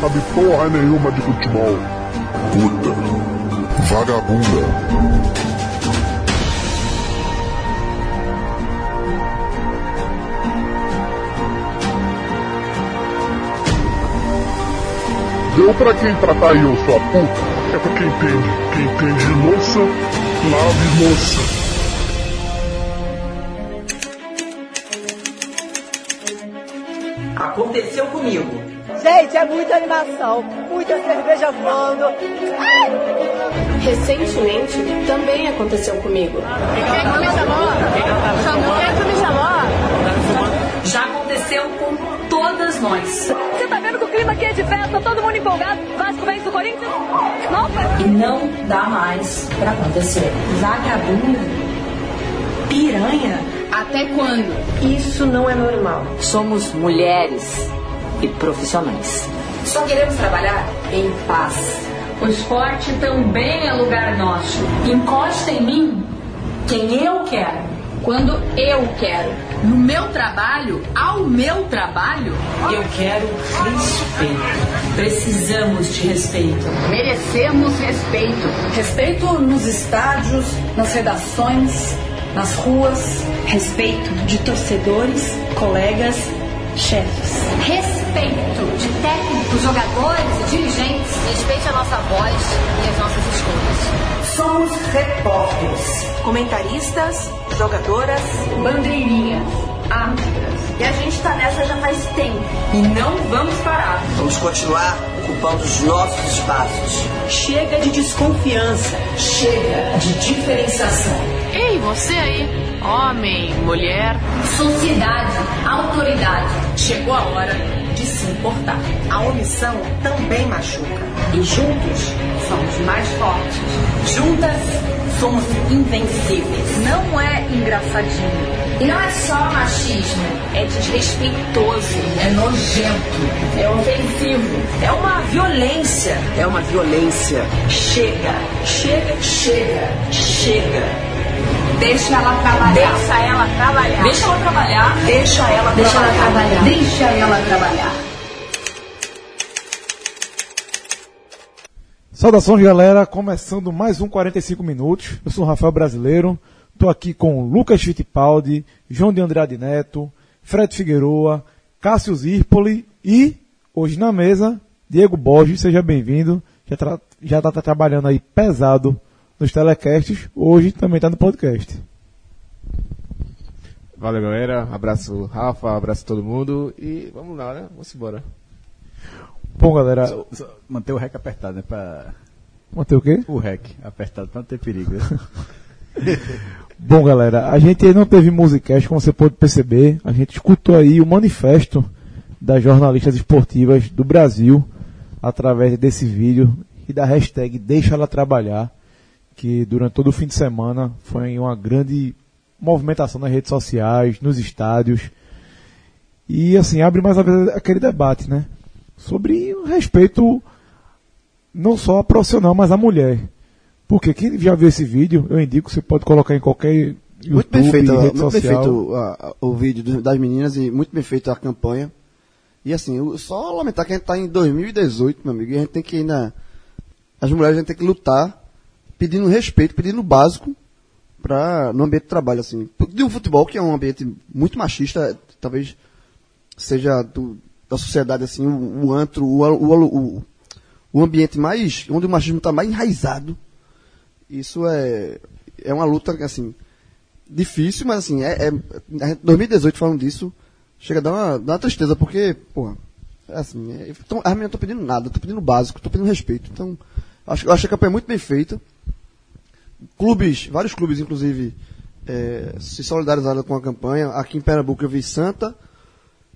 sabe porra nenhuma de futebol. Puta. Vagabunda. Deu pra quem tratar eu, sua puta. É pra quem entende. Quem entende de moça, lave moça. Aconteceu comigo. Gente, é muita animação, muita cerveja voando. Recentemente, também aconteceu comigo. Quem me chamou? Quem me chamou? Já aconteceu com todas nós. Você tá vendo que o clima aqui é de festa, todo mundo empolgado. Vasco vence o Corinthians? Não. E não dá mais pra acontecer. Vagabundo, piranha, Até quando? Isso não é normal. somos mulheres e profissionais. Só queremos trabalhar em paz. O esporte também é lugar nosso. Encosta em mim quem eu quero. Quando eu quero. No meu trabalho, ao meu trabalho, Eu quero respeito. Precisamos de respeito. merecemos respeito. Respeito nos estádios, nas redações, nas ruas. Respeito de torcedores, colegas, chefes. Respeito de técnicos, jogadores e dirigentes. Respeite a nossa voz e as nossas escolhas. Somos repórteres. Comentaristas, jogadoras, Bandeirinhas, árbitras. e a gente tá nessa já faz tempo. E não vamos parar. Vamos continuar ocupando os nossos espaços. Chega de desconfiança. Chega de diferenciação. Ei, você aí. Homem, mulher. Sociedade, autoridade. Chegou a hora de se importar. A omissão também machuca. E juntos somos mais fortes. Juntas somos invencíveis. Não é engraçadinho. E não é só machismo, É desrespeitoso, é nojento, é ofensivo, é uma violência. É uma violência. Chega, chega, chega, chega. Deixa ela trabalhar. Deixa ela trabalhar. Deixa ela trabalhar. Deixa ela deixa ela trabalhar. trabalhar. Deixa ela trabalhar. Saudações, galera. Começando mais um 45 minutos. Eu sou o Rafael Brasileiro. Estou aqui com Lucas Fittipaldi, João de Andrade Neto, Fred Figueroa, Cássio Zirpoli e, hoje na mesa, Diego Borges. Seja bem-vindo. Já, já tá trabalhando aí pesado nos telecasts. Hoje também está no podcast. Valeu, galera. Abraço, Rafa. Abraço todo mundo. E vamos lá, né? Vamos embora. Bom, galera, Só- só manter o rec apertado, né? Pra... manter o quê? O rec apertado pra não ter perigo. né? Bom, galera, a gente não teve musicast, como você pode perceber. A gente escutou aí o manifesto das jornalistas esportivas do Brasil através desse vídeo e da hashtag Deixa Ela Trabalhar, que durante todo o fim de semana foi uma grande movimentação nas redes sociais, nos estádios. E assim, abre mais uma vez aquele debate, né? Sobre o respeito não só a profissional, mas a mulher. Porque quem já viu esse vídeo, eu indico, você pode colocar em qualquer YouTube, Muito bem feito, muito bem social. feito a- o vídeo das meninas e muito bem feita a campanha. E assim, só lamentar que a gente está em 2018, meu amigo, e a gente tem que ainda. As mulheres a gente tem que lutar pedindo respeito, pedindo básico pra, no ambiente de trabalho, assim. De um futebol que é um ambiente muito machista, talvez seja do- da sociedade, assim, o, o antro, o, o, o, ambiente mais. onde o machismo está mais enraizado. Isso é, é uma luta, assim, difícil, mas assim, é, é, a gente- 2018 falando disso, chega a dar uma, dar uma tristeza, porque, porra, é assim, é, então, as meninas estão pedindo nada, estão pedindo básico, estão pedindo respeito. Então, acho, acho que a campanha é muito bem feita. Clubes, vários clubes, inclusive, é, se solidarizaram com a campanha. Aqui em Pernambuco eu vi Santa,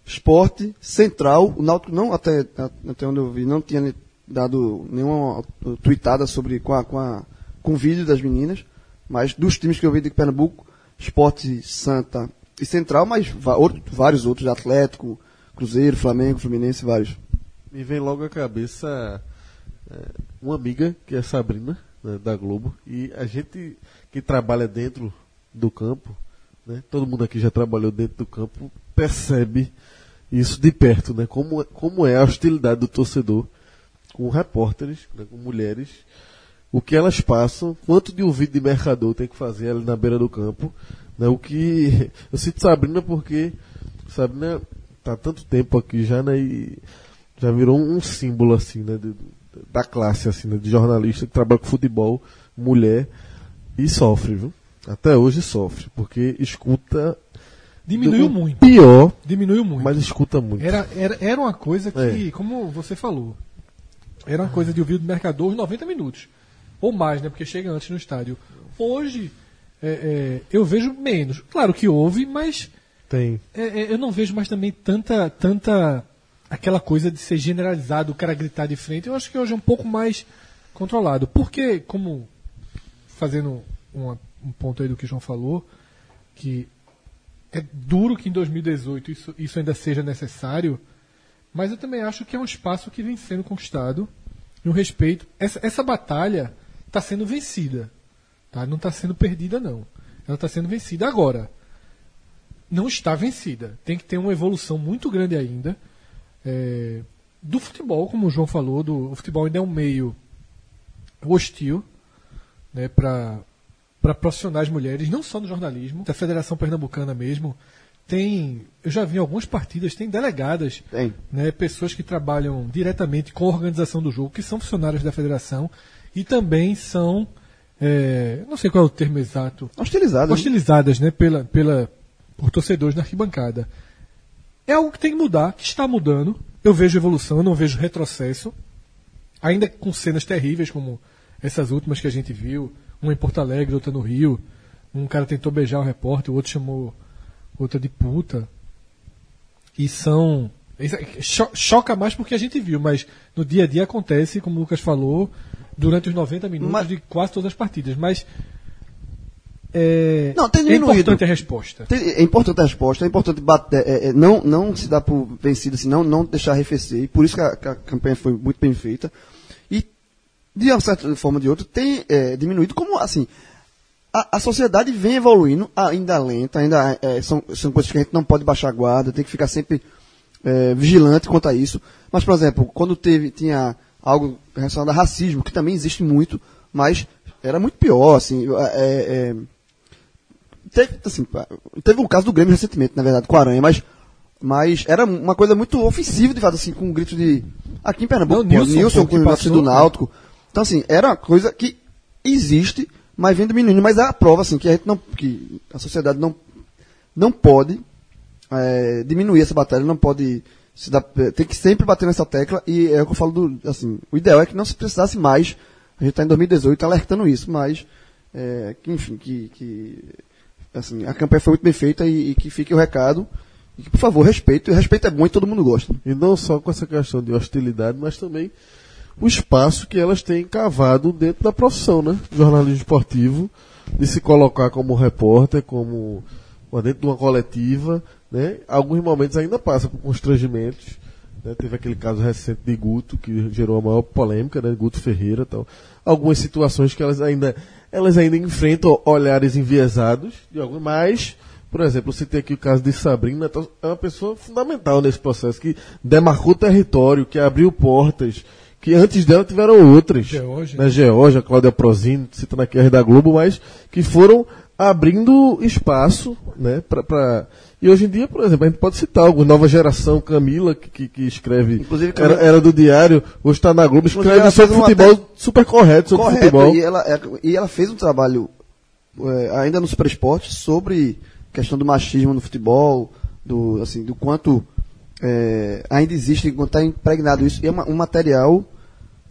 Esporte, Central, o Náutico não, até, até onde eu vi, não tinha dado nenhuma tweetada sobre com, a, com, a, com o vídeo das meninas, mas dos times que eu vi de Pernambuco, Esporte, Santa e Central, mas outro- vários outros, Atlético, Cruzeiro, Flamengo, Fluminense, vários. Me vem logo à cabeça é, uma amiga, que é Sabrina, né, da Globo, e a gente que trabalha dentro do campo, né, todo mundo aqui já trabalhou dentro do campo, percebe isso de perto, né? Como, como é a hostilidade do torcedor com repórteres, né? com mulheres, o que elas passam, quanto de ouvido de mercador tem que fazer ali na beira do campo, né? O que eu cito Sabrina porque Sabrina tá tanto tempo aqui já, né? E já virou um símbolo assim, né? De, da classe assim, né? de jornalista que trabalha com futebol, mulher e sofre, viu? Até hoje sofre, porque escuta Diminuiu muito. Pior, Diminuiu muito. mas escuta muito. Era, era, era uma coisa que, É. como você falou, era uma coisa de ouvir do mercador os 90 minutos. Ou mais, né? Porque chega antes no estádio. Hoje, é, é, eu vejo menos. Claro que houve, mas Tem. é, é, eu não vejo mais também tanta, tanta aquela coisa de ser generalizado, o cara gritar de frente. Eu acho que hoje é um pouco mais controlado. Porque, como fazendo uma- um ponto aí do que o João falou, que é duro que em 2018 isso, isso ainda seja necessário, mas eu também acho que é um espaço que vem sendo conquistado e um respeito. Essa, essa batalha está sendo vencida, tá? não está sendo perdida, não. Ela está sendo vencida agora. Não está vencida. Tem que ter uma evolução muito grande ainda. É, do futebol, como o João falou, do, o futebol ainda é um meio hostil né, para para profissionais mulheres, não só no jornalismo, da Federação Pernambucana mesmo, tem, eu já vi em algumas partidas, tem delegadas, Tem. né, pessoas que trabalham diretamente com a organização do jogo, que são funcionários da federação e também são, é, não sei qual é o termo exato, Hostilizado. né? hostilizadas né, pela, pela, por torcedores na arquibancada. É algo que tem que mudar, que está mudando. Eu vejo evolução, eu não vejo retrocesso. Ainda com cenas terríveis, como essas últimas que a gente viu, uma em Porto Alegre, outra no Rio. Um cara tentou beijar o repórter, o outro chamou outra de puta. E são. é- cho- Choca mais porque a gente viu, mas no dia a dia acontece, como o Lucas falou, durante os 90 minutos Mas- de quase todas as partidas. Mas. É, Não, tem é diminuído. importante a resposta. Tem- É importante a resposta, é importante bater, é, é, não, não se dar por vencido, assim, não, não deixar arrefecer. E por isso que a, que a campanha foi muito bem feita. E, de uma certa forma ou de outra, tem é, diminuído. Como, assim, a, a sociedade vem evoluindo, ainda lenta, ainda é, são, são coisas que a gente não pode baixar a guarda, tem que ficar sempre é, vigilante quanto a isso. Mas, por exemplo, quando teve, tinha algo relacionado a racismo, que também existe muito, mas era muito pior, assim, é, é, teve, assim, teve um caso do Grêmio recentemente, na verdade, com a Aranha, mas, mas era uma coisa muito ofensiva, de fato, assim, com um grito de. Aqui em Pernambuco, Não, pô, Nilson, com o passou, do? Náutico. Então, assim, era uma coisa que existe, mas vem diminuindo. Mas é a prova, assim, que a gente não. que a sociedade não, não pode é, diminuir essa batalha, não pode. Se dar, tem que sempre bater nessa tecla e é o que eu falo do. Assim, o ideal é que não se precisasse mais. A gente está em 2018 alertando isso, mas. é, que, enfim, que, que assim, a campanha foi muito bem feita e, e que fique o recado. E que, por favor, respeito. E respeito é bom e todo mundo gosta. E não só com essa questão de hostilidade, mas também o espaço que elas têm cavado dentro da profissão, né? Jornalismo esportivo, de se colocar como repórter, como dentro de uma coletiva, né? Alguns momentos ainda passa por constrangimentos. né? Teve aquele caso recente de Guto, que gerou a maior polêmica, né? Guto Ferreira tal. Algumas situações que elas ainda, elas ainda enfrentam olhares enviesados, de algum, mas, por exemplo, você tem aqui o caso de Sabrina, então, é uma pessoa fundamental nesse processo, que demarcou território, que abriu portas, que antes dela tiveram outras. Georgia. Né? Georgia, Cláudia Prozini, citando aqui a da Globo, mas que foram abrindo espaço, né, pra- E hoje em dia, por exemplo, a gente pode citar alguma nova geração, Camila, que, que, que escreve, Inclusive, era, Camila- era do Diário, hoje está na Globo, escreve sobre futebol até- super correto, sobre Correto, futebol. e ela, é- e ela fez um trabalho é, ainda no Super Esporte sobre questão do machismo no futebol, do, assim, do quanto é, ainda existe, quanto está impregnado isso. E é uma- um material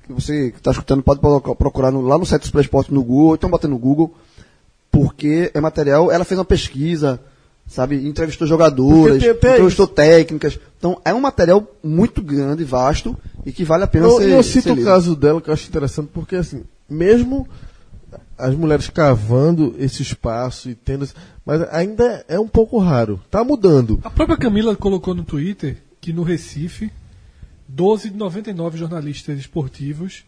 que você que está escutando pode procurar no- lá no site do Super Esporte no Google, ou então bater no Google, porque é material, ela fez uma pesquisa, sabe, entrevistou jogadoras, tem até entrevistou técnicas. Então é um material muito grande, vasto, e que vale a pena Eu, ser eu cito ser o lido. caso dela que eu acho interessante, porque assim, mesmo as mulheres cavando esse espaço e tendo. Mas ainda é um pouco raro. Tá mudando. A própria Camila colocou no Twitter que no Recife, 12 de 99 jornalistas esportivos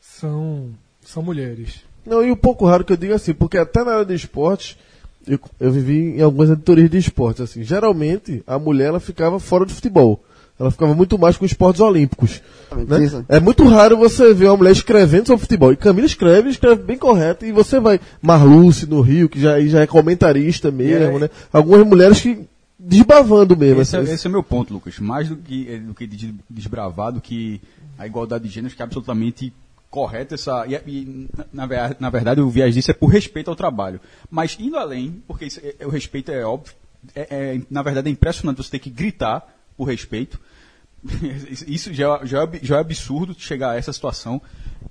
são, são mulheres. Não, e um pouco raro que eu digo assim, porque até na área de esportes eu, eu vivi em algumas editorias de esportes, assim. Geralmente, a mulher ela ficava fora do futebol. Ela ficava muito mais com esportes olímpicos. Né? É muito raro você ver uma mulher escrevendo sobre futebol. E Camila escreve, escreve bem correto. E você vai. Marluce no Rio, que já, já é comentarista mesmo, é, né? Algumas mulheres que. Desbravando mesmo. Esse, é, esse é o meu ponto, Lucas. Mais do que, do que desbravar, do que a igualdade de gêneros, que é absolutamente correto essa. E, e na, na, verdade, o viés disso é por respeito ao trabalho. Mas indo além, porque isso, é, o respeito é óbvio, é, é, na verdade é impressionante você ter que gritar por respeito. Isso já, já, é já é absurdo chegar a essa situação.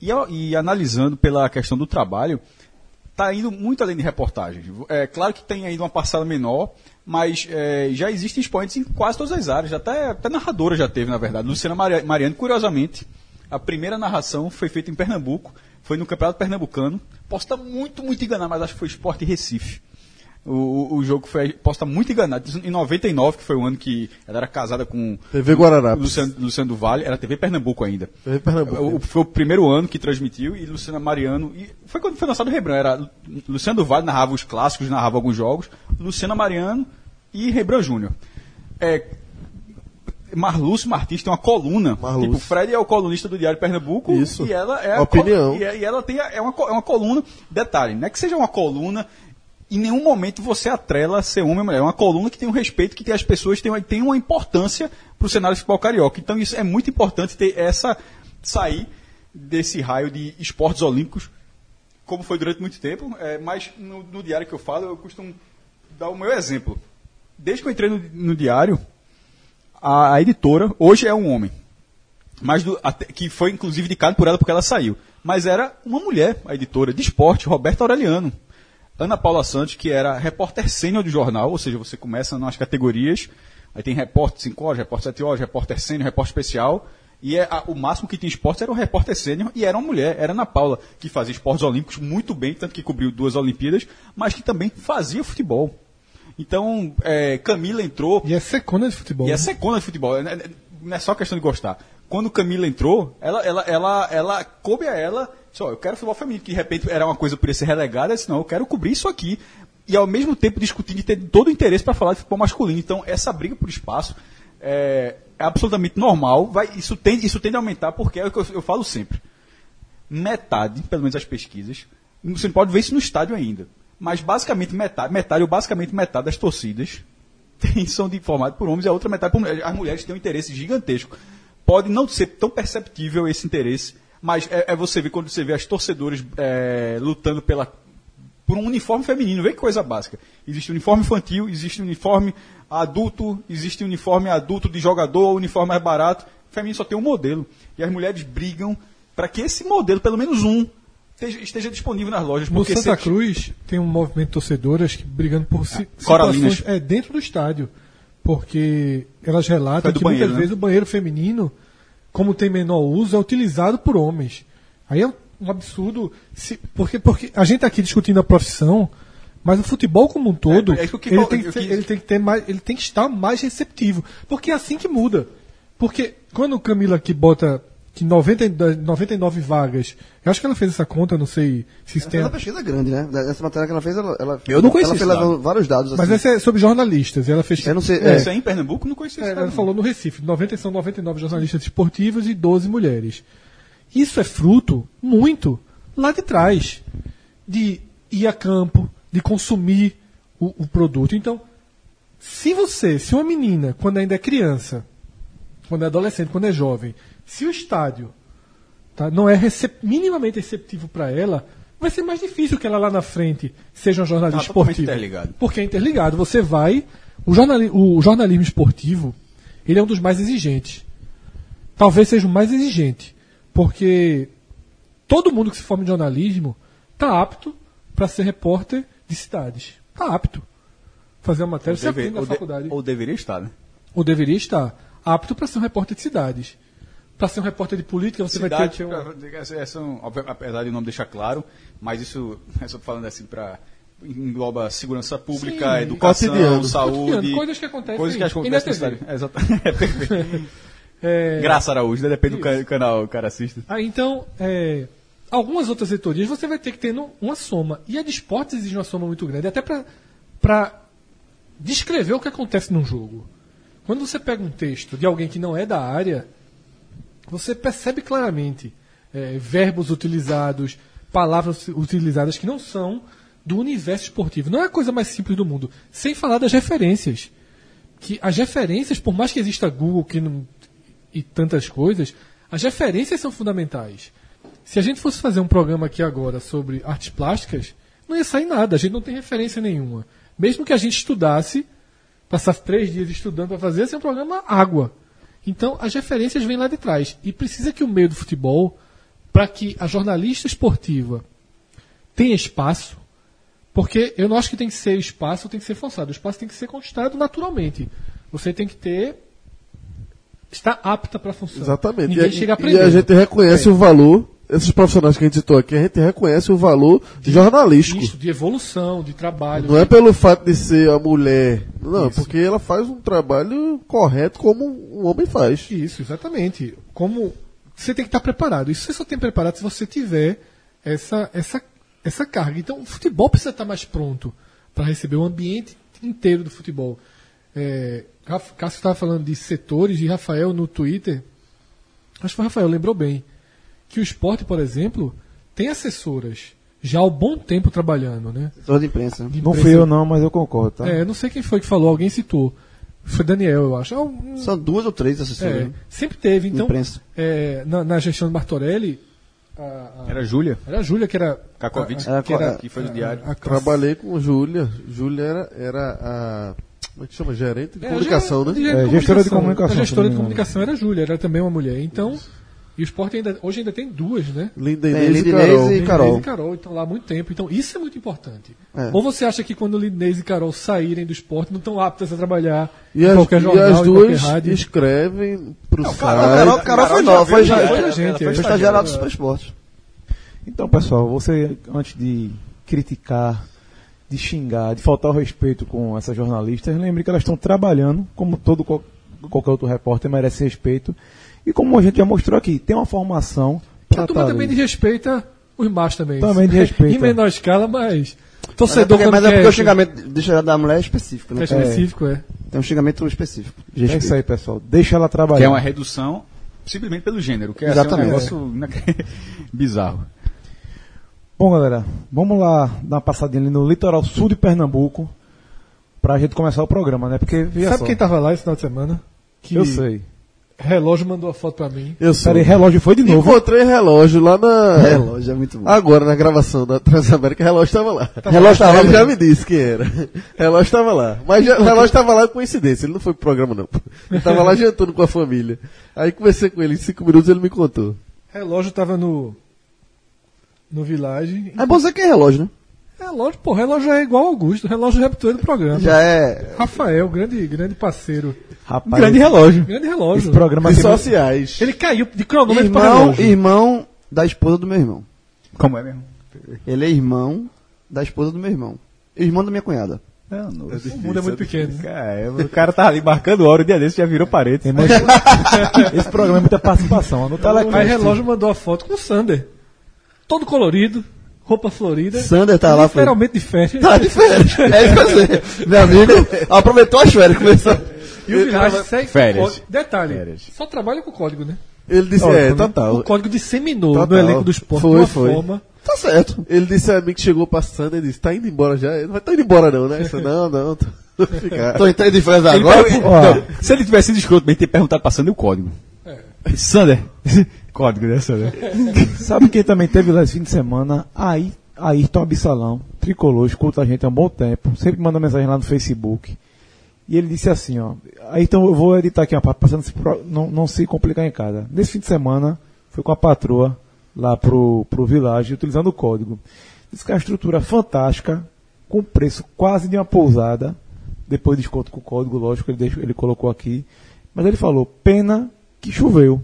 E, e analisando pela questão do trabalho, está indo muito além de reportagens. É claro que tem ainda uma parcela menor, mas é, já existem expoentes em quase todas as áreas. Até, até narradora já teve, na verdade. Luciana Mariano, curiosamente, a primeira narração foi feita em Pernambuco, foi no Campeonato Pernambucano. Posso estar muito, muito enganado, mas acho que foi Esporte Recife. O, o jogo foi, posso estar muito enganado. Em 99, que foi o ano que ela era casada com TV Guararapes. Luciano, Luciano do Vale, era TV Pernambuco ainda. TV Pernambuco. O, foi o primeiro ano que transmitiu e Luciana Mariano. E foi quando foi lançado o Rebran. Era Luciano do Vale narrava os clássicos, narrava alguns jogos. Luciana Mariano e Rebran Júnior. É, Marlúcio Martins tem uma coluna. Marlúcio. Tipo, Fred é o colunista do Diário Pernambuco. Isso. E ela é opinião. E, e, ela tem a, é, uma, é uma coluna. Detalhe, não é que seja uma coluna. Em nenhum momento você atrela ser homem ou mulher. É uma coluna que tem um respeito, que tem as pessoas tem, tem uma importância para o cenário futebol carioca. Então isso é muito importante ter essa sair desse raio de esportes olímpicos, como foi durante muito tempo. É, mas no, no diário que eu falo, eu costumo dar o meu exemplo. Desde que eu entrei no, no diário, a, a editora, hoje é um homem, mas do, até, que foi inclusive indicado por ela porque ela saiu. Mas era uma mulher, a editora de esporte, Roberta Aureliano. Ana Paula Santos, que era repórter sênior do jornal, ou seja, você começa nas categorias, aí tem repórter 5 horas, repórter 7 horas, repórter sênior, repórter especial, e é, a, o máximo que tinha esporte era o repórter sênior, e era uma mulher, era Ana Paula, que fazia esportes olímpicos muito bem, tanto que cobriu duas Olimpíadas, mas que também fazia futebol. Então, é, Camila entrou. E é secona de futebol. E é né? secona de futebol. Não é só questão de gostar. Quando Camila entrou, ela, ela, ela, ela coube a ela. Só, eu quero futebol feminino, que de repente era uma coisa podia ser relegada. Eu disse, não, eu quero cobrir isso aqui. E ao mesmo tempo discutindo e ter todo o interesse para falar de futebol masculino. Então, essa briga por espaço é, é absolutamente normal. Vai, isso, tende, isso tende a aumentar, porque é o que eu, eu falo sempre. Metade, pelo menos as pesquisas, você não pode ver isso no estádio ainda mas basicamente metade, metade ou basicamente metade das torcidas tem, são formadas por homens e a outra metade por mulheres. As mulheres têm um interesse gigantesco. Pode não ser tão perceptível esse interesse, mas é, é você ver quando você vê as torcedoras é, lutando pela, por um uniforme feminino. Vê que coisa básica. Existe uniforme infantil, existe uniforme adulto, existe uniforme adulto de jogador, uniforme mais barato. O feminino só tem um modelo. E as mulheres brigam para que esse modelo, pelo menos um, esteja, disponível nas lojas. No Santa se... Cruz tem um movimento de torcedoras que, brigando por ah, situações é, dentro do estádio. Porque elas relatam que banheiro, muitas né? vezes o banheiro feminino, como tem menor uso, é utilizado por homens. Aí é um absurdo. Se, porque, porque a gente está aqui discutindo a profissão, mas o futebol como um todo, é, é que, ele, tem que ser, ele, tem que ter mais, ele tem que estar mais receptivo. Porque é assim que muda. Porque quando o Camila aqui bota que 90, 99 vagas. Eu acho que ela fez essa conta, não sei se isso tem. uma pesquisa grande, né? Essa matéria que ela fez, ela, ela Eu não conhecia. Ela fez vários dados. Mas assim. essa é sobre jornalistas. Ela fez. Eu não sei. É. Isso é em Pernambuco, não conhecia é, Ela falou no Recife. 90 são 99 jornalistas esportivos e 12 mulheres. Isso é fruto, muito, lá de trás. De ir a campo, de consumir o, o produto. Então, se você, se uma menina, quando ainda é criança, quando é adolescente, quando é jovem, se o estádio tá, não é recep minimamente receptivo para ela, vai ser mais difícil que ela lá na frente seja um jornalista ah, esportivo. Interligado. Porque é interligado. Você vai. O, jornali o jornalismo esportivo ele é um dos mais exigentes. Talvez seja o mais exigente. Porque todo mundo que se forma em jornalismo está apto para ser repórter de cidades. Está apto. Fazer uma matéria, ou, deve, ou, faculdade. De, ou deveria estar, né? Ou deveria estar. Apto para ser um repórter de cidades para ser um repórter de política, você Cidade, vai ter que um, apesar de não deixar claro, mas isso, é só falando assim para engloba segurança pública, Sim, educação, cotidiano. saúde, cotidiano, coisas que acontecem, coisas que acontecem. É, exatamente. É perfeito. é... Graça Araújo, né? depende isso. do canal o cara assiste. Ah, então, é, algumas outras editorias você vai ter que ter uma soma. E a de esportes exige uma soma muito grande, até para descrever o que acontece num jogo. Quando você pega um texto de alguém que não é da área, você percebe claramente é, verbos utilizados, palavras utilizadas que não são do universo esportivo. Não é a coisa mais simples do mundo. Sem falar das referências. Que as referências, por mais que exista Google que não, e tantas coisas, as referências são fundamentais. Se a gente fosse fazer um programa aqui agora sobre artes plásticas, não ia sair nada, a gente não tem referência nenhuma. Mesmo que a gente estudasse, passasse três dias estudando para fazer, esse é um programa água. Então, as referências vêm lá de trás. E precisa que o meio do futebol, para que a jornalista esportiva tenha espaço, porque eu não acho que tem que ser espaço, tem que ser forçado. O espaço tem que ser conquistado naturalmente. Você tem que ter. estar apta para a função. Exatamente. Ninguém e, chega e a gente reconhece é. o valor esses profissionais que a gente citou aqui, a gente reconhece o valor de, jornalístico. Isso, de evolução, de trabalho. Não de... é pelo fato de ser a mulher. Não, Isso. porque ela faz um trabalho correto como um homem faz. Isso, exatamente. Como você tem que estar preparado. Isso você só tem preparado se você tiver essa, essa, essa carga. Então, o futebol precisa estar mais pronto para receber o ambiente inteiro do futebol. É, Cássio estava falando de setores, e Rafael no Twitter. Acho que o Rafael, lembrou bem que o esporte, por exemplo, tem assessoras já há um bom tempo trabalhando, né? Assessor de imprensa. de imprensa. Não fui eu não, mas eu concordo, tá? É, não sei quem foi que falou, alguém citou. Foi Daniel, eu acho. É São duas ou três assessoras. É, né? sempre teve. Então, é, na, na, gestão de Bartorelli. A, a, era Júlia? Era a Júlia, que era. Kakovic, a, que, era, que foi do diário. Trabalhei com Júlia. Júlia era, era a. Como é que chama? Gerente de é, comunicação, né? De, de gestora de comunicação. A gestora de comunicação era a Júlia, era também uma mulher. Então. E o esporte ainda, hoje ainda tem duas, né? Linda Inês, e, Carol. e Carol. e Carol. Então lá há muito tempo. Então isso é muito importante. É. Ou você acha que quando Lindez e Carol saírem do esporte não estão aptas a trabalhar e em as, qualquer jornal, e as duas escrevem pro não, site. Carol, Carol, foi nova, foi, já, foi a gente. Foi estagiária do Super Esporte. Então, pessoal, você, antes de criticar, de xingar, de faltar o respeito com essas jornalistas, lembre que elas estão trabalhando, como todo qualquer outro repórter merece respeito, e como a gente já mostrou aqui, tem uma formação. A turma também desrespeita os machos também. Também desrespeita. em menor escala, mas. Torcedor mas é porque, mas é porque o xingamento deixa da mulher é específico, né? É específico, é. Tem um xingamento específico. É isso aí, pessoal. Deixa ela trabalhar. Que é uma redução simplesmente pelo gênero, que é Exatamente. Assim, um negócio bizarro. Bom, galera, vamos lá dar uma passadinha ali no litoral sul de Pernambuco pra gente começar o programa, né? Porque, Sabe só. quem tava lá esse final de semana? Que Eu sei. Relógio mandou a foto pra mim. Eu sei. Peraí, relógio foi de novo. Encontrei relógio lá na. Relógio é muito bom. Agora, na gravação da Transamérica, relógio tava lá. Tá relógio tava lá. Ele já me disse quem era. Relógio tava lá. Mas já, relógio tava lá coincidência. Ele não foi pro programa, não. Ele tava lá jantando com a família. Aí conversei com ele em cinco minutos ele me contou. Relógio tava no. No Village. É bom dizer que é relógio, né? Relógio, pô, relógio é igual Augusto, relógio é do programa. Já é. Rafael, grande, grande parceiro. Rapaz, grande relógio. Grande relógio. Esse programa E aqui sociais. Ele caiu de cronômetro pra Irmão, relógio. irmão da esposa do meu irmão. Como é mesmo? Ele é irmão da esposa do meu irmão. Irmão da minha cunhada. Não, não. o mundo é muito pequeno. É, o cara tá ali marcando hora, o dia desse já virou parede. Esse programa é muita participação. No Aí telecast. relógio mandou a foto com o Sander. Todo colorido, roupa florida. Sander tá lá, foi. Literalmente de férias. Tá de férias. É isso que eu sei. Meu amigo aproveitou as férias, começou. E o Village segue Férias. Detalhe, Férias. só trabalha com código, né? Ele disse, Ó, é, o- total. O código disseminou Total. no elenco do esporte Foi, de uma foi. forma. Tá certo. Ele disse a mim que chegou passando e disse, tá indo embora já? Ele não vai tá indo embora não, né? Disse, não, não, tô, tô entrando de férias Ele agora. Não, se ele tivesse sido escroto, bem ter perguntado passando o código. Sander. código, né, Sander? Sabe quem também teve lá esse fim de semana? Aí, Ayrton Absalão, tricolor, escuta a gente há um bom tempo, sempre manda mensagem lá no Facebook. E ele disse assim, ó, aí então eu vou editar aqui uma parte, passando não, não se complicar em casa. Nesse fim de semana, fui com a patroa lá pro, pro Village, utilizando o código. Diz que é uma estrutura fantástica, com preço quase de uma pousada, depois desconto com o código, lógico, ele, deixou, ele colocou aqui. Mas ele falou, pena que choveu.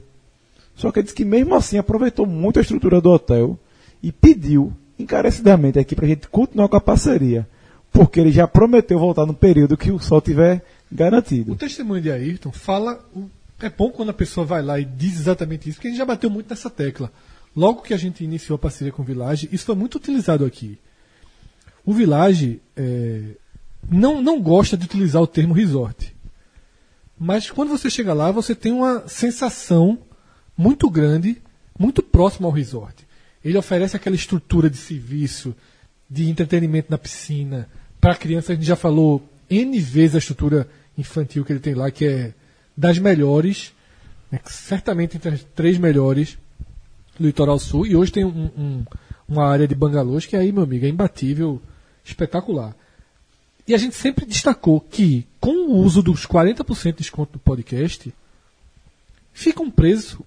Só que ele disse que mesmo assim aproveitou muito a estrutura do hotel e pediu encarecidamente aqui para a gente continuar com a parceria. Porque ele já prometeu voltar no período que o sol tiver O garantido. testemunho de Ayrton fala. o- É bom quando a pessoa vai lá e diz exatamente isso, porque a gente já bateu muito nessa tecla. Logo que a gente iniciou a parceria com o Village, isso foi muito utilizado aqui. O Village, é, não, não gosta de utilizar o termo resort. Mas quando você chega lá, você tem uma sensação muito grande, muito próxima ao resort. Ele oferece aquela estrutura de serviço, de entretenimento na piscina. Para criança, a gente já falou N vezes a estrutura infantil que ele tem lá, que é das melhores, né, certamente entre as três melhores do Litoral Sul. E hoje tem um, um, uma área de bangalôs que aí, meu amigo, é imbatível, espetacular. E a gente sempre destacou que, com o uso dos 40% de desconto do podcast, fica um preço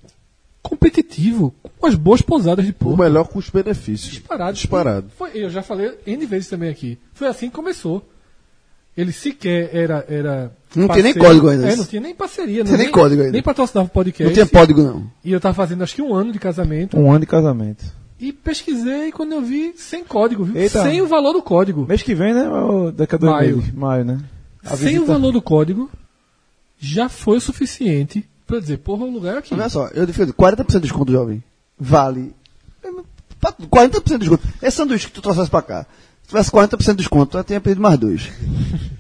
competitivo, com as boas pousadas de porto. O melhor custo-benefício. Disparado. Disparado. Foi, eu já falei N vezes também aqui. Foi assim que começou. Ele sequer era. era não tinha nem código ainda. É, não tinha nem parceria. Não tinha nem código ainda. Nem patrocinava o podcast. Não tinha código, não. E eu tava fazendo acho que um ano de casamento. Um ano de casamento. E pesquisei quando eu vi sem código, viu? Eita. Sem o valor do código. Mês que vem, né? Ou Daqui a dois Maio. meses. Maio, né? A sem visita- o valor do código, já foi o suficiente pra dizer, porra, o lugar é aqui. Olha só, eu defendo 40% de desconto, jovem. Vale. Pra- 40% de desconto. Esse sanduíche que tu trouxesse pra cá. Se tivesse 40% de desconto, eu tinha pedido mais dois.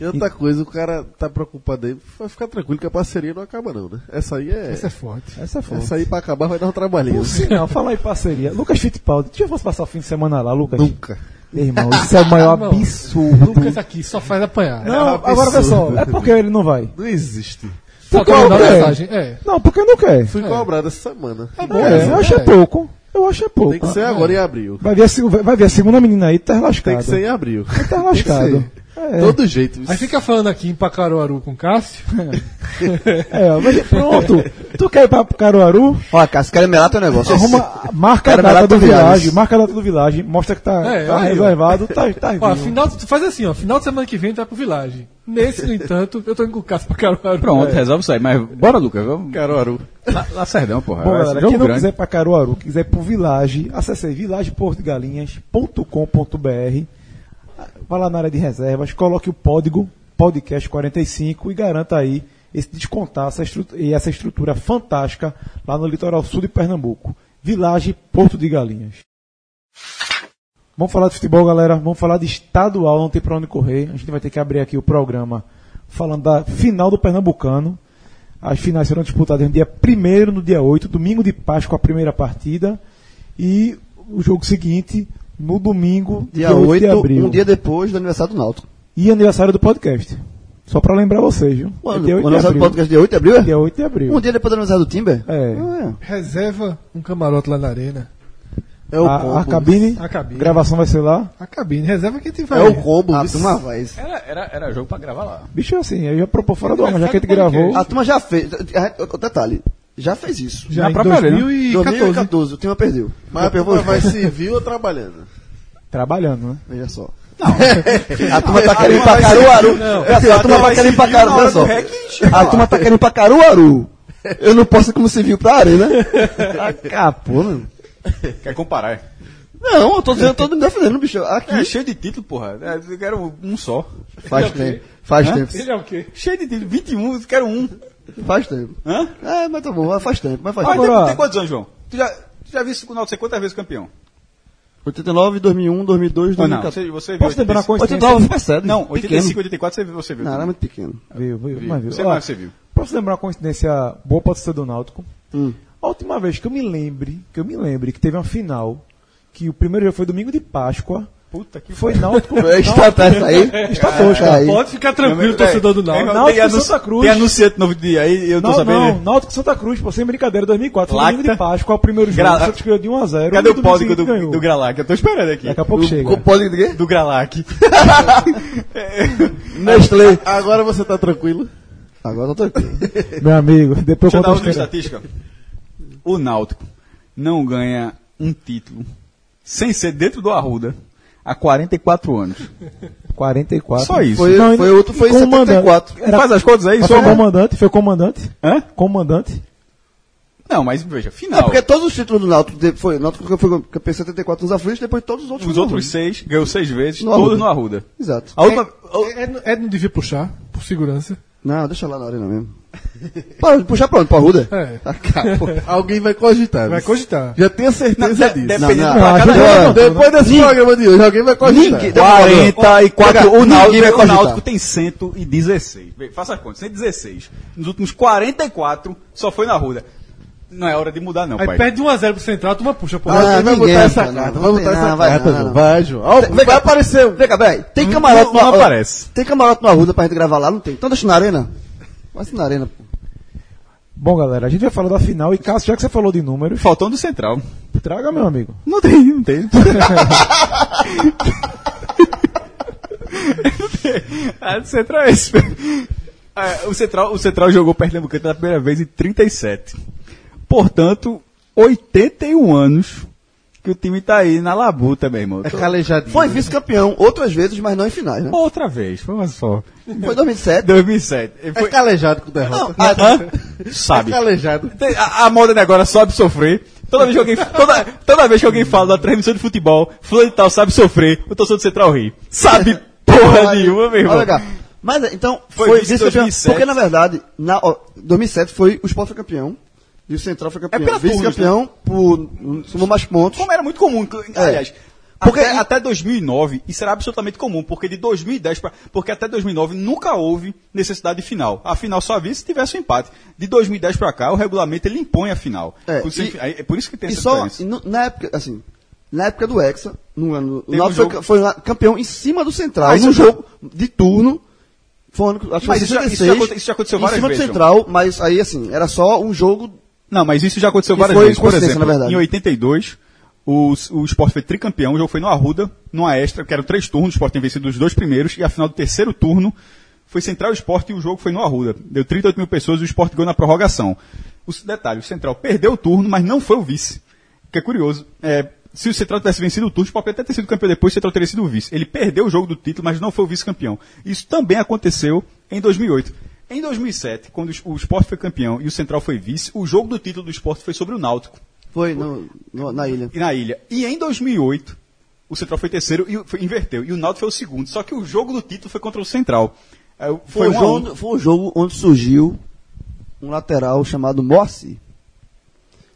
E outra coisa, o cara tá preocupado aí, vai ficar tranquilo que a parceria não acaba não, né? Essa aí é... Essa é forte. Essa é forte. Essa aí pra acabar vai dar um trabalhinho. Por sinal, falar em parceria. Lucas Fittipaldi, eu fosse passar o fim de semana lá, Lucas. Nunca. Meu irmão, isso é o maior Não. absurdo. Lucas aqui só faz apanhar. Não, É um agora absurdo. é porque ele não vai. Não existe. Só Porque eu quero. mensagem. É. Não, porque não quer. Fui É. cobrado essa semana. É bom, É, é, eu acho é é. pouco. Eu acho é pouco. Tem que ser agora em abril. Vai ver, a, vai ver a segunda menina aí, tá lascado. Tem que ser em abril. Tá lascado. É, Todo jeito. Aí fica falando aqui em Pacaruaru com o Cássio. é, mas pronto. Tu quer ir pra Caruaru? Olha, Cássio, quero melar teu negócio. Arruma, marca a data do viagem. vilagem, marca a data do vilagem, mostra que tá, É, tá aí, ó. reservado, tá, tá Ó, final, tu faz assim, ó. Final de semana que vem tu vai pro Village. Nesse, no entanto, eu tô indo com o Cássio pra Caruaru. Pronto, É. resolve isso aí. Mas bora, Lucas. Vamos. Caruaru. Serdão, porra. Bom, galera, quem não grande. quiser pra Caruaru, quiser pro Village, acesse aí villageportogalinhas.com.br Vá lá na área de reservas, coloque o código podcast 45 e garanta aí esse descontaço e essa estrutura fantástica lá no litoral sul de Pernambuco. Village Porto de Galinhas. Vamos falar de futebol, galera. Vamos falar de estadual, não tem pra onde correr. A gente vai ter que abrir aqui o programa falando da final do Pernambucano. As finais serão disputadas no dia 1 no dia 8, domingo de Páscoa, a primeira partida. E o jogo seguinte, no domingo, Dia 8 8, de abril. um dia depois do aniversário do Náutico. E aniversário do podcast. Só pra lembrar vocês, viu? Quando? É dia O 8 de aniversário do podcast dia 8 de abril, é? Dia 8 de abril. Um dia depois do aniversário do Timber? É. Ah, Reserva um camarote lá na arena. É o A, combo. a cabine, A cabine. gravação vai ser lá. A cabine. Reserva que a gente É o combo. A viu? turma vai. Era, era, era jogo pra gravar lá. Bicho, assim, eu já propor fora do ar, mas já que a gente do gravou. A turma já fez. Detalhe, já fez isso. Já Na em própria arena. 2014. 2014, o time perdeu. Mas a turma vai civil ou trabalhando? Trabalhando, né? Veja só. a turma tá querendo ir pra Caruaru. A turma tá querendo ir pra Caruaru. Só. A turma tá querendo ir pra Caruaru. Eu não posso ir como civil pra arena. Acabou, mano. Quer comparar? é? Não, eu tô dizendo, tô me defendendo, bicho. Aqui. É cheio de título, porra. É, Eu quero um só. Faz tempo. Faz Hã? tempo. Ele é o quê? Cheio de título. 21, eu quero um. Faz tempo. Hã? É, mas tá bom, faz tempo. Mas faz Mas tempo. tem, quantos anos, João? Tu já, tu já viu esse Náutico ser quantas vezes campeão? 89, 2001, 2002, Ou não? 2014. Você, você viu Posso lembrar uma 85? coincidência? 89 foi cedo. Não, pequeno. 85, 84 você viu. Você viu Não, era muito pequeno. Viu, viu, Viu. mas viu. Você Ó, mais você viu. Posso lembrar uma coincidência boa pode ser do Náutico? Hum. A última vez que eu me lembre, que eu me lembre que teve uma final, que o primeiro jogo foi domingo de Páscoa, Puta que foi Náutico. É, Está, tá, aí. Está tosco, Aí. Pode ficar tranquilo, torcedor do Náutico. Náutico tem, anunci- Santa Cruz. tem anunciante novo dia aí, eu tô Não, sabendo. não, Náutico Santa Cruz, pô, sem brincadeira, 2004, foi Lacta. domingo de Páscoa, o primeiro jogo, Gra- o Santos ganhou de 1 a 0 Cadê o domingo do, do Gralac? Eu tô esperando aqui. Daqui a pouco chega. O código de quê? Do Gralac. Nestlé. Agora você tá tranquilo? Agora eu tô tranquilo. Meu amigo, depois Deixa eu conto a estatística. O Náutico não ganha um título sem ser dentro do Arruda há 44 anos. 44. Só isso. Foi, Não, foi outro, foi em comandante? 74. Era- Faz as contas aí, só. foi comandante, foi comandante, Hã? comandante. Não, mas veja, É final. porque todos os títulos do Náutico foi, Náutico foi campeão em 74 nos aflitos, depois todos os outros Os outros seis, ganhou seis vezes, No todos Arruda. no Arruda. Exato. A última. Ed, Ed não devia puxar, por segurança. Não, deixa lá na arena mesmo. Para, puxar pra onde? Pra Ruda? É. Alguém vai cogitar. Vai viu? cogitar. Já tenha certeza disso. Dependendo Não, do não, acho não, Depois desse programa de hoje, alguém vai cogitar. Ninguém- 44, o Ninguém Náutico, vai o cogitar. Náutico tem 116. Vê, Faça a conta, 116. Nos últimos 44, só foi na Ruda. Não é hora de mudar, não, Aí pai. perde 1x0 pro Central, a turma puxa, pô. Ah, vai ninguém botar essa não, carta, não vai tem- botar essa não, vai carta, não, João. não. Vai, João. Ó, Vem vai cá. aparecer. Vem cá, peraí. Tem camarote não, não ó, aparece. Tem camarote no Arruda pra gente gravar lá? Não tem. Então deixa na arena. Vai ser na arena, pô. Bom, galera, a gente vai falar da final e Cássio, já que você falou de números, Faltando do Central. traga, meu amigo. Não tem, não tem. a do Central é esse. É, o, Central, o Central jogou Pernambucano pela primeira vez em 37. Portanto, 81 anos que o time tá aí na labuta, meu irmão. É calejadinho. Foi vice-campeão outras vezes, mas não em finais, né? Outra vez, foi uma só. Foi 2007. 2007. Ele É foi, calejado com derrota. Hã? Sabe. É calejado. A, a moda de agora sabe sofrer. Toda vez que alguém, toda, toda vez que alguém fala da transmissão de futebol, fulano de tal sabe sofrer, o torcedor do Central ri. Sabe porra nenhuma, meu irmão. Olha cá. Mas então, Foi foi, vice-campeão. 2007. Porque na verdade, na, ó, 2007 foi o Sport foi campeão. E o Central foi campeão. É Vice-campeão por. Somou mais pontos. Como era muito comum, É. aliás. Porque- até, até 2009, isso era absolutamente comum, porque de 2010 para. Porque até 2009 nunca houve necessidade de final. A final só havia se tivesse um empate. De 2010 para cá, o regulamento ele impõe a final. É, por, isso, e- é por isso que tem E essa só, diferença. e no- na época, assim, na época do Hexa, no ano, o Náutico um foi, jogo- foi lá campeão em cima do Central, já- jogo de turno. Foi um ano, acho que Mas foi isso já- isso 66, já aconte- isso já aconteceu em várias cima vezes, do Central, mas aí, assim, era só um jogo. Não, mas isso já aconteceu várias vezes. Por exemplo, na verdade. em 82, o, o Sport foi tricampeão, o jogo foi no Arruda, numa extra, que eram três turnos, o Sport tem vencido os dois primeiros, e a final do terceiro turno foi Central e Sport e o jogo foi no Arruda. Deu 38 mil pessoas e o Sport ganhou na prorrogação. O detalhe, o Central perdeu o turno, mas não foi o vice. O que é curioso. É, se o Central tivesse vencido o turno, o Sport até ter sido campeão depois, o Central teria sido o vice. Ele perdeu o jogo do título, mas não foi o vice-campeão. Isso também aconteceu em 2008. Em 2007, quando o Sport foi campeão e o Central foi vice, o jogo do título do Sport foi sobre o Náutico Foi no, no- na ilha. e na ilha. E em 2008, o Central foi terceiro e foi- inverteu. E o Náutico foi o segundo. Só que o jogo do título foi contra o Central. É, Foi, Foi um jogo, um. foi um jogo onde surgiu um lateral chamado Moacir.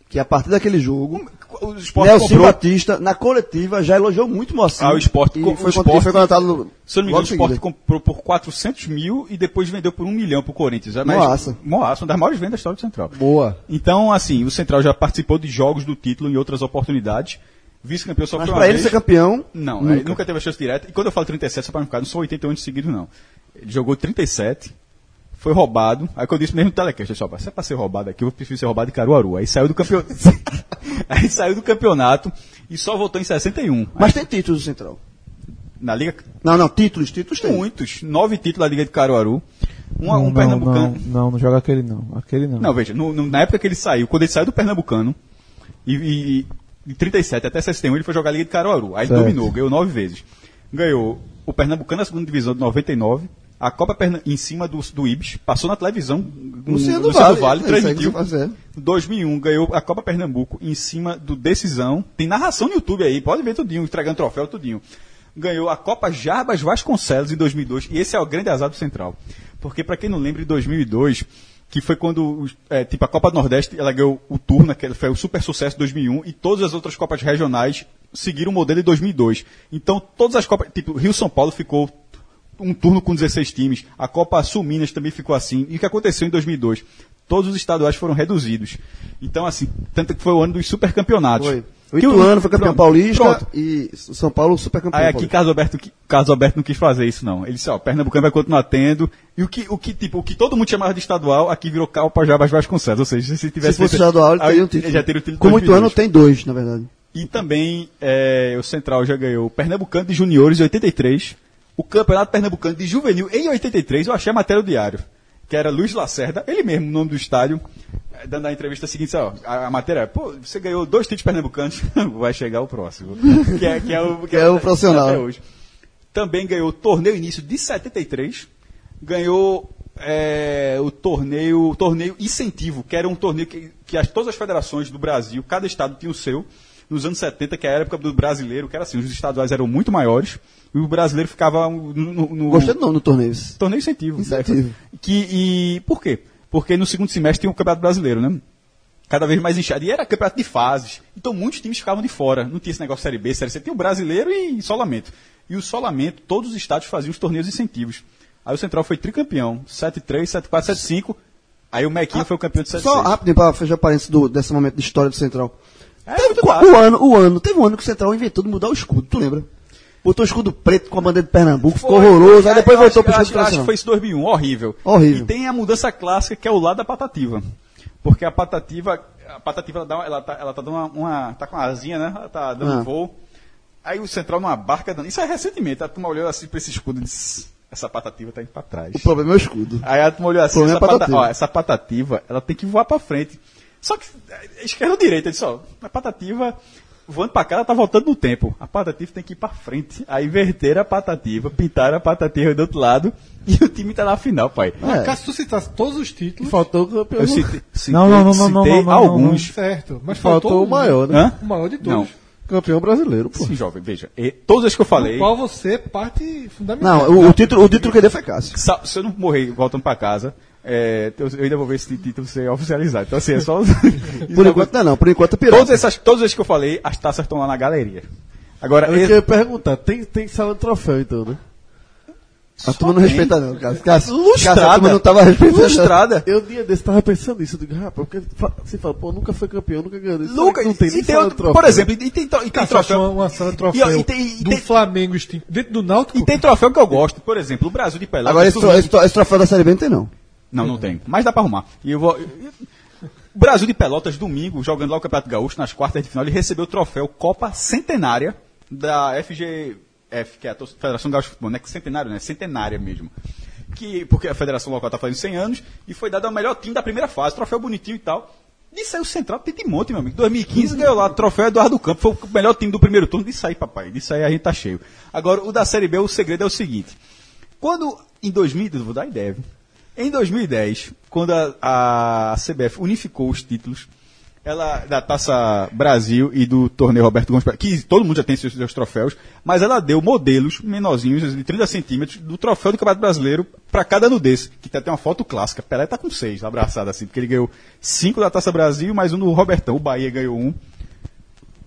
Que a partir daquele jogo, O Sport Nelson comprou. Batista, na coletiva, já elogiou muito Moacir. Ah, o Sport e co- foi, o Sport- foi contratado no, Se eu não me engano, o em Sport seguida. comprou por 400 mil e depois vendeu por um milhão pro Corinthians. É, mas- Moaça. Moaça, uma das maiores vendas da história do Central. Boa. Então, assim, o Central já participou de jogos do título em outras oportunidades. Vice-campeão só Mas pra ele vez. ser campeão, Não, nunca. nunca. teve a chance direta. E quando eu falo 37, só para não ficar, não são 81 anos seguidos, não. Ele jogou 37, foi roubado. Aí quando eu disse mesmo no telecast, disse, se é pra ser roubado aqui, eu prefiro ser roubado de Caruaru. Aí saiu do campeonato. Aí saiu do campeonato e só voltou em 61. mas tem títulos do Central. Na Liga, Não, não, títulos, títulos tem. muitos. Nove títulos da Liga de Caruaru. Um, não, um não, Pernambucano. não, não, não joga aquele não. Aquele não. Não, veja, no- no- na época que ele saiu, quando ele saiu do Pernambucano, e, e, e 37 até 61, ele foi jogar a Liga de Caruaru. Aí ele Certo. dominou, ganhou nove vezes. Ganhou o Pernambucano na segunda divisão de 99, a Copa Perna, em cima do, do Ibis, passou na televisão, no do Vale, Vale transmitiu. você faz, é. 2001 ganhou a Copa Pernambuco em cima do Decisão. Tem narração no YouTube aí, pode ver tudinho, entregando troféu, tudinho. Ganhou a Copa Jarbas Vasconcelos em 2002, e esse é o grande azar do Central. Porque, para quem não lembra, em 2002, que foi quando, é, tipo, a Copa do Nordeste, ela ganhou o turno, que foi o super sucesso de 2001, e todas as outras Copas regionais seguiram o modelo de 2002. Então, todas as Copas, tipo, Rio-São Paulo ficou um turno com 16 times. A Copa Sul Minas também ficou assim. E o que aconteceu em 2002? Todos os estaduais foram reduzidos. Então, assim, tanto que foi o ano dos supercampeonatos. Foi. O Ituano foi campeão pronto, paulista pronto. e São Paulo super campeão Aí aqui. Carlos Alberto, Carlos Alberto não quis fazer isso, não. Ele disse, ó, Pernambucano vai continuar tendo. E o que, o que, tipo, o que todo mundo chamava de estadual, aqui virou Copa Jabas Vasconcelos. Ou seja, se Se tivesse fosse feito- estadual, ele teria um título. Já teria o título Como o Ituano 2002. tem dois, na verdade. E também é, o Central já ganhou o Pernambucano de Juniores em 83, o Campeonato Pernambucano de Juvenil em 83, eu achei a matéria do diário, que era Luiz Lacerda, ele mesmo, o nome do estádio, eh, dando a entrevista seguinte, ó, a, a matéria é, pô, você ganhou dois títulos pernambucanos, vai chegar o próximo. que, é, que é o, Que é o profissional. até hoje. Também ganhou o torneio início de 73, ganhou é, o torneio, o torneio incentivo, que era um torneio que, que as, todas as federações do Brasil, cada estado tinha o seu, nos anos 70, que é a época do brasileiro, que era assim, os estaduais eram muito maiores, e o brasileiro ficava no... no, nome no torneio. Torneio incentivo. Incentivo. Que, e por quê? Porque no segundo semestre tinha o Campeonato Brasileiro, né? Cada vez mais inchado. E era campeonato de fases. Então muitos times ficavam de fora. Não tinha esse negócio Série B, Série C. Tinha o brasileiro e solamento. E o solamento, todos os estádios faziam os torneios incentivos. Aí o Central foi tricampeão. 7-3, 7-4, 7-5. Aí o Mequinho ah, foi o campeão de 7-6. Só rapidinho para fechar parênteses do, desse momento de história do Central. É, teve, o, ano, o ano, teve um ano que o Central inventou de mudar o escudo, tu lembra? Botou o escudo preto com a bandeira de Pernambuco, ficou horroroso, aí depois voltou pro escudo acho, acho que foi esse 2001, horrível. Horrível. E tem a mudança clássica que é o lado da patativa. Porque a patativa, a patativa ela, dá, ela, tá, ela tá dando uma, uma, tá com uma asinha, né? Ela tá dando ah. voo. Aí o Central numa barca, isso é recentemente, a turma olhou assim pra esse escudo e disse, essa patativa tá indo pra trás. O problema é o escudo. Aí a turma olhou assim, essa, é patativa. Pata, ó, essa patativa, ela tem que voar pra frente. Só que, é, esquerda ou direita, disse, ó, a patativa voando pra cá, ela tá voltando no tempo. A patativa tem que ir pra frente. Aí inverteram a patativa, pintaram a patativa do outro lado e o time tá na final, pai. É. Caso tu citasse todos os títulos. Faltou o campeão. Eu citei, citei, não, não, não, não, não, não, não, alguns. Certo. Mas faltou, faltou o maior, né? Hã? O maior de todos. Não. Campeão brasileiro, pô. Sim, jovem, veja. E, todos os que eu falei. No qual você parte fundamental. Não, o, o título, o título que deu foi Cássio. Se eu não morrer voltando pra casa, é, eu ainda vou ver esse título ser oficializado. Então, assim, é só. por enquanto não, não, por enquanto é pirata. Todos esses, todos esses que eu falei, as taças estão lá na galeria. Agora, eu esse... queria perguntar, tem, tem sala de troféu então, né? A turma não respeita não, Cássio. Cássio, Lustrada. Cássio, a turma não tava respeitando. Lustrada. Eu dia desse tava pensando nisso. Eu digo, rapaz, porque você fala, pô, nunca foi campeão, nunca ganhou. Isso nunca, não tem nem tem outro, troféu. Por exemplo, e tem, e tem Cássio, troféu. Uma, sala de troféu e, e tem, do tem, Flamengo dentro do Náutico. E tem troféu que eu gosto. Por exemplo, o Brasil de Pelé. Agora esse, esse, esse, troféu da Série B não tem não. Não, não tem. Mas dá pra arrumar. E eu vou... O Brasil de Pelotas, domingo, jogando lá o Campeonato Gaúcho, nas quartas de final, ele recebeu o troféu Copa Centenária da FGF, que é a Federação Gaúcha de Futebol. Não é que centenário, né? Centenária mesmo. Que, porque a federação local está fazendo 100 anos e foi dado ao melhor time da primeira fase, troféu bonitinho e tal. Disso aí o Central tem de monte, meu amigo. 2015 ganhou lá o troféu Eduardo Campos, foi o melhor time do primeiro turno. Disso aí, papai. Disso aí a gente tá cheio. Agora, o da Série B, o segredo é o seguinte. Quando, em 2000, vou dar ideia, viu? Em 2010, quando a, a CBF unificou os títulos ela da Taça Brasil e do torneio Roberto Gomes, que todo mundo já tem seus, seus troféus, mas ela deu modelos menorzinhos, de 30 centímetros, do troféu do Campeonato Brasileiro para cada ano desse, que tem até uma foto clássica. Pelé tá com seis, abraçado assim, porque ele ganhou cinco da Taça Brasil, mais um do Robertão. O Bahia ganhou um.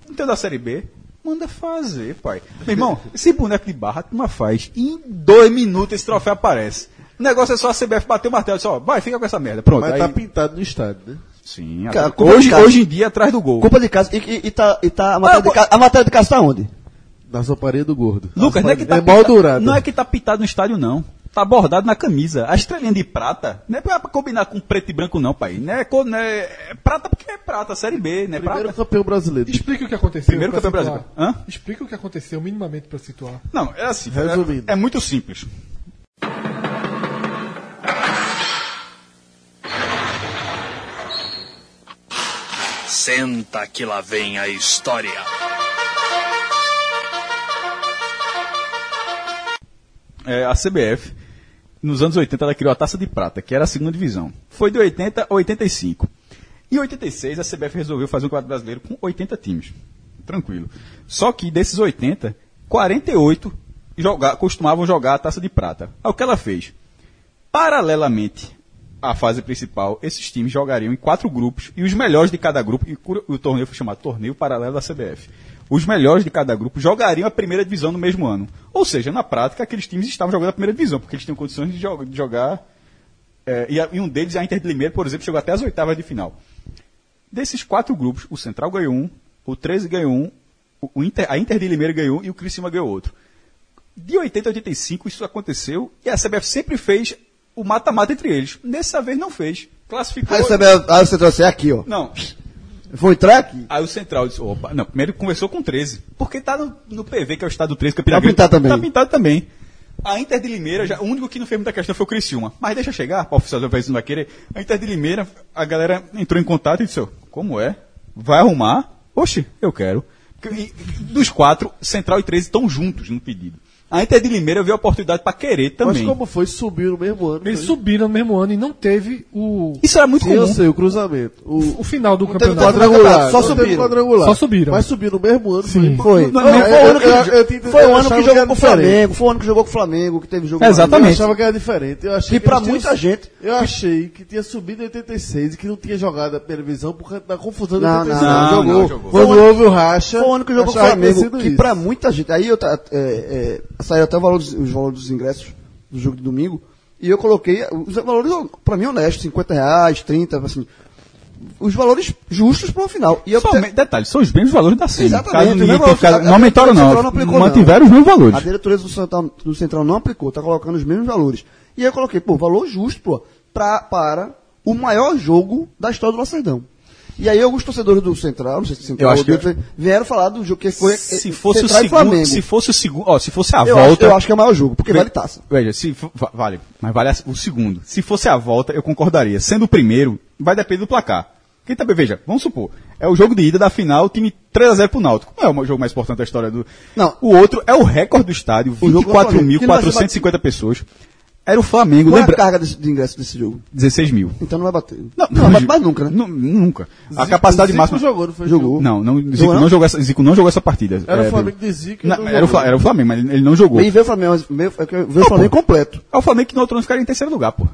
Então da Série B, manda fazer, pai. Meu irmão, esse boneco de barra, tu faz. Em dois minutos esse troféu aparece. O negócio é só a CBF bater o martelo e só, vai, fica com essa merda. Pronto. Mas aí... tá pintado no estádio, né? Sim. Cara, hoje, hoje em dia atrás do gol. Culpa de casa. E, e, e tá, e tá a, matéria ah, de casa, a matéria de casa tá onde? Na soparia do gordo. Lucas, não é que tá é pintado, Não é que tá pintado no estádio, não. Tá bordado na camisa. A estrelinha de prata não é pra combinar com preto e branco, não, pai. Não é, não é, é prata porque é prata, série B, né? Primeiro prata. campeão brasileiro. Explica o que aconteceu. Primeiro campeão brasileiro. Hã? Explica o que aconteceu minimamente para situar. Não, é assim. Resumindo. É, é muito simples. Senta que lá vem a história. É, a CBF, nos anos 80, ela criou a Taça de Prata, que era a segunda divisão. Foi de 80 a 85. Em 86, a CBF resolveu fazer um quadro brasileiro com 80 times. Tranquilo. Só que desses 80, 48 jogar, costumavam jogar a Taça de Prata. Aí o que ela fez? Paralelamente a fase principal, esses times jogariam em quatro grupos e os melhores de cada grupo, e o torneio foi chamado Torneio Paralelo da CBF. Os melhores de cada grupo jogariam a primeira divisão no mesmo ano. Ou seja, na prática, aqueles times estavam jogando a primeira divisão, porque eles tinham condições de, jogar. De jogar é, e, e, um deles, a Inter de Limeira, por exemplo, chegou até as oitavas de final. Desses quatro grupos, o Central ganhou um, o 13 ganhou um, o Inter, a Inter de Limeira ganhou um e o Criciúma ganhou outro. De 80 a 85 isso aconteceu e a CBF sempre fez o mata-mata entre eles. Dessa vez não fez. Classificou. Aí, você, aí você trouxe aqui, ó. Não. Foi entrar aqui? Aí o Central disse, opa, não, primeiro conversou com 13. Porque tá no, no PV, que é o estado 13, Campina Tá pintado também. Tá pintado também. A Inter de Limeira, já, o único que não fez muita questão foi o Criciúma. Mas deixa chegar, o oficial da não vai querer. A Inter de Limeira, a galera entrou em contato e disse, como é? Vai arrumar? Oxe, eu quero. Dos quatro, Central e 13 estão juntos no pedido. A Inter de Limeira viu a oportunidade para querer também. Mas como foi? Subiu no mesmo ano. Eles foi? subiram no mesmo ano e não teve o, Isso era muito Sim, eu comum. sei, o cruzamento. O o final do Não teve campeonato. quadrangular. Só subiram. quadrangular. Só subiram. Mas subiu no mesmo ano. Sim, foi. foi. Não, Foi, não, foi o ano que, eu- eu- eu foi o eu ano que jogou com o. Flamengo, foi o ano que jogou com o Flamengo, que teve jogo Exatamente. Eu achava que era diferente. Eu achei E que pra eles tinham- muita gente- Eu achei que tinha subido em 86 e que não tinha jogado a televisão por causa da confusão de Não, 86. não, Não, jogou. Quando houve o racha. Foi o ano que jogou com o Flamengo, que pra muita gente. Aí eu é, é, saiu até o valor dos, os valores dos ingressos do jogo de domingo. E eu coloquei os valores, pra mim, honestos, 50 reais, 30, assim. Os valores justos pro final. E eu Somente, detalhe, são os mesmos valores da cena. Exatamente, ficado- não aumentaram, não. não aplicou, Mantiveram os mesmos valores. A diretoria do Central, do Central não aplicou, tá colocando os mesmos valores. E eu coloquei, pô, valor justo, pô, pra, para o maior jogo da história do Lacerdão. E aí alguns torcedores do Central, não sei se Central Eu acho ou que- vieram falar do jogo que foi Se eh, fosse o Central e segundo, Flamengo. se fosse o segundo, ó, se fosse a eu, volta, acho, eu acho que é o maior jogo, porque vale taça. Veja, se vale, mas vale o segundo. Se fosse a volta, eu concordaria. Sendo o primeiro, vai depender do placar. Quem também, veja, vamos supor, é o jogo de ida da final, time 3x0 pro Náutico. Não é o jogo mais importante da história do. Não. O outro é o recorde do estádio, O jogo do Flamengo, que não vai ser 24.450 pessoas. Era o Flamengo, Qual é a lembra? carga desse- de ingresso desse jogo? 16 mil. Então não vai bater. Não, não vai bater mais nunca, né? Nu- Nunca. A Zico- capacidade Zico máxima. jogou, não foi? Jogou. Não, não, Zico Jogou, não, não? jogou essa, Zico não jogou essa partida. Era É, o Flamengo de Zico Não, não era, o, era o Flamengo, mas ele ele não jogou. Bem, veio o Flamengo, veio, veio o Flamengo completo. É o Flamengo que no outro ano ficaria em terceiro lugar, pô.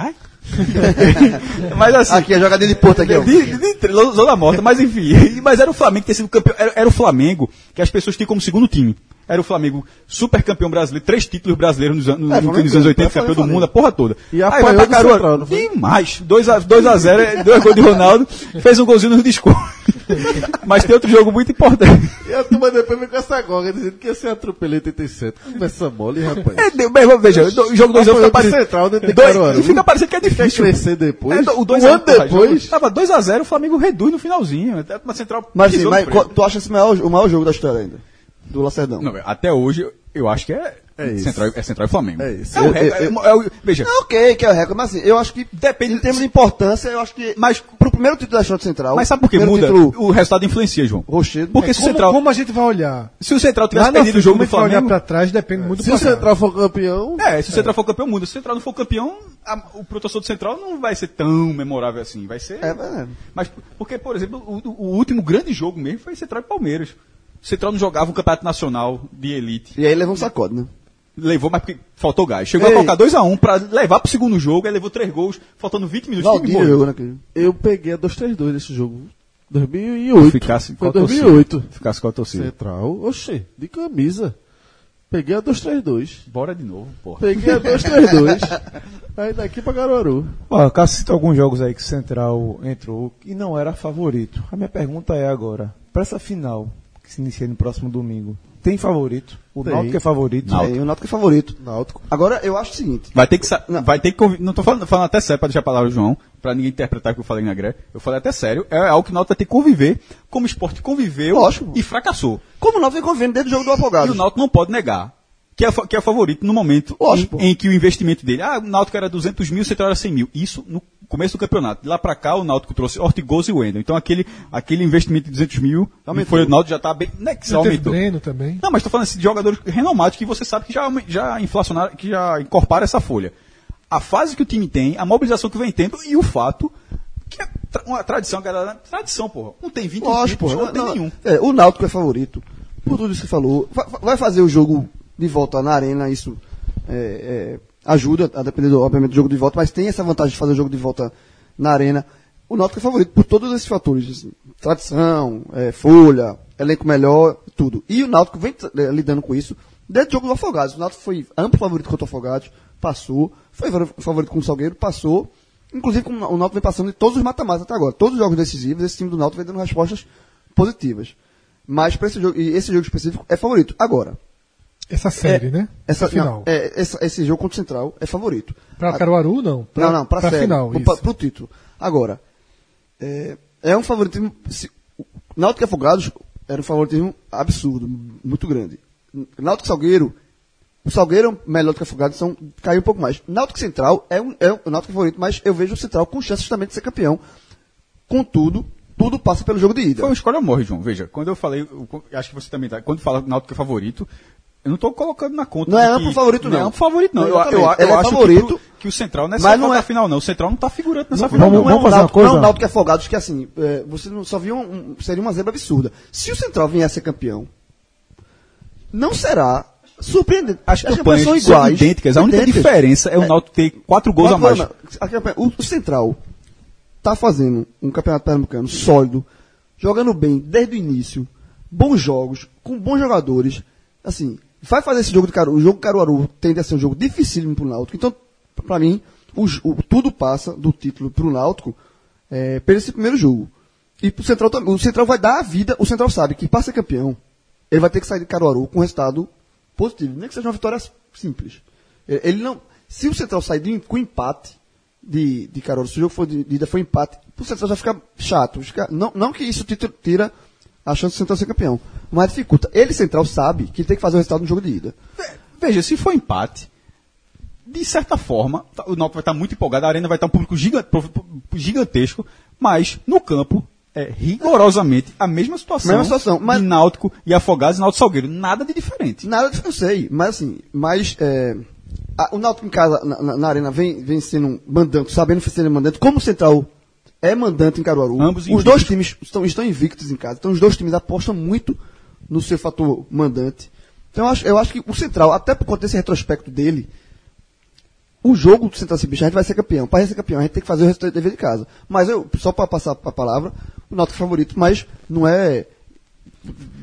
Ai? mas assim. Aqui, a jogadinha de Porto aqui, ó. De, de, de, Zona Morta, mas enfim. Mas era o Flamengo que ter sido campeão. Era, era o Flamengo que as pessoas tinham como segundo time. Era o Flamengo super campeão brasileiro, três títulos brasileiros nos, anos- É, no- Flamengo, nos anos 80, é, campeão do Flamengo. mundo, a porra toda. E Aí apanhou vai pra do Caruaru. Central, não foi? Demais. 2x0, 2x0, dois gols de Ronaldo, fez um golzinho no desconto. mas tem outro jogo muito importante. E a turma depois veio com essa goga dizendo que ia ser atropelado em 87. Conversa mole, rapaz. É, deu- mas, veja, o jogo 2 Apanhou fica do parecendo. Central de dois- e fica parecendo que é Quer difícil. crescer depois? É, o um 2 a ano depois. Tava 2x0, o Flamengo reduz no finalzinho. Até uma central. Mas, pisou mas qual- tu acha esse maior, o maior jogo da história ainda? Do Lacerdão? Não, até hoje, eu acho que é, É isso. central, é Central e Flamengo. É isso. o Eu- recorde- eu- é o- veja, É ok, que é o recorde, mas assim, eu acho que Depende- em termos de importância, eu acho que Mas- pro primeiro título da do Central, mas sabe por que muda? título O resultado influencia, João. rochedo, Porque é, se o Como, Central, como a gente vai olhar? se o Central tivesse perdido o jogo do vai olhar Flamengo, pra trás, depende muito do Se o. Central for campeão, é, se o Central for campeão, muda. Se o Central não for campeão, a- o protetor do Central não vai ser tão memorável assim. Vai ser. É, é. Mas, porque, por exemplo, o, o último grande jogo mesmo foi Central e Palmeiras. O Central não jogava um campeonato nacional de elite. E aí levou um sacode, né? Levou, mas porque faltou gás. Chegou Ei. a colocar 2x1 pra levar pro segundo jogo, aí levou três gols, faltando 20 minutos. morreu. jogou naquele. eu peguei a 2-3-2 nesse jogo. 2008. Ficasse com Foi a torcida. 2008. Ficasse com a torcida. Central, oxê, de camisa. Peguei a 2-3-2. Bora de novo, porra. Peguei a 2-3-2. Aí daqui pra Caruaru. Ó, Cássio citou alguns jogos aí que o Central entrou e não era favorito. A minha pergunta é agora, para essa final, que se inicia no próximo domingo, tem favorito? O Tem. Náutico é favorito? Náutico. O Náutico é favorito. Náutico. Agora, eu acho o seguinte, Vai ter que, Não. vai ter que convi- não tô falando, falando até sério pra deixar a palavra João, pra ninguém interpretar o que eu falei na Gré. Eu falei até sério, é algo que o Náutico vai ter que conviver, como o esporte conviveu Lógico. e fracassou. como o Náutico vem convivendo desde o jogo do E Afogados. o Náutico não pode negar que é, que é favorito no momento Lógico, em, em que o investimento dele, ah, o Náutico era 200 mil, o Central era 100 mil. Isso no começo do campeonato. De lá pra cá, o Náutico trouxe Ortigoz e Wendel. Então aquele, aquele investimento de 200 mil, Aumentou. foi o Náutico já tá bem, não é que Teve aumentou. Breno também. Não, mas estou falando assim, de jogadores renomados que você sabe que já, já inflacionaram, que já incorporaram essa folha. A fase que o time tem, a mobilização que vem tendo e o fato que é tra- uma tradição, galera. Tradição, porra. Um tem 20 Lógico, títulos, outro tem Não, nenhum. é, o Náutico é favorito. Por tudo isso que você falou. Va- Vai fazer o jogo de volta na arena, isso é, é, ajuda, a depender, do, obviamente, do jogo de volta, mas tem essa vantagem de fazer o jogo de volta na arena. O Náutico é favorito por todos esses fatores. assim, tradição, é, folha, elenco melhor, tudo. E o Náutico vem é, lidando com isso desde o jogo do Afogados. O Náutico foi amplo favorito contra o Afogados, passou. Foi favorito com o Salgueiro, passou. Inclusive, o Náutico vem passando em todos os mata-matas até agora. Todos os jogos decisivos, esse time do Náutico vem dando respostas positivas. Mas para esse jogo, e esse jogo específico é favorito. Agora, Essa série, né? essa final. não, é, essa- esse jogo contra o Central é favorito. Pra A- Caruaru, não. Pra, não, não, pra, série, final. pra- pro título. Agora, é, é um favoritismo. Se, o Náutico e Afogados era um favoritismo absurdo, muito grande. Náutico e Salgueiro, o Salgueiro é melhor do que o Afogados, são, caiu um pouco mais. Náutico Central é, um, é um, o Náutico é favorito, mas eu vejo o Central com chances também de ser campeão. Contudo, tudo passa pelo jogo de ida. Foi uma escolha ou morre, João. Veja, quando eu falei, eu- acho que você também tá. Quando fala Náutico é favorito, Eu não estou colocando na conta. Não é que- amplo favorito, não. Não é amplo favorito, não. Eu, eu, eu, é acho favorito, que, pro- que o Central não é mas não não é- final, não. O Central não está figurando nessa Não, final. não, Vamos- é um vamos fazer uma Náutico- não é coisa? um Náutico afogados que assim, é, você não só viu um, um- seria uma zebra absurda. Se o Central vier a ser campeão, não será surpreendente. As campanhas campanhas são são iguais. idênticas. A única idênticas. diferença é o Náutico ter quatro gols a mais. campanha- O, o Central tá fazendo um campeonato pernambucano sólido, jogando bem desde o início, bons jogos, com bons jogadores. Assim, vai fazer esse jogo de Caruaru. O jogo de Caruaru tende a ser um jogo dificílimo pro Náutico. Então, pra mim, o, o- tudo passa do título pro Náutico é, pelo esse primeiro jogo. E pro Central também. O Central vai dar a vida. O Central sabe que para ser campeão, ele vai ter que sair de Caruaru com um resultado positivo. Nem que seja uma vitória simples. Ele ele não. Se o Central sair de, com empate de, de Caruaru, se o jogo for de, ida foi empate, o Central já fica chato. Fica- não, não que isso tira a chance do Central ser campeão, mas dificulta. Ele, Central, sabe que ele tem que fazer o resultado no jogo de ida. Veja, se for empate, de certa forma, tá- o Náutico vai estar muito empolgado, a arena vai estar um público gigantesco, mas no campo é rigorosamente a mesma situação, Mesma situação, mas- de Náutico e Afogados e Náutico Salgueiro. Nada de diferente. Nada disso eu sei, mas assim, mas é, a- o Náutico em casa, na, na- na arena, vem, vem sendo um mandante, sabendo ser um mandante, como o Central é mandante em Caruaru. Ambos os dois times estão, estão invictos em casa, então os dois times apostam muito no seu fator mandante. Então eu acho, eu acho que o Central, até por conta desse retrospecto dele, o jogo do Central Cibista, a gente vai ser campeão. Para ser campeão, a gente tem que fazer o resultado de dever de casa. Mas eu, só para passar a palavra, o Náutico é favorito, mas não é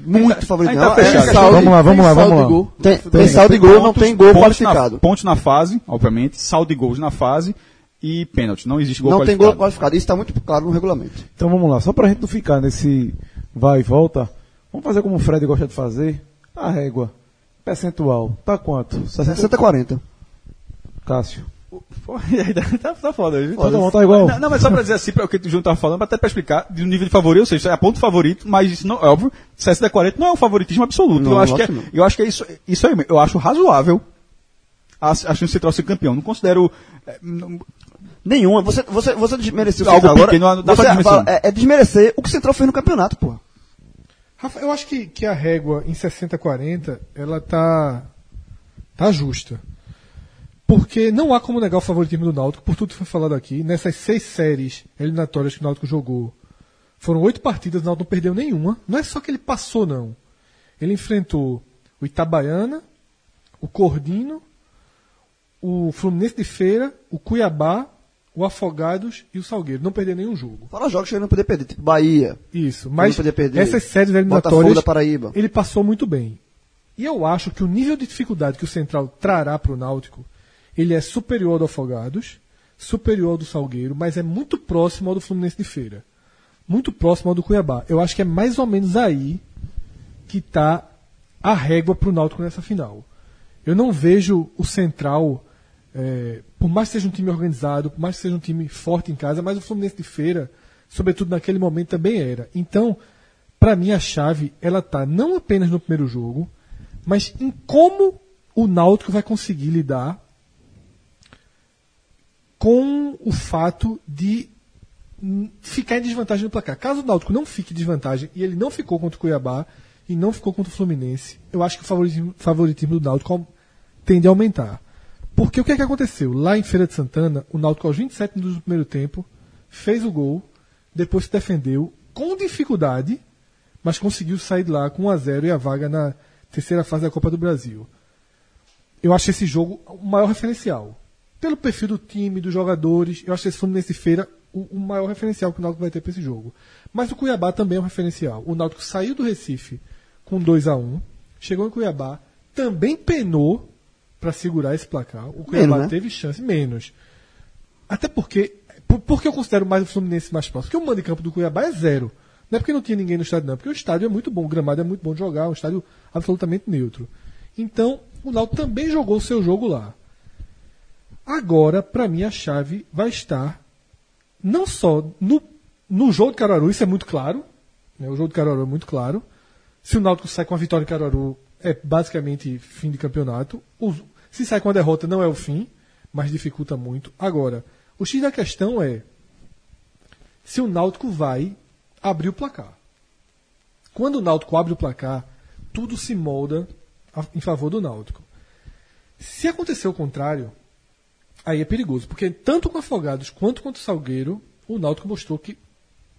muito favorito. tá É de- Vamos lá, vamos lá, saldo vamos lá. gol. Tem, tem, Tem- saldo de gol, não tem gol pontos qualificado. Na, pontos na fase, obviamente, saldo de gols na fase e pênalti. Não existe gol Não tem qualificado. gol qualificado. Isso está muito claro no regulamento. Então vamos lá, só pra gente não ficar nesse vai e volta, vamos fazer como o Fred gosta de fazer, a régua, percentual, tá quanto? 60 40. Cássio. Pô, e tá, tá foda. viu? Todo mundo tá igual. Não, não, mas só pra dizer assim, para o que o João tava falando, até pra explicar, de um nível de favorito, ou seja, é ponto favorito, mas isso não, é óbvio, 60 a 40 não é um favoritismo absoluto. Não, eu acho que é, eu acho que é isso, isso aí, mesmo. eu acho razoável a, a chance de Central ser campeão. Não considero, é, não- Nenhuma. Você, você, você desmereceu o Algo Central pequeno, agora. dá pra Você desmerecer. fala- é, é desmerecer o que o Central fez no campeonato, pô. Rafa, eu acho que, que a régua em 60-40 ela tá, tá justa. Porque não há como negar o favoritismo do Náutico, por tudo que foi falado aqui. Nessas seis séries eliminatórias que o Náutico jogou, foram oito partidas, o Náutico não perdeu nenhuma. Não é só que ele passou, não. Ele enfrentou o Itabaiana, o Cordino, o Fluminense de Feira, o Cuiabá, o Afogados e o Salgueiro. Não perdeu nenhum jogo. Fora jogos que ele não poder perder, tipo Bahia. Isso, mas perder. essas séries eliminatórias da Paraíba. ele passou muito bem. E eu acho que o nível de dificuldade que o Central trará para o Náutico, ele é superior ao do Afogados, superior ao do Salgueiro, mas é muito próximo ao do Fluminense de Feira. Muito próximo ao do Cuiabá. Eu acho que é mais ou menos aí que está a régua para o Náutico nessa final. Eu não vejo o Central, é, por mais que seja um time organizado, por mais que seja um time forte em casa, mas o Fluminense de Feira, sobretudo naquele momento, também era. Então, para mim, a chave ela tá não apenas no primeiro jogo, mas em como o Náutico vai conseguir lidar com o fato de ficar em desvantagem no placar. Caso o Náutico não fique em desvantagem, e ele não ficou contra o Cuiabá e não ficou contra o Fluminense, eu acho que o favoritismo, favoritismo do Náutico tende a aumentar. Porque o que é que aconteceu? Lá em Feira de Santana, o Náutico aos 27 minutos do primeiro tempo fez o gol, depois se defendeu com dificuldade, mas conseguiu sair de lá com 1 a 0 e a vaga na terceira fase da Copa do Brasil. Eu acho esse jogo o maior referencial. Pelo perfil do time, dos jogadores, eu acho esse Fluminense Feira o, o maior referencial que o Náutico vai ter para esse jogo. Mas o Cuiabá também é um referencial. O Náutico saiu do Recife com 2 a 1 chegou em Cuiabá, também penou para segurar esse placar. O Cuiabá né? teve chance, menos. Até porque. Por, por que eu considero mais o Fluminense mais próximo? Porque o mando de campo do Cuiabá é zero. Não é porque não tinha ninguém no estádio, não. Porque o estádio é muito bom, o gramado é muito bom de jogar, é um estádio absolutamente neutro. Então, o Náutico também jogou o seu jogo lá. Agora, para mim, a chave vai estar não só no, no jogo de Caruaru, isso é muito claro. né, o jogo de Caruaru é muito claro. Se o Náutico sai com a vitória em Caruaru, é basicamente fim de campeonato. Se sai com a derrota, não é o fim, mas dificulta muito. Agora, o X da questão é se o Náutico vai abrir o placar. Quando o Náutico abre o placar, tudo se molda em favor do Náutico. Se acontecer o contrário, aí é perigoso, porque tanto com Afogados quanto contra o Salgueiro, o Náutico mostrou que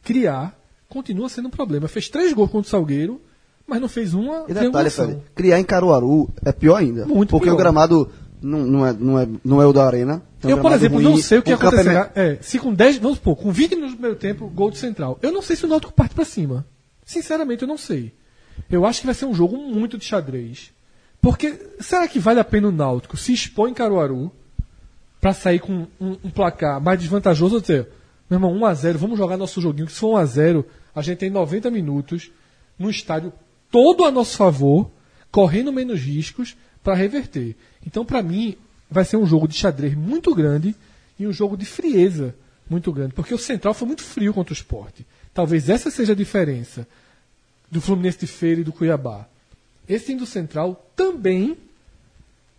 criar continua sendo um problema. Fez três gols contra o Salgueiro, mas não fez uma E detalhe. Fred, criar em Caruaru é pior ainda. Muito porque pior. o gramado não, não, é, não, é, não é o da arena. Um Eu, por exemplo, ruim, não sei o que é acontecerá. É, se com 10, vamos supor, com 20 minutos do primeiro tempo, gol de central. Eu não sei se o Náutico parte pra cima. Sinceramente, eu não sei. Eu acho que vai ser um jogo muito de xadrez. Porque será que vale a pena o Náutico se expor em Caruaru pra sair com um, um placar mais desvantajoso ou dizer, meu irmão, 1x0, vamos jogar nosso joguinho, que se for 1x0, a gente tem 90 minutos no estádio todo a nosso favor, correndo menos riscos para reverter. Então, para mim, vai ser um jogo de xadrez muito grande e um jogo de frieza muito grande, porque o Central foi muito frio contra o esporte. Talvez essa seja a diferença do Fluminense de Feira e do Cuiabá. Esse time do Central também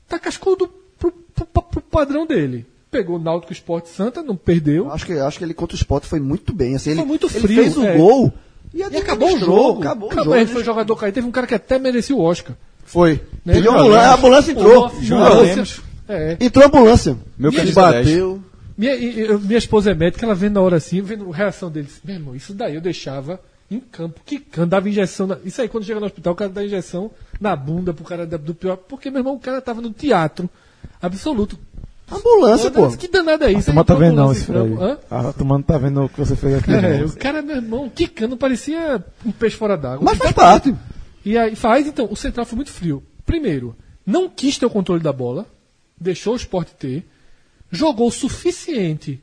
tá cascudo pro, pro, pro- padrão dele. Pegou o Náutico Esporte Santa, não perdeu. Acho que, acho que ele contra o Sport foi muito bem. Assim, ele, Foi muito ele frio, fez o é. gol e, E acabou o jogo. Acabou, Acabou, o jogo. ele foi jogador caído. Teve um cara que até merecia o Oscar. Foi. Né? Pediu ambulância, a Lemos. ambulância entrou. Ambulância. É. Entrou a ambulância. Meu 10. Bateu. Minha, minha esposa é médica, ela vendo na hora assim, vendo a reação dele. disse, Meu irmão, isso daí eu deixava em campo, quicando, dava injeção. na- Isso aí, quando chega no hospital, o cara dá injeção na bunda pro cara do pior. Porque, meu irmão, o cara tava no teatro absoluto. Ambulância, pô. Que danada é A isso? turma Aí, tá vendo não campo. Fred. Hã? A turma não tá vendo o que você fez aqui. É, não. o cara, meu irmão, quicando, parecia um peixe fora d'água. Mas faz parte. E aí faz, então, o Central foi muito frio. Primeiro, não quis ter o controle da bola, deixou o esporte ter, jogou o suficiente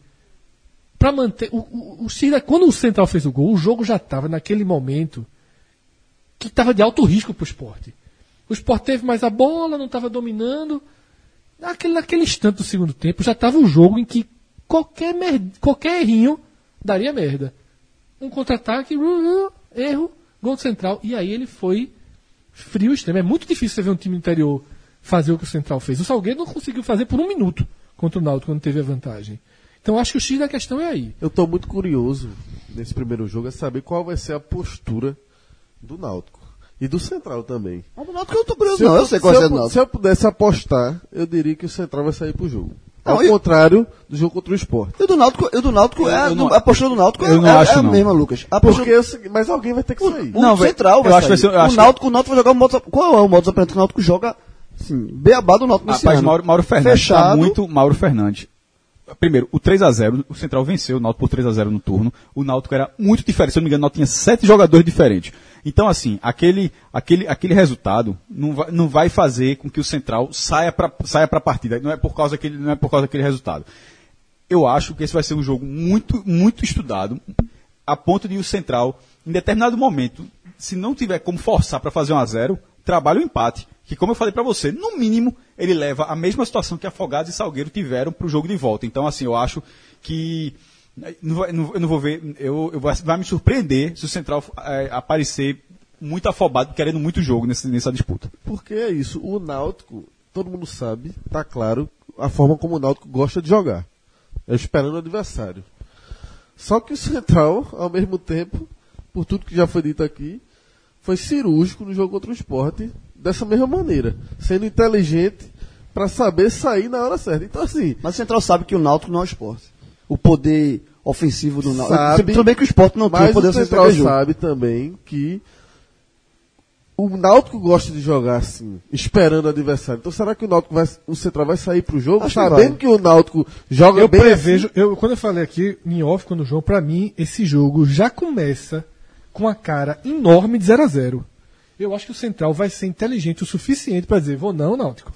para manter. O, o, o quando o Central fez o gol, o jogo já estava naquele momento que estava de alto risco para o esporte. O esporte teve mais a bola, não estava dominando. Naquele, naquele instante do segundo tempo, já estava um jogo em que qualquer, mer- qualquer errinho daria merda. Um contra-ataque, uh, uh, erro, gol Central. E aí ele foi frio extremo. É muito difícil você ver um time interior fazer o que o Central fez. O Salgueiro não conseguiu fazer por um minuto contra o Náutico quando teve a vantagem. Então acho que o X da questão é aí. Eu tô muito curioso nesse primeiro jogo a saber qual vai ser a postura do Náutico. E do Central também. O Náutico eu não tô curioso, Se não. eu, Eu sei se qual eu é o pu- Náutico. se eu pudesse apostar, eu diria que o Central vai sair pro jogo. Ao Não, eu- contrário do jogo contra o Sport. E o do Náutico, e o do Náutico é, eu não- a postura do Náutico é, eu não é- acho, é a não. mesma, Lucas. A postura Porque é o mas alguém vai ter que sair. O Não, vai- Central vai eu acho que sair. vai ser- eu o, Náutico, o Náutico vai jogar o modo... Qual é o modo operante que o Náutico joga? Assim, beabá do Náutico Rapaz. Mauro, Mauro Fernandes tá Fechado. muito Mauro Fernandes. Primeiro, o 3x0, o Central venceu o Náutico por 3x0 no turno. O Náutico era muito diferente. Se eu não me engano, o Náutico tinha sete jogadores diferentes. Então, assim, aquele, aquele, aquele resultado não vai, não vai fazer com que o Central saia para saia a partida. Não é, por causa daquele, não é por causa daquele resultado. Eu acho que esse vai ser um jogo muito, muito estudado, a ponto de o Central, em determinado momento, se não tiver como forçar para fazer um a 0 trabalha o empate. Que, como eu falei para você, no mínimo, ele leva a mesma situação que Afogados e Salgueiro tiveram para o jogo de volta. Então, assim, eu acho que. Não, vai- não- eu não vou ver. Eu, eu vai, vai me surpreender se o Central eh, aparecer muito afobado, querendo muito jogo nesse- nessa disputa. Porque é isso. O Náutico, todo mundo sabe, tá claro, a forma como o Náutico gosta de jogar. É esperando o adversário. Só que o Central, ao mesmo tempo, por tudo que já foi dito aqui, foi cirúrgico no jogo contra o esporte dessa mesma maneira. Sendo inteligente para saber sair na hora certa. Então, assim, Mas o Central sabe que o Náutico não é o esporte. O poder ofensivo do Náutico. Bem que o esporte não tem mas o poder o ofensivo Central daquele jogo. sabe também que o Náutico gosta de jogar assim, esperando o adversário. Então será que o Náutico vai, o Central vai sair pro jogo Acho que sabendo vai. que, o Náutico joga Eu bem prevejo, assim? eu, quando eu falei aqui em off, quando o João, pra mim, esse jogo já começa com a cara enorme de 0 a 0 Eu acho que o Central vai ser inteligente o suficiente pra dizer, vou não, Náutico.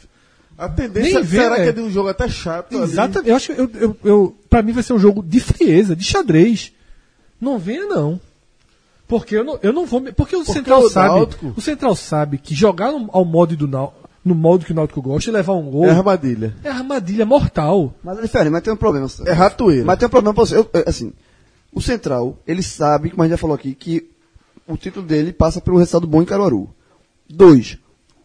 A tendência Nem vê, será é. que é de um jogo até chato ali? Exatamente. Eu acho que eu, eu, eu, pra mim vai ser um jogo de frieza, de xadrez. Não venha, não. Porque eu não, eu não vou. me- Porque o Porque Central o sabe. Náutico- O Central sabe que jogar no, ao modo do Nau- no modo que o Náutico gosta e levar um gol É armadilha. é armadilha mortal. Mas é diferente, mas tem um problema. É ratoeira. Mas tem um problema pra você. Eu- eu- assim, o Central, ele sabe, como a gente já falou aqui, que o título dele passa pelo resultado bom em Caruaru. Dois,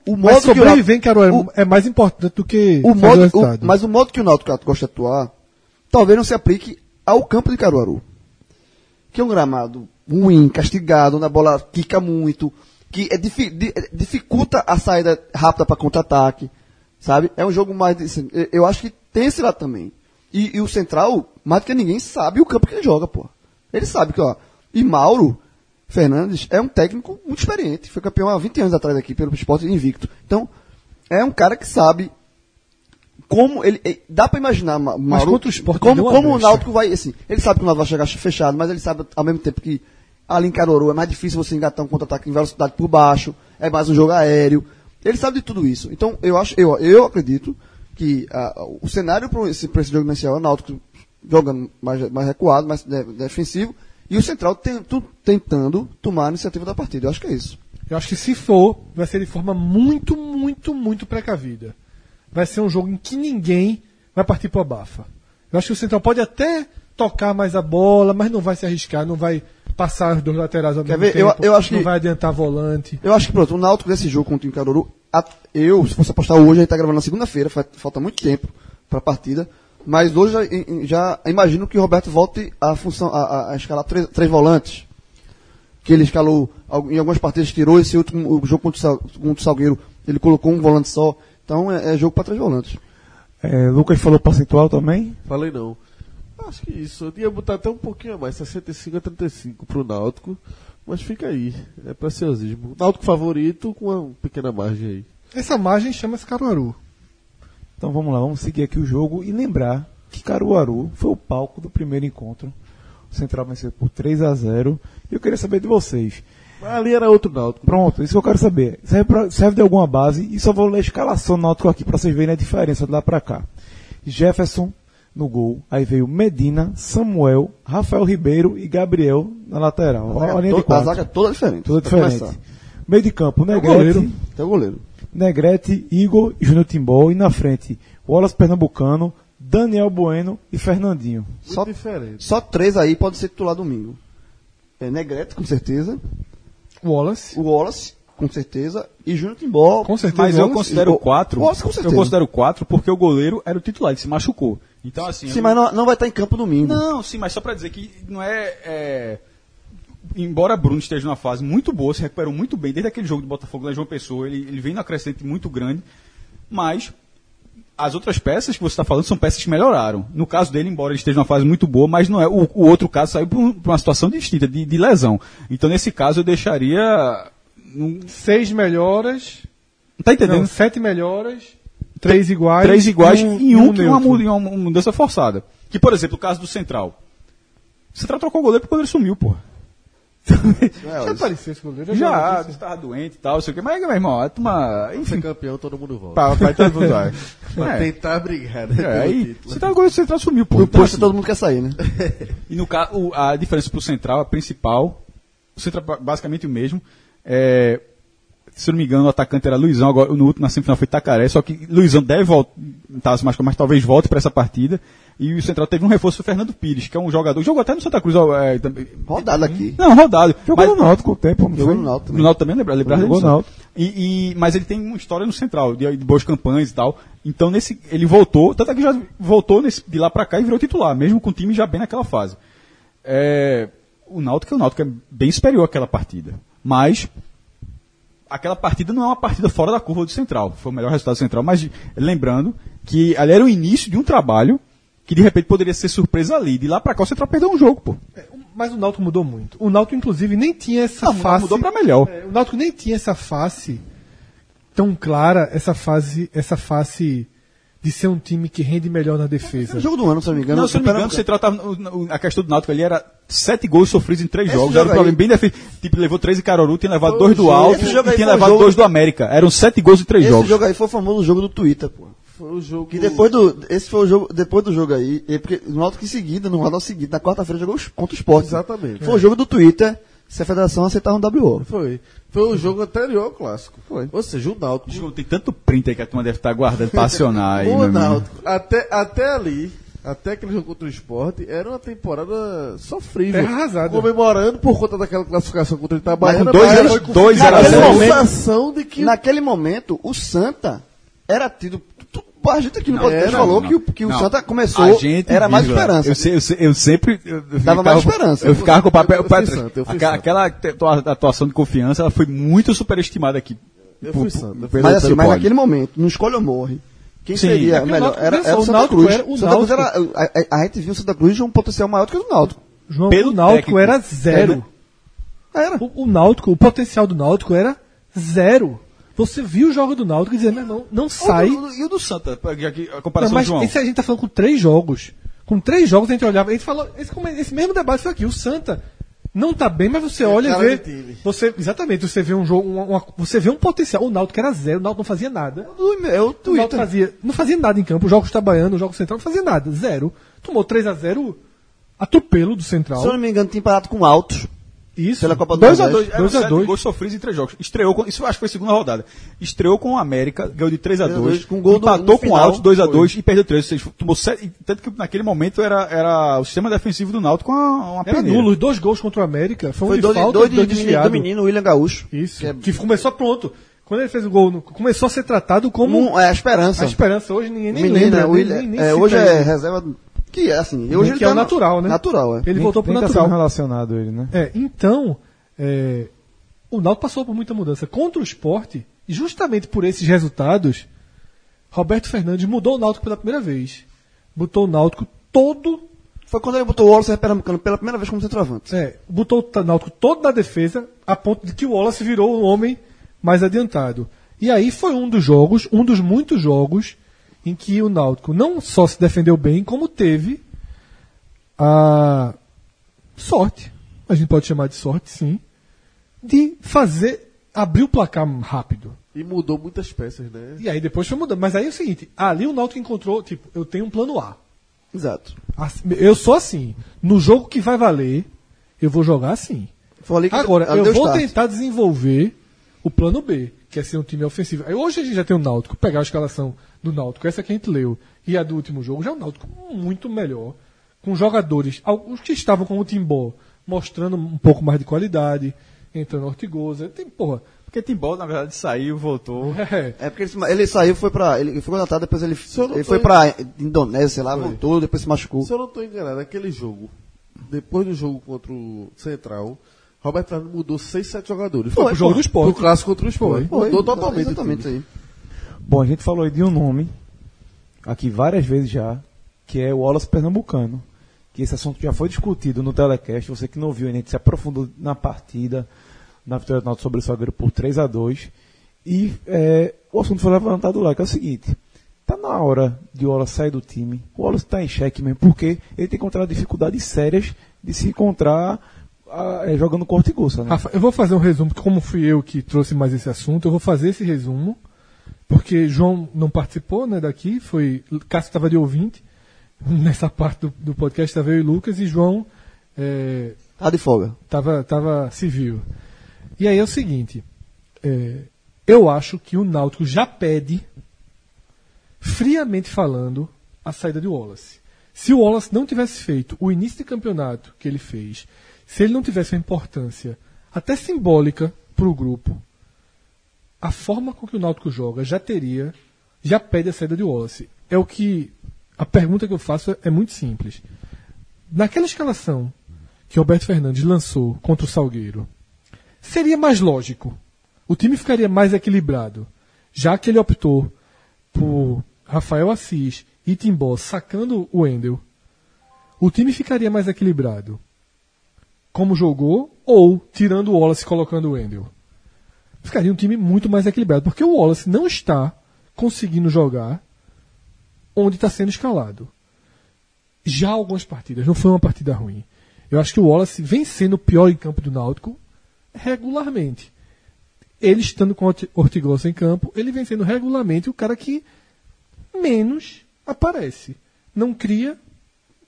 o modo Mas que o sobreviver em Caruaru o- é mais importante do que o modo, o- mas o modo que o Náutico gosta de atuar, talvez não se aplique ao campo de Caruaru. Que é um gramado ruim, castigado, onde a bola quica muito. que é difi- di- é- dificulta a saída rápida para contra-ataque, sabe? É um jogo mais. assim, eu- eu acho que tem esse lado também. E, e o Central, mais do que ninguém, sabe o campo que ele joga, pô. Ele sabe que, ó. E Mauro Fernandes é um técnico muito experiente. Foi campeão há 20 anos atrás aqui pelo esporte invicto. Então, é um cara que sabe como ele. ele- dá pra imaginar, Ma- Mauro, contra o Sport como, como o. Náutico vai. Assim, ele sabe que o Náutico vai chegar fechado, mas ele sabe ao mesmo tempo que ali em Caruaru é mais difícil você engatar um contra-ataque em velocidade por baixo, é mais um jogo aéreo. Ele sabe de tudo isso. Então, eu acho, eu, eu acredito que ah, o cenário para esse, pra esse jogo inicial é o Náutico jogando mais, mais recuado, mais de- defensivo, e o Central tentando tomar a iniciativa da partida. Eu acho que é isso. Eu acho que se for, vai ser de forma muito, muito, muito precavida. Vai ser um jogo em que ninguém vai partir pro abafa. Eu acho que o Central pode até tocar mais a bola, mas não vai se arriscar, não vai passar os dois laterais ao Quer mesmo ver? Eu- tempo, eu acho não que- vai adiantar volante. Eu acho que pronto, o Náutico desse jogo contra o Caruaru, a- eu, se fosse apostar hoje, a gente tá gravando na segunda-feira, fa- falta muito tempo para a partida, mas hoje já, já imagino que o Roberto volte a função, a, a- escalar três, três volantes, que ele escalou al- em algumas partidas, tirou esse último o jogo contra o, o Salgueiro, ele colocou um volante só, então é, é jogo para três volantes. É, Lucas falou percentual também. Falei não. Acho que isso. Eu ia botar até um pouquinho a mais, 65 a 35 pro Náutico. Mas fica aí. É preciosismo. Náutico favorito com uma pequena margem aí. Essa margem chama-se Caruaru. Então vamos lá, vamos seguir aqui o jogo e lembrar que Caruaru foi o palco do primeiro encontro. O Central venceu por 3 a 0 E eu queria saber de vocês. Mas ali era outro Náutico. Pronto, isso que eu quero saber. Serve, pra- serve de alguma base e só vou ler a escalação Náutico aqui para vocês verem a diferença de lá para cá. Jefferson no gol, aí veio Medina, Samuel, Rafael Ribeiro e Gabriel na lateral. A A, linha de zaga, to- a zaga toda diferente. Toda diferente. Meio de campo, goleiro. Negrete, Tem o goleiro. Negrete, Igor e Júnior Timbó. E na frente, Wallace Pernambucano, Daniel Bueno e Fernandinho. Muito Só, diferente. só três aí pode ser titular domingo. É Negrete, com certeza. Wallace. O Wallace, com certeza. E Júnior Timbó. Com certeza. Mas eu Wallace- considero o- quatro. Wallace, com Eu certeza. considero quatro porque o goleiro era o titular, ele se machucou. Então, assim. Sim, eu- mas não, não vai estar em campo domingo. Não, sim, mas só pra dizer que não é, é, Embora Bruno esteja numa fase muito boa, se recuperou muito bem desde aquele jogo do Botafogo da João Pessoa, ele, ele vem numa crescente muito grande, mas as outras peças que você está falando são peças que melhoraram. No caso dele, embora ele esteja numa fase muito boa, mas não é. O, o outro caso saiu um- por uma situação distinta, de, de lesão. Então, nesse caso, eu deixaria. Não Seis melhoras. tá entendendo? Não, sete melhoras. Três iguais. Três iguais e um- e um, que uma, uma mudança forçada. Que, por exemplo, o caso do Central. O Central trocou o goleiro porque o goleiro sumiu, pô. É, Já isso. apareceu esse goleiro? Já, disse. você tava doente e tal, não sei o quê. Mas, meu irmão, a turma. Ser Enfim, campeão, todo mundo volta. pra, pra todo mundo vai. Pra É, tentar brigar, né? é, aí, você tá o goleiro Central sumiu, pô. No Então, posto assim, todo mundo quer sair, né? E no caso, a diferença pro Central, a principal, o Central é basicamente o mesmo. É, se não me engano, o atacante era Luizão, agora no último na semifinal foi Tacaré, só que Luizão deve voltar, se mas talvez volte para essa partida. E o Central teve um reforço do Fernando Pires, que é um jogador, jogou até no Santa Cruz, é, também- Rodado aqui. não, rodado. Jogou mas, no Náutico o tempo, Jogou foi? no Náutico no também. Náutico também, lembra, lembrar Jogou disso? no Náutico. E, e- mas ele tem uma história no Central, de, de boas campanhas e tal. Então, nesse, ele voltou, tanto é que já voltou nesse, de lá pra cá e virou titular, mesmo com o time já bem naquela fase. É, o Náutico é o Náutico, é bem superior àquela partida. Mas, aquela partida não é uma partida fora da curva do Central. Foi o melhor resultado do Central, mas lembrando que ali era o início de um trabalho que de repente poderia ser surpresa ali. De lá pra cá o Central perdeu um jogo, pô. Mas o Náutico mudou muito. O Náutico, inclusive, nem tinha essa Não, face. mudou pra melhor. É, o Náutico nem tinha essa face tão clara, essa fase, essa face de ser um time que rende melhor na defesa. O jogo do ano, se eu não me engano. Não, se eu não me engano, o Pernambuco- Central tava, o- a questão do Náutico ali era sete gols sofridos em três Esse jogos. jogo Era um problema aí- bem definido. Tipo, levou três em Caruaru, tinha levado dois do Alto esse e tinha levado jogo- dois do América. Eram sete gols em três Esse jogos. jogo aí foi o famoso jogo do Twitter, pô. Foi o jogo. Que depois do. Esse foi o jogo. Depois do jogo aí. é porque no Náutico em seguida, no rodal seguinte, na quarta-feira, jogou contra o Sport. Exatamente. Foi o jogo do Twitter. Se a federação aceitar um WO. Foi. Foi o jogo anterior ao clássico. Foi. Ou seja, o Náutico. João, Tem tanto print aí que a turma deve estar guardando pra acionar aí. o. Náutico, até, até ali, até aquele jogo contra o esporte, era uma temporada sofrível. Terra arrasada. Comemorando por conta daquela classificação contra o Itabaiana. Mas dois mas dois Cara, era a sensação de que Naquele momento, o Santa era tido. A gente aqui no podcast falou não, que, o- que o não. Santa começou, A gente, era mais vírgula, esperança. Eu, eu, eu sempre. Eu, eu Dava mais esperança. Eu ficava com o papel. Eu- o santo, eu fui Aquela, aquela atua- atuação de confiança ela foi muito superestimada aqui. Eu Por- fui Mas assim, mas naquele momento, no escolha ou morre, quem Sim. seria É o melhor? Era, era o o Santa Náutico Cruz. era- o O Santa Cruz era, a, a- a gente viu o Santa Cruz de um potencial maior do que o do Náutico. João, Pelo o Náutico técnico. era zero. Era. O, o Náutico, o potencial do Náutico era zero. Você viu o jogo do Náutico e dizia, meu irmão, não sai. O do- E o do Santa? A Não, comparação mas do João. esse a gente tá falando com três jogos. Com três jogos a gente olhava, a gente falou, esse, como- esse mesmo debate foi aqui. O Santa não tá bem, mas você olha e vê. Você, exatamente, você vê um jogo, uma- uma- você vê um potencial. O Náutico era zero, o Náutico não fazia nada. É o O Náutico Twitter. fazia, não fazia nada em campo. Os jogos Itabaiano, os jogos Central, não fazia nada. Zero. Tomou 3 a 0 atropelo do Central. Se eu não me engano, tinha parado com altos. Isso. Pela Copa do 2 a Nordeste. 2 2 a 2 gols sofridos em três jogos. Estreou com, isso eu acho que foi a segunda rodada. Estreou com o América, ganhou de 3 a 2 com gol empatou no com o Alto 2 a foi. 2 e perdeu 3. Ou seja, tomou sete, e tanto que naquele momento era, era o sistema defensivo do Náutico com uma, uma Era peneira. nulo, os dois gols contra o América. Foi um Foi de dois, falta dois de, dois de menino, do menino William Gaúcho. Isso. Que é- Que começou pronto. Quando ele fez o gol, começou a ser tratado como Um, é a esperança. a esperança. Hoje ninguém nem Menina, lembra. William, nem- nem é, hoje é ele. reserva. Que é assim. Hoje ele que é tá o natural, né? Natural, é. Ele Nem- voltou pro nem tá natural. relacionado ele, né? É, então, é, o Náutico passou por muita mudança contra o esporte, e justamente por esses resultados, Roberto Fernandes mudou o Náutico pela primeira vez. Botou o Náutico todo, Foi quando ele botou o Wallace Pernambucano pela primeira vez como centroavante. é, botou o Náutico todo na defesa, a ponto de que o Wallace virou um homem mais adiantado. E aí foi um dos jogos, um dos muitos jogos, em que o Náutico não só se defendeu bem, como teve a sorte, a gente pode chamar de sorte, sim, de fazer abrir o placar rápido. E mudou muitas peças, né? E aí depois foi mudando. Mas aí é o seguinte, ali o Náutico encontrou, tipo, eu tenho um plano A. Exato. Eu sou assim. No jogo que vai valer, eu vou jogar assim. Agora, eu vou start. tentar desenvolver o plano B, que é ser um time ofensivo. Aí hoje a gente já tem o Náutico, pegar a escalação do Náutico, essa que a gente leu, e a do último jogo, já é o Náutico muito melhor, com jogadores, alguns que estavam com o Timbó, mostrando um pouco mais de qualidade, entrando Ortigosa, tem, porra, Porque Timbó, na verdade, saiu, voltou. é, É porque ele, ele saiu, foi pra. Ele foi contratado, depois ele, ele foi en- pra Indonésia, sei lá, voltou, depois se machucou. Se eu não estou enganado, aquele jogo, depois do jogo contra o Central, Roberto Fernandes mudou 6, 7 jogadores. Foi pro jogo do Sport. Pro clássico contra o Sport. Foi, Mudou totalmente. Exatamente aí. Bom, a gente falou aí de um nome, aqui várias vezes já, que é o Wallace Pernambucano. Que esse assunto já foi discutido no telecast. Você que não viu, a gente se aprofundou na partida, na vitória do Náutico sobre o Salgueiro por 3 a 2 E é, o assunto foi levantado lá, que é o seguinte. Tá na hora de o Wallace sair do time. O Wallace está em xeque mesmo, porque ele tem encontrado dificuldades sérias de se encontrar é, jogando corte e goça, né? Rafa, eu vou fazer um resumo, porque como fui eu que trouxe mais esse assunto, eu vou fazer esse resumo, porque João não participou né, daqui, foi Cássio estava de ouvinte, nessa parte do, do podcast estava eu e Lucas, e João é, Tá de folga. tava, tava civil. E aí é o seguinte, é, eu acho que o Náutico já pede, friamente falando, a saída de Wallace. Se o Wallace não tivesse feito o início de campeonato que ele fez, se ele não tivesse uma importância até simbólica para o grupo, a forma com que o Náutico joga já teria, já pede a saída de Wallace. É o que a pergunta que eu faço é muito simples. Naquela escalação que Roberto Fernandes lançou contra o Salgueiro, seria mais lógico, o time ficaria mais equilibrado, já que ele optou por Rafael Assis e Timbó sacando o Wendel, o time ficaria mais equilibrado como jogou ou tirando o Wallace e colocando o Wendel. Ficaria um time muito mais equilibrado, porque o Wallace não está conseguindo jogar onde está sendo escalado. Já algumas partidas, não foi uma partida ruim. Eu acho que o Wallace vem sendo o pior em campo do Náutico regularmente. Ele estando com o Ortigosa em campo, ele vem sendo regularmente o cara que menos aparece. Não cria,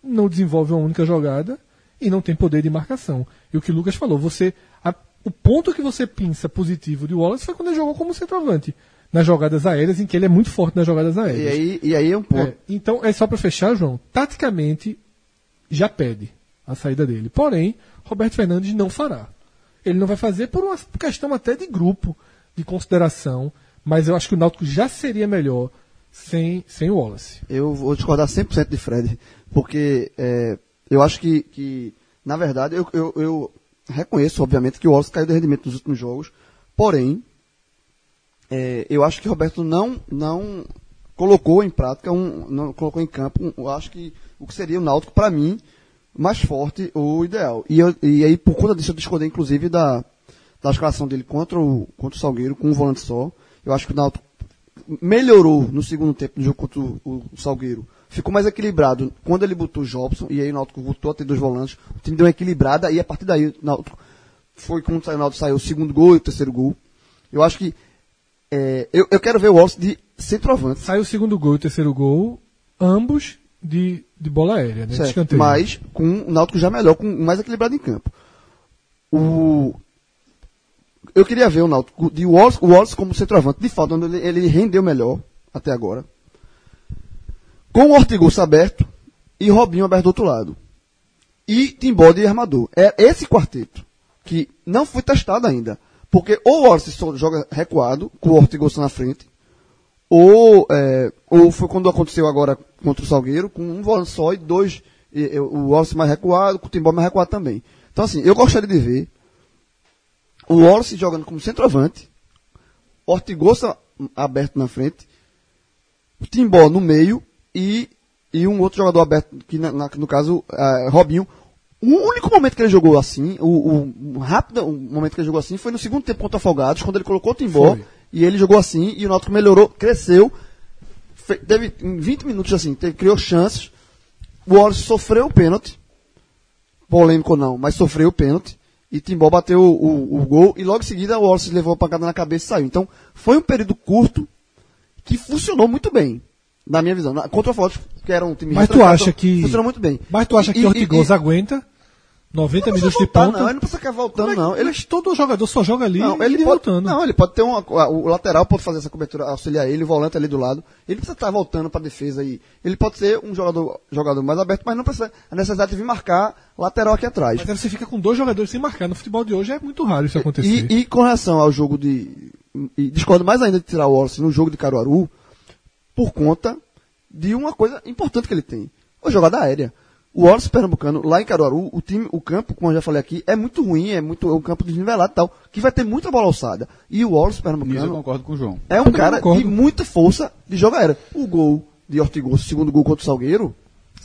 não desenvolve uma única jogada e não tem poder de marcação. E o que o Lucas falou, você a- o ponto que você pensa positivo de Wallace foi quando ele jogou como centroavante. Nas jogadas aéreas, em que ele é muito forte nas jogadas E aéreas. aí, e aí é um ponto. É, então, é só para fechar, João. Taticamente, já pede a saída dele. Porém, Roberto Fernandes não fará. Ele não vai fazer por uma questão até de grupo, de consideração. Mas eu acho que o Náutico já seria melhor sem, sem o Wallace. Eu vou discordar 100% de Fred, porque é, eu acho que, que na verdade, eu, eu, eu, reconheço, obviamente, que o Wallace caiu de rendimento nos últimos jogos, porém, é, eu acho que o Roberto não, não colocou em prática, um, não colocou em campo, um, eu acho que o que seria o Náutico, para mim, mais forte ou ideal. E, eu, e aí, por conta disso, eu discordei, inclusive, da, da escalação dele contra o, contra o Salgueiro, com um volante só. Eu acho que o Náutico melhorou no segundo tempo no jogo contra o, o, Salgueiro. Ficou mais equilibrado quando ele botou o Jobson, e aí o Náutico voltou a ter dois volantes. O time deu uma equilibrada, e a partir daí o Náutico foi quando o Náutico saiu o segundo gol e o terceiro gol. Eu acho que é, eu, eu quero ver o Wallace de centroavante. Saiu o segundo gol e o terceiro gol, ambos de, de bola aérea, né? Certo, mas com o Náutico já melhor, com mais equilibrado em campo. O, eu queria ver o Náutico de Wallace, o Wallace como centroavante, de fato, onde ele, ele rendeu melhor até agora. Com o Ortigoso aberto e Robinho aberto do outro lado. E Timbó de armador. É esse quarteto que não foi testado ainda. Porque ou o Wallace joga recuado, com o Ortigoso na frente, ou, é, ou foi quando aconteceu agora contra o Salgueiro, com um volante só e dois, e, e, o Wallace mais recuado, com o Timbó mais recuado também. Então, assim, eu gostaria de ver o Wallace jogando como centroavante, Ortigosa aberto na frente, o Timbó no meio e, e um outro jogador aberto, que na, na, no caso, uh, Robinho. O único momento que ele jogou assim, o, o rápido o momento que ele jogou assim foi no segundo tempo contra o Afogados, quando ele colocou o Timbó. E ele jogou assim, e o Náutico melhorou, cresceu. teve em 20 minutos assim, teve, criou chances. O Wallace sofreu o pênalti. Polêmico não, mas sofreu o pênalti. E Timbó bateu o, o, o, gol. E logo em seguida o Wallace levou a pancada na cabeça e saiu. Então foi um período curto que funcionou muito bem. Na minha visão. Contra o Forte, que era um time Mas tu acha que. Funcionou muito bem. Mas tu acha que o Ortigosa aguenta? 90 minutos de ponta. Não, ele não precisa ficar voltando, mas, não. Ele... Mas todo jogador só joga ali não, ele pode, voltando. Não, ele pode ter um. O lateral pode fazer essa cobertura, auxiliar ele, o volante ali do lado. Ele precisa estar voltando para a defesa aí. Ele pode ser um jogador, jogador mais aberto, mas não precisa. A necessidade de vir marcar lateral aqui atrás. Mas aí você fica com dois jogadores sem marcar. No futebol de hoje é muito raro isso acontecer. E, e com relação ao jogo de. E discordo mais ainda de tirar o Wallace no jogo de Caruaru, por conta de uma coisa importante que ele tem. A jogada aérea. O Wallace Pernambucano, lá em Caruaru, o time, o campo, como eu já falei aqui, é muito ruim, é muito é um campo desnivelado e tal, que vai ter muita bola alçada. E o Wallace Pernambucano. Isso eu concordo com o João. É um cara de muita força de jogar aérea. O gol de Ortigoso, segundo gol contra o Salgueiro,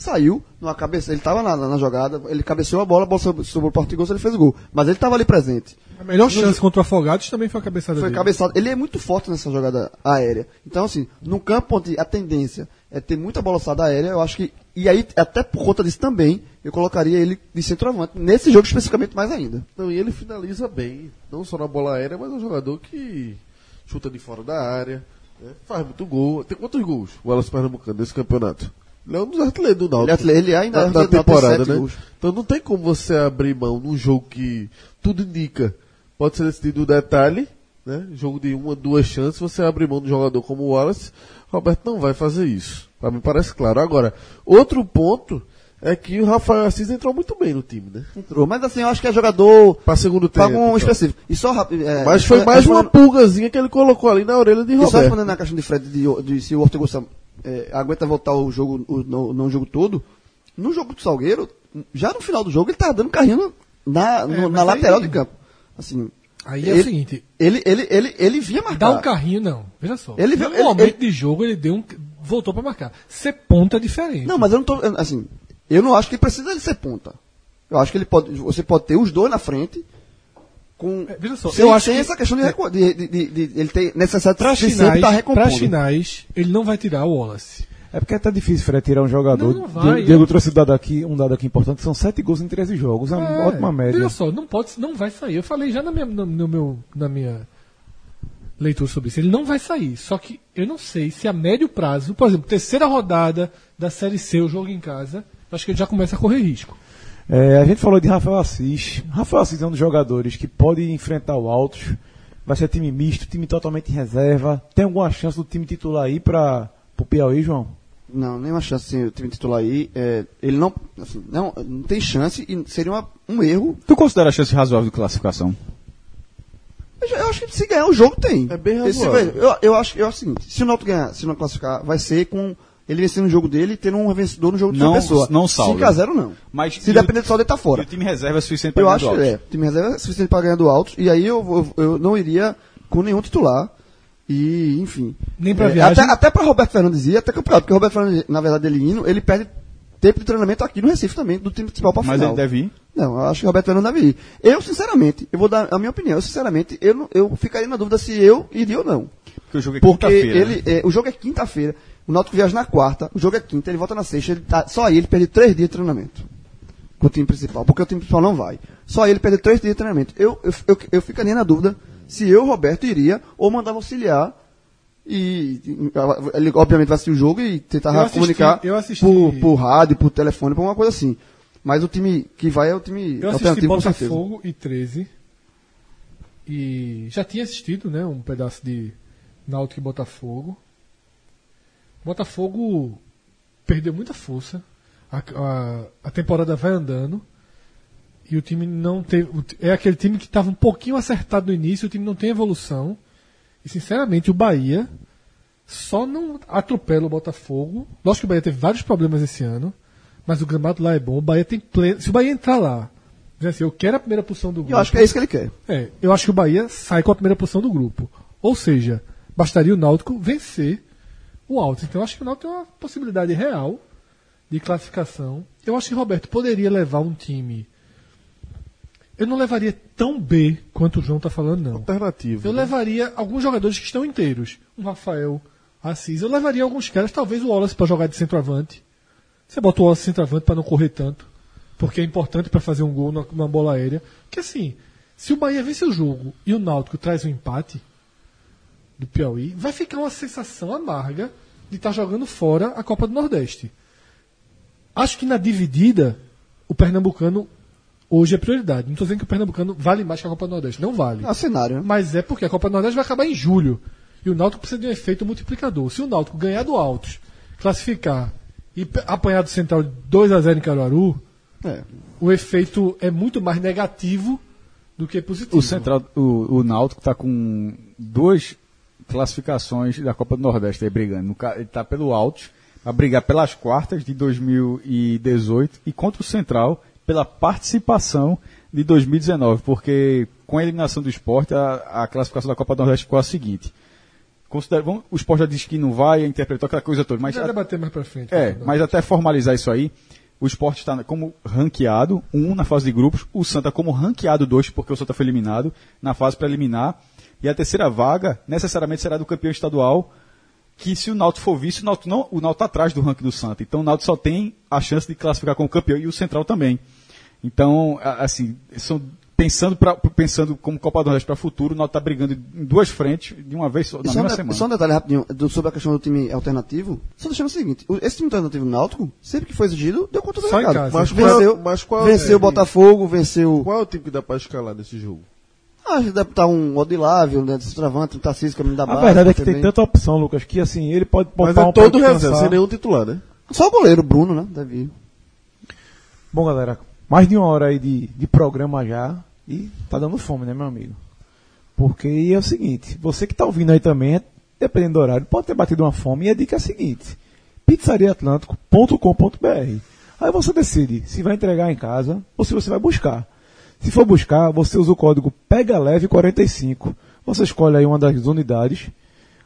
saiu numa cabeça. Ele estava na, na, jogada, ele cabeceou a bola, a bola sobrou, para o Ortigoso, ele fez o gol. Mas ele estava ali presente. A melhor chance no, contra o Afogados também foi a cabeçada foi dele. cabeçado. Ele é muito forte nessa jogada aérea. Então, assim, num campo onde a tendência é ter muita bola alçada aérea, eu acho que. E aí, até por conta disso também, eu colocaria ele de centroavante. Nesse jogo especificamente mais ainda. Não, e ele finaliza bem. Não só na bola aérea, mas é um jogador que chuta de fora da área, né? faz muito gol. Tem quantos gols o Wallace Pernambucano nesse campeonato? Ele é um dos artilheiros do Náutico. Ele, ele ainda da, da temporada, né? Gols. Então não tem como você abrir mão num jogo que tudo indica. Pode ser decidido o detalhe, né? Jogo de uma, duas chances, você abre mão do jogador como o Wallace. Roberto não vai fazer isso. Para mim parece claro. Agora, outro ponto é que o Rafael Assis entrou muito bem no time, né? Entrou, mas assim, eu acho que é jogador. Para segundo tempo. um específico. E só, é, mas foi mais uma pulgazinha que ele colocou ali na orelha de Roberto. E só respondendo na questão de Fred de, de se o Ortegoça é, aguenta voltar o jogo, o, no, no jogo todo, no jogo do Salgueiro, já no final do jogo, ele tava dando carrinho na, no, é, na lateral aí, de campo. Assim, aí é ele, o seguinte. Ele, ele, ele, ele via marcar. Dá um carrinho, não. Veja só. Ele, no ele, momento de jogo, ele deu um. Voltou para marcar. Ser ponta é diferente. Não, mas eu não tô. Assim, eu não acho que ele precisa de ser ponta. Eu acho que ele pode. Você pode ter os dois na frente. Com, é, veja só, sem, eu acho que, essa questão de, é, de, de, de, de, ele ter necessidade para finais, tá para finais, ele não vai tirar o Wallace. É porque é tá difícil, Fred, tirar um jogador. Não, não vai, Diego trouxe um dado aqui, um dado aqui importante, são sete gols em 13 jogos. É uma é, ótima média. Olha só, não pode, não vai sair. Eu falei já na minha, no, no meu, na minha leitura sobre isso. Ele não vai sair. Só que eu não sei se a médio prazo, por exemplo, terceira rodada da Série C, o jogo em casa, acho que ele já começa a correr risco. É, a gente falou de Rafael Assis. Rafael Assis é um dos jogadores que pode enfrentar o Altos. Vai ser time misto, time totalmente em reserva. Tem alguma chance do time titular aí para o Piauí, João? Não, nenhuma chance assim, o time titular aí. É, ele não, assim, não. Não tem chance e seria uma, um erro. Tu considera a chance razoável de classificação? Eu acho que se ganhar o jogo tem. É bem Esse, razoável. eu, eu acho que, eu, assim, se o Náutico ganhar, se não classificar, vai ser com ele vencendo o jogo dele e tendo um vencedor no jogo de Não- sua pessoa. não saldo. 5x0 não. Mas se e depender o- do saldo, ele tá E fora. o time reserva é suficiente para Eu ganhar acho do que Altos. é. O time reserva é suficiente para ganhar do alto. E aí eu, eu, eu não iria com nenhum titular. E, enfim. Nem pra É, viagem. Até, até para Roberto Fernandes ir, até campeonato. Porque o Roberto Fernandes, na verdade, ele indo, ele perde tempo de treinamento aqui no Recife também, do time principal para Mas final. ele deve ir. Não, eu acho que o Roberto Fernandes deve ir. Eu, sinceramente, eu vou dar a minha opinião. Eu, sinceramente, eu, eu ficaria na dúvida se eu iria ou não. Porque o jogo é quinta-feira. né? é, o jogo é quinta-feira. O Náutico viaja na quarta, o jogo é quinta, ele volta na sexta. Ele tá- só aí ele perde três dias de treinamento com o time principal, porque o time principal não vai. Só aí ele perde três dias de treinamento. Eu, eu, eu, eu ficaria na dúvida se eu, Roberto, iria ou mandava auxiliar e, ele obviamente vai assistir o jogo e tentar Eu assisti- comunicar eu assisti- por, por rádio, por telefone, por uma coisa assim. Mas o time que vai é o time Eu assisti. Botafogo e 13. E já tinha assistido, né? Um pedaço de Náutico e Botafogo. Botafogo perdeu muita força. A, a, a temporada vai andando. E o time não teve. É aquele time que estava um pouquinho acertado no início, o time não tem evolução. E sinceramente, o Bahia só não atropela o Botafogo. Lógico que o Bahia teve vários problemas esse ano, mas o gramado lá é bom. O Bahia tem pleno. Se o Bahia entrar lá, assim, eu quero a primeira posição do grupo. Eu acho que é isso que ele quer. É, eu acho que o Bahia sai com a primeira posição do grupo. Ou seja, bastaria o Náutico vencer o Alto. Então eu acho que o Náutico tem uma possibilidade real de classificação. Eu acho que o Roberto poderia levar um time. Eu não levaria tão B quanto o João está falando, não. Alternativo. Eu né? levaria alguns jogadores que estão inteiros. Um Rafael Assis. Eu levaria alguns caras, talvez o Wallace para jogar de centroavante. Você bota o Wallace centroavante para não correr tanto. Porque é importante para fazer um gol numa bola aérea. Porque assim, se o Bahia vence o jogo e o Náutico traz um empate do Piauí, vai ficar uma sensação amarga de estar jogando fora a Copa do Nordeste. Acho que na dividida, o Pernambucano hoje é prioridade. Não estou dizendo que o Pernambucano vale mais que a Copa do Nordeste. Não vale. É o cenário, né? Mas é porque a Copa do Nordeste vai acabar em julho. E o Náutico precisa de um efeito multiplicador. Se o Náutico ganhar do Altos, classificar e apanhar do Central 2 a 0 em Caruaru, É. o efeito é muito mais negativo do que positivo. O Central, o, o Náutico está com duas classificações da Copa do Nordeste aí brigando. Ele está pelo Altos, a brigar pelas quartas de 2018 e contra o Central pela participação de 2019, porque com a eliminação do esporte, a, a classificação da Copa do Nordeste ficou a seguinte. Considera, vamos, o esporte já disse que não vai, interpretou aquela coisa toda, mas debater mais pra frente. é, mas até formalizar isso aí, o esporte está como ranqueado, um na fase de grupos, o Santa como ranqueado dois, porque o Santa foi eliminado na fase preliminar, e a terceira vaga necessariamente será do campeão estadual, que se o Náutico for vice, o Náutico não, o Náutico está atrás do ranking do Santa. Então o Náutico só tem a chance de classificar como campeão e o Central também. Então, assim, são pensando pra, pensando como Copa do Nordeste para o futuro, o Náutico está brigando em duas frentes de uma vez só, na só, um mesma de- semana. só um detalhe rapidinho do- sobre a questão do time alternativo. Só deixando o seguinte: o- esse time alternativo náutico, sempre que foi exigido, deu conta do Só em recado. casa. Mas venceu, mas qual venceu é- o Botafogo, venceu. Qual é o time que dá pra escalar nesse jogo? Deve estar um Odilávio, né, Travante, um Tarcísio, caminho da A base. verdade é que também. tem tanta opção, Lucas, que assim, ele pode Mas poupar é um todo reserva, sem nenhum titular, né? Só o goleiro, Bruno, né? Deve ir. Bom, galera, mais de uma hora aí de, de programa já e tá dando fome, né, meu amigo? Porque é o seguinte, você que tá ouvindo aí também, dependendo do horário, pode ter batido uma fome e a dica é a seguinte, pizzariaatlântico.com.br Aí você decide se vai entregar em casa ou se você vai buscar. Se for buscar, você usa o código PEGALEVE45. Você escolhe aí uma das unidades.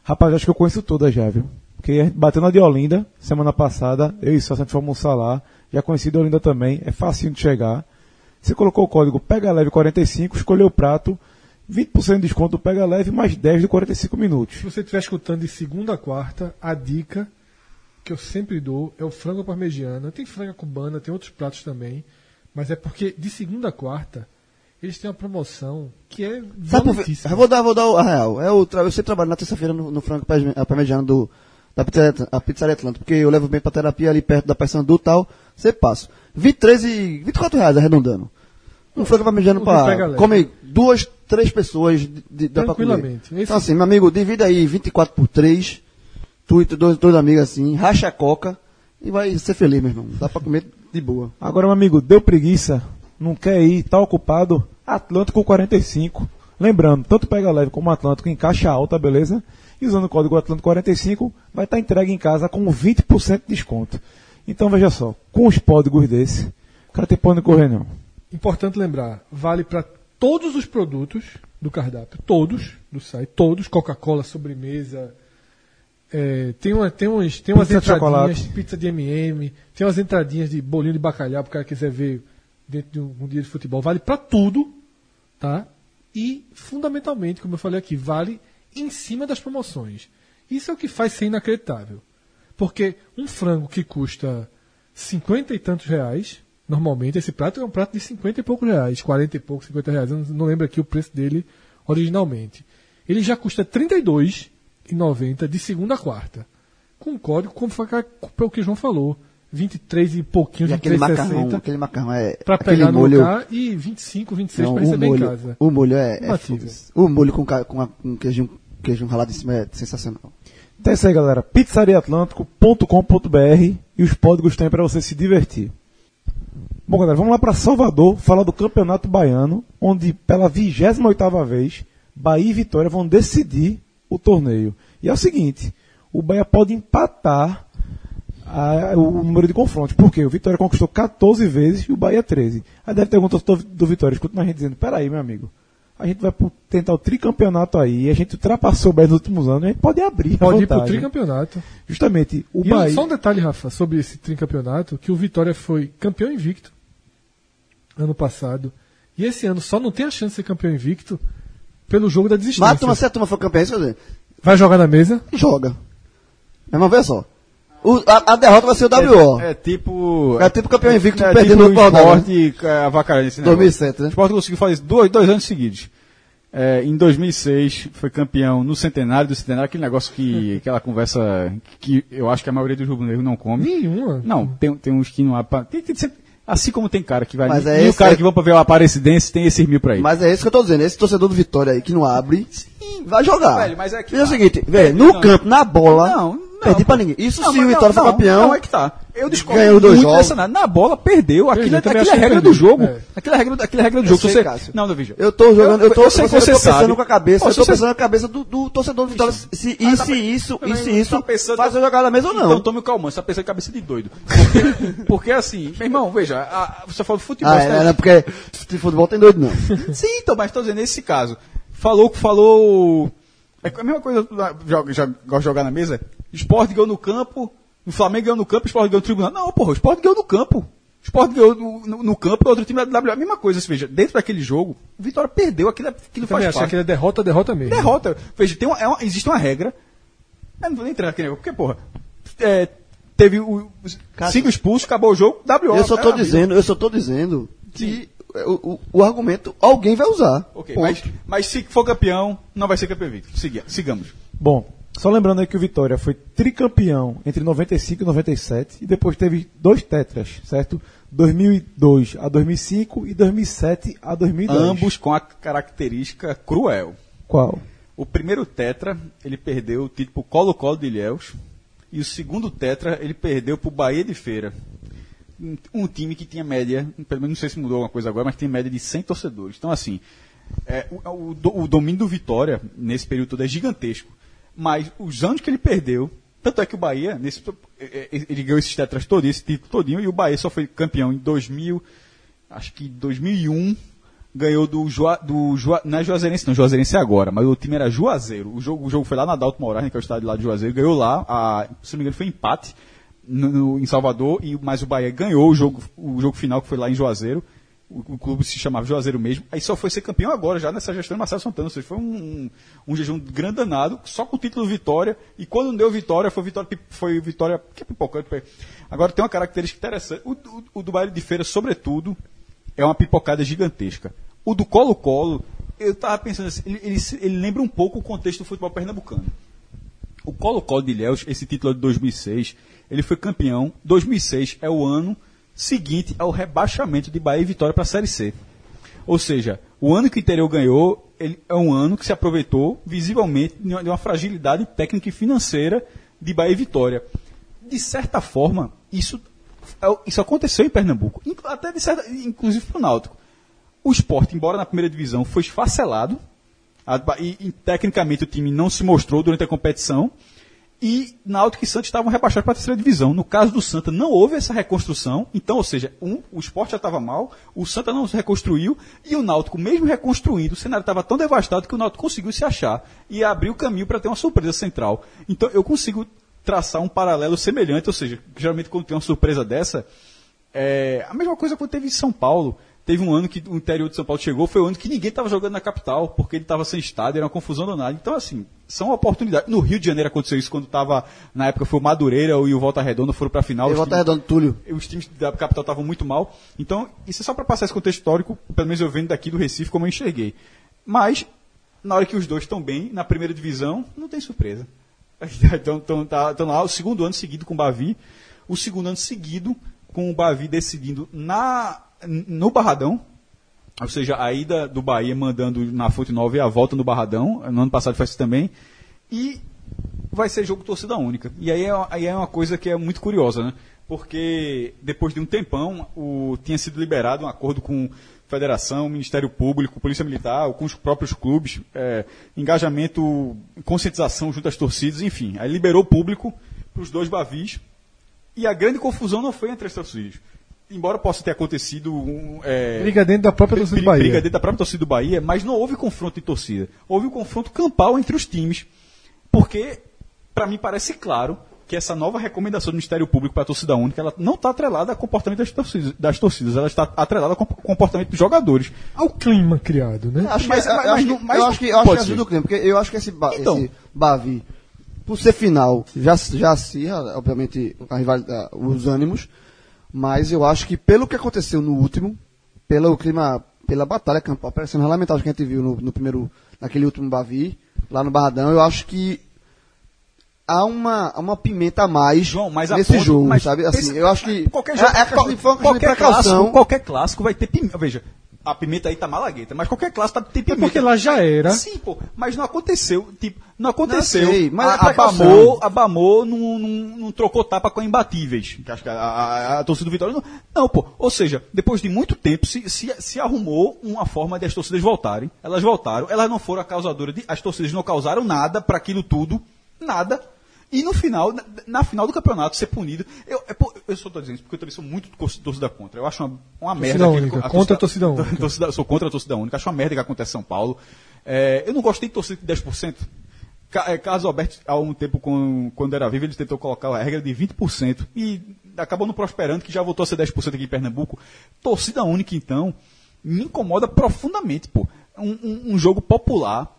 Rapaz, acho que eu conheço todas já, viu? Porque a gente bateu na de Olinda semana passada, eu e o Sassi fomos almoçar lá. Já conheci de Olinda também, é facinho de chegar. Você colocou o código PEGALEVE45, escolheu o prato, 20% de desconto do Pega Leve, mais 10 de 45 minutos. Se você estiver escutando de segunda a quarta, a dica que eu sempre dou é o frango parmegiana. Tem franga cubana, tem outros pratos também. Mas é porque de segunda a quarta eles têm uma promoção que é violentíssima. Eu vou dar, vou dar o- a real. É o, eu sempre trabalho na terça-feira no, no frango parme- a parmegiana do, da pizzaria, a pizzaria Atlântica, porque eu levo bem pra terapia ali perto da Paysandu e tal, você passa. 23 e 24 reais arredondando. Um frango parmegiano leve. come duas, três pessoas, de, de, dá pra comer. Então assim, meu amigo, divide aí 24 por 3, tu e tu, dois, dois amigos assim, racha a coca e vai ser feliz, meu irmão. Dá pra comer de boa. Agora, meu amigo, deu preguiça, não quer ir, tá ocupado, Atlântico 45. Lembrando, tanto Pega Leve como Atlântico em caixa alta, beleza? E usando o código Atlântico 45 vai estar entregue em casa com 20% de desconto. Então veja só, com os códigos desse, o cara tem pode correr não. Importante lembrar, vale para todos os produtos do cardápio, todos do site, todos, Coca-Cola, sobremesa, é, tem, uma, tem, uns, tem umas Pizza de entradinhas, chocolate. pizza de M&M, tem umas entradinhas de bolinho de bacalhau, para o cara quiser ver dentro de um, um dia de futebol. Vale para tudo, tá? E, fundamentalmente, como eu falei aqui, vale em cima das promoções. Isso é o que faz ser inacreditável. Porque um frango que custa 50 e tantos reais, normalmente esse prato é um prato de 50 e poucos reais, 40 e poucos, 50 reais, eu não, lembro aqui o preço dele originalmente. Ele já custa R$ 32,90 de segunda a quarta. Com código, como foi o que o João falou, 23 e pouquinho, E aquele 23,60 macarrão, aquele macarrão é. para aquele pegar no molho, lugar e 25, 26 não, para receber molho, em casa. O molho é. é o molho com, com, a- com queijo, queijo ralado em cima é sensacional. Então é isso aí, galera. pizzariaatlântico.com.br e os códigos tem para você se divertir. Bom, galera, vamos lá para Salvador, falar do Campeonato Baiano, onde pela 28ª vez, Bahia e Vitória vão decidir o torneio. E é o seguinte, o Bahia pode empatar a- o número de confrontos. Por quê? O Vitória conquistou 14 vezes e o Bahia 13. Aí deve ter algum torcedor do Vitória escutando a gente dizendo, peraí, meu amigo, a gente vai tentar o tricampeonato aí, a gente ultrapassou o Bahia nos últimos anos, a gente pode abrir Pode ir pro vantagem. tricampeonato. Justamente, o e Bahia... só um detalhe, Rafa, sobre esse tricampeonato, que o Vitória foi campeão invicto ano passado. E esse ano só não tem a chance de ser campeão invicto pelo jogo da desistência. Mas a turma, se a turma for campeã, isso quer dizer, Vai jogar na mesa? joga. Mas vamos ver só. O- a, a derrota vai ser o WO. É, é tipo. É tipo campeão invicto é, perdendo tipo no esporte é, avacalhando esse negócio. 2007, né? O esporte conseguiu fazer isso dois, dois anos seguidos. É, em 2006 foi campeão no centenário do centenário, aquele negócio que. aquela conversa que eu acho que a maioria dos rubro-negros não come. Nenhuma. Não, tem, tem uns que não há. pra- Tem, tem sempre, assim como tem cara que vai. Mas e é o esse- cara é- que vão pra ver o Aparecidense tem esses mil pra ir. Mas é isso que eu tô dizendo. Esse torcedor do Vitória aí que não abre, vai jogar. Velho, mas é que E é o tá. seguinte, velho, Perdi, no não. campo, na bola, não. Perdi pra ninguém. Isso Não, se o Vitória não, for campeão, Não, é que tá. Eu discordo ganhou dois muito jogos. Na bola, perdeu. Aquilo, aquilo é que regra do jogo. É. Aquilo é regra, aquilo é regra do Eu jogo. sei, Se você-. Não, não, veja. eu tô jogando, eu tô, eu sei que eu você tô pensando sabe. com a cabeça, Pô, eu se tô você- pensando na cabeça do, do torcedor do Vitória. Se, se, Ah, e tá se pe- isso, e se isso faz eu jogar na mesa ou não. Então tome o calmante, você tá pensando em cabeça de doido. Porque, assim, meu irmão, veja, a- você falou de futebol. Ah, tá- é, não, porque futebol tem doido não. Sim, então, mas tô dizendo, nesse caso, falou que falou. É a mesma coisa, já, já gosto de jogar na mesa. Esporte ganhou no campo, o Flamengo ganhou no campo, o Esporte ganhou no tribunal. Não, porra, o Esporte ganhou no campo. O Esporte ganhou no, no, no campo, outro time da WA. A mesma coisa, você veja, dentro daquele jogo, o Vitória perdeu, aquilo, aquilo faz parte. aquele é derrota, derrota mesmo. Derrota. Veja, tem uma, é uma- existe uma regra. Eu não vou nem entrar aqui, porque, porra, é, teve o, cinco expulsos, acabou o jogo, WO. Eu só tô vida. dizendo, eu só tô dizendo que o, o, o argumento alguém vai usar. Ok, mas, mas se for campeão, não vai ser campeão invicto. Siga- sigamos. Bom, só lembrando aí que o Vitória foi tricampeão entre 95 e 97 e depois teve dois tetras, certo? 2002 a 2005 e 2007 a 2010. Ambos com a característica cruel. Qual? O primeiro tetra, ele perdeu o título Colo-Colo de Ilhéus. E o segundo tetra, ele perdeu pro Bahia de Feira. Um- time que tinha média, pelo menos não sei se mudou alguma coisa agora, mas tinha média de 100 torcedores. Então, assim, é, o, o o domínio do Vitória, nesse período todo, é gigantesco. Mas os anos que ele perdeu, tanto é que o Bahia, nesse, é, é, ele ganhou esses tetras todinho, esse título todinho, e o Bahia só foi campeão em 2000, acho que 2001, ganhou do, Jua, do Jua, não é Juazeirense não, Juazeirense é agora, mas o time era Juazeiro. O jogo, o jogo foi lá na Dalto Moraes, que é o estádio lá de Juazeiro, ganhou lá, a, se não me engano foi empate no, no- em Salvador, e, mas o Bahia ganhou o jogo, o jogo final que foi lá em Juazeiro. O, o clube se chamava Juazeiro mesmo, aí só foi ser campeão agora, já nessa gestão de Marcelo Santana. Ou seja, foi um, um, um jejum grande danado, só com o título Vitória, e quando deu Vitória, foi Vitória, foi Vitória que é pipocante. Agora tem uma característica interessante. O, o, o do baile de feira, sobretudo, é uma pipocada gigantesca. O do Colo-Colo, eu tava pensando assim, ele, ele, ele lembra um pouco o contexto do futebol pernambucano. O Colo-Colo de Ilhéus, esse título é de 2006, ele foi campeão. 2006 é o ano seguinte ao rebaixamento de Bahia e Vitória para a Série C. Ou seja, o ano que o Interior ganhou, ele é um ano que se aproveitou visivelmente de uma, de uma fragilidade técnica e financeira de Bahia e Vitória. De certa forma, isso, é- isso aconteceu em Pernambuco, até de certa, inclusive para o Náutico. O esporte, embora na primeira divisão, foi esfacelado A- e, e, tecnicamente o time não se mostrou durante a competição. E Náutico e Santa estavam rebaixados para a terceira divisão. No caso do Santa, não houve essa reconstrução. Então, ou seja, um, o esporte já estava mal, o Santa não se reconstruiu, e o Náutico, mesmo reconstruindo, o cenário estava tão devastado que o Náutico conseguiu se achar e abrir o caminho para ter uma surpresa central. Então, eu consigo traçar um paralelo semelhante, ou seja, geralmente quando tem uma surpresa dessa, é, a mesma coisa quando teve em São Paulo. Teve um ano que o interior de São Paulo chegou, foi um ano que ninguém estava jogando na capital, porque ele estava sem estádio, era uma confusão danada. Então, assim, são oportunidades. No Rio de Janeiro aconteceu isso quando estava, na época foi o Madureira e o Volta Redonda foram para a final. E Volta times- Redonda, Túlio. os times da capital estavam muito mal. Então, isso é só para passar esse contexto histórico, pelo menos eu vendo daqui do Recife como eu enxerguei. Mas, na hora que os dois estão bem, na primeira divisão, não tem surpresa. Então, então tá, tão lá o segundo ano seguido com o Bavi, o segundo ano seguido com o Bavi decidindo na, no Barradão, ou seja, a ida do Bahia mandando na Fonte Nova e a volta no Barradão, no ano passado foi assim também, e vai ser jogo torcida única. E aí é, aí é uma coisa que é muito curiosa, né? Porque depois de um tempão, o, tinha sido liberado um acordo com Federação, Ministério Público, Polícia Militar, com os próprios clubes, é, engajamento, conscientização junto às torcidas, enfim. Aí liberou o público para os dois Bavis. E a grande confusão não foi entre as torcidas. Embora possa ter acontecido um, é, Briga dentro da própria torcida do briga Bahia. dentro da própria torcida do Bahia, mas não houve confronto de torcida. Houve um confronto campal entre os times. Porque, para mim, parece claro que essa nova recomendação do Ministério Público para a torcida única, ela não está atrelada ao comportamento das torcidas, das torcidas, ela está atrelada ao comp- comportamento dos jogadores. Ao clima criado, né? Acho que, Mas- eu, mas- eu acho mas- que- mas eu acho que, eu acho que ajuda o clima, porque eu acho que esse, ba Então. esse Bavi, por ser final, já, já acirra, obviamente, a rivalidade, os ânimos, mas eu acho que pelo que aconteceu no último, pelo clima, pela batalha campal, parecendo lamentável que a gente viu no, no primeiro, naquele último Bavi, lá no Barradão, eu acho que há uma, uma pimenta a mais João, mas nesse ponto- jogo, mas sabe? Assim, pensa- eu acho que qualquer é, jogo, é de qualquer clássico, qualquer clássico vai ter pimenta. Veja, a pimenta aí tá malagueta, mas qualquer clássico tá, tem É pimenta. porque lá já era. Sim, pô, mas não aconteceu, tipo, não aconteceu. Não sei, mas é a, a. Bamô, a Bamô não, não, não trocou tapa com a imbatíveis. Que acho que a, a, a torcida do Vitória não, não, pô. Ou seja, depois de muito tempo se, se, se arrumou uma forma de as torcidas voltarem. Elas voltaram, elas não foram a causadora de, as torcidas não causaram nada para aquilo tudo, nada. E no final, na, na final do campeonato, ser punido. Eu, é, pô, eu só tô dizendo isso porque eu também sou muito tor- torcida contra. Eu acho uma, uma merda. única, que- contra a torcida única. torcida- sou contra a torcida única. Acho uma merda que acontece em São Paulo. É, eu não gostei de torcida de 10%. Ca- é, Carlos Alberto, há um tempo, quando era vivo, ele tentou colocar a regra de 20%. E acabou não prosperando, que já voltou a ser 10% aqui em Pernambuco. Torcida única, então, me incomoda profundamente, pô. Um, um- um jogo popular.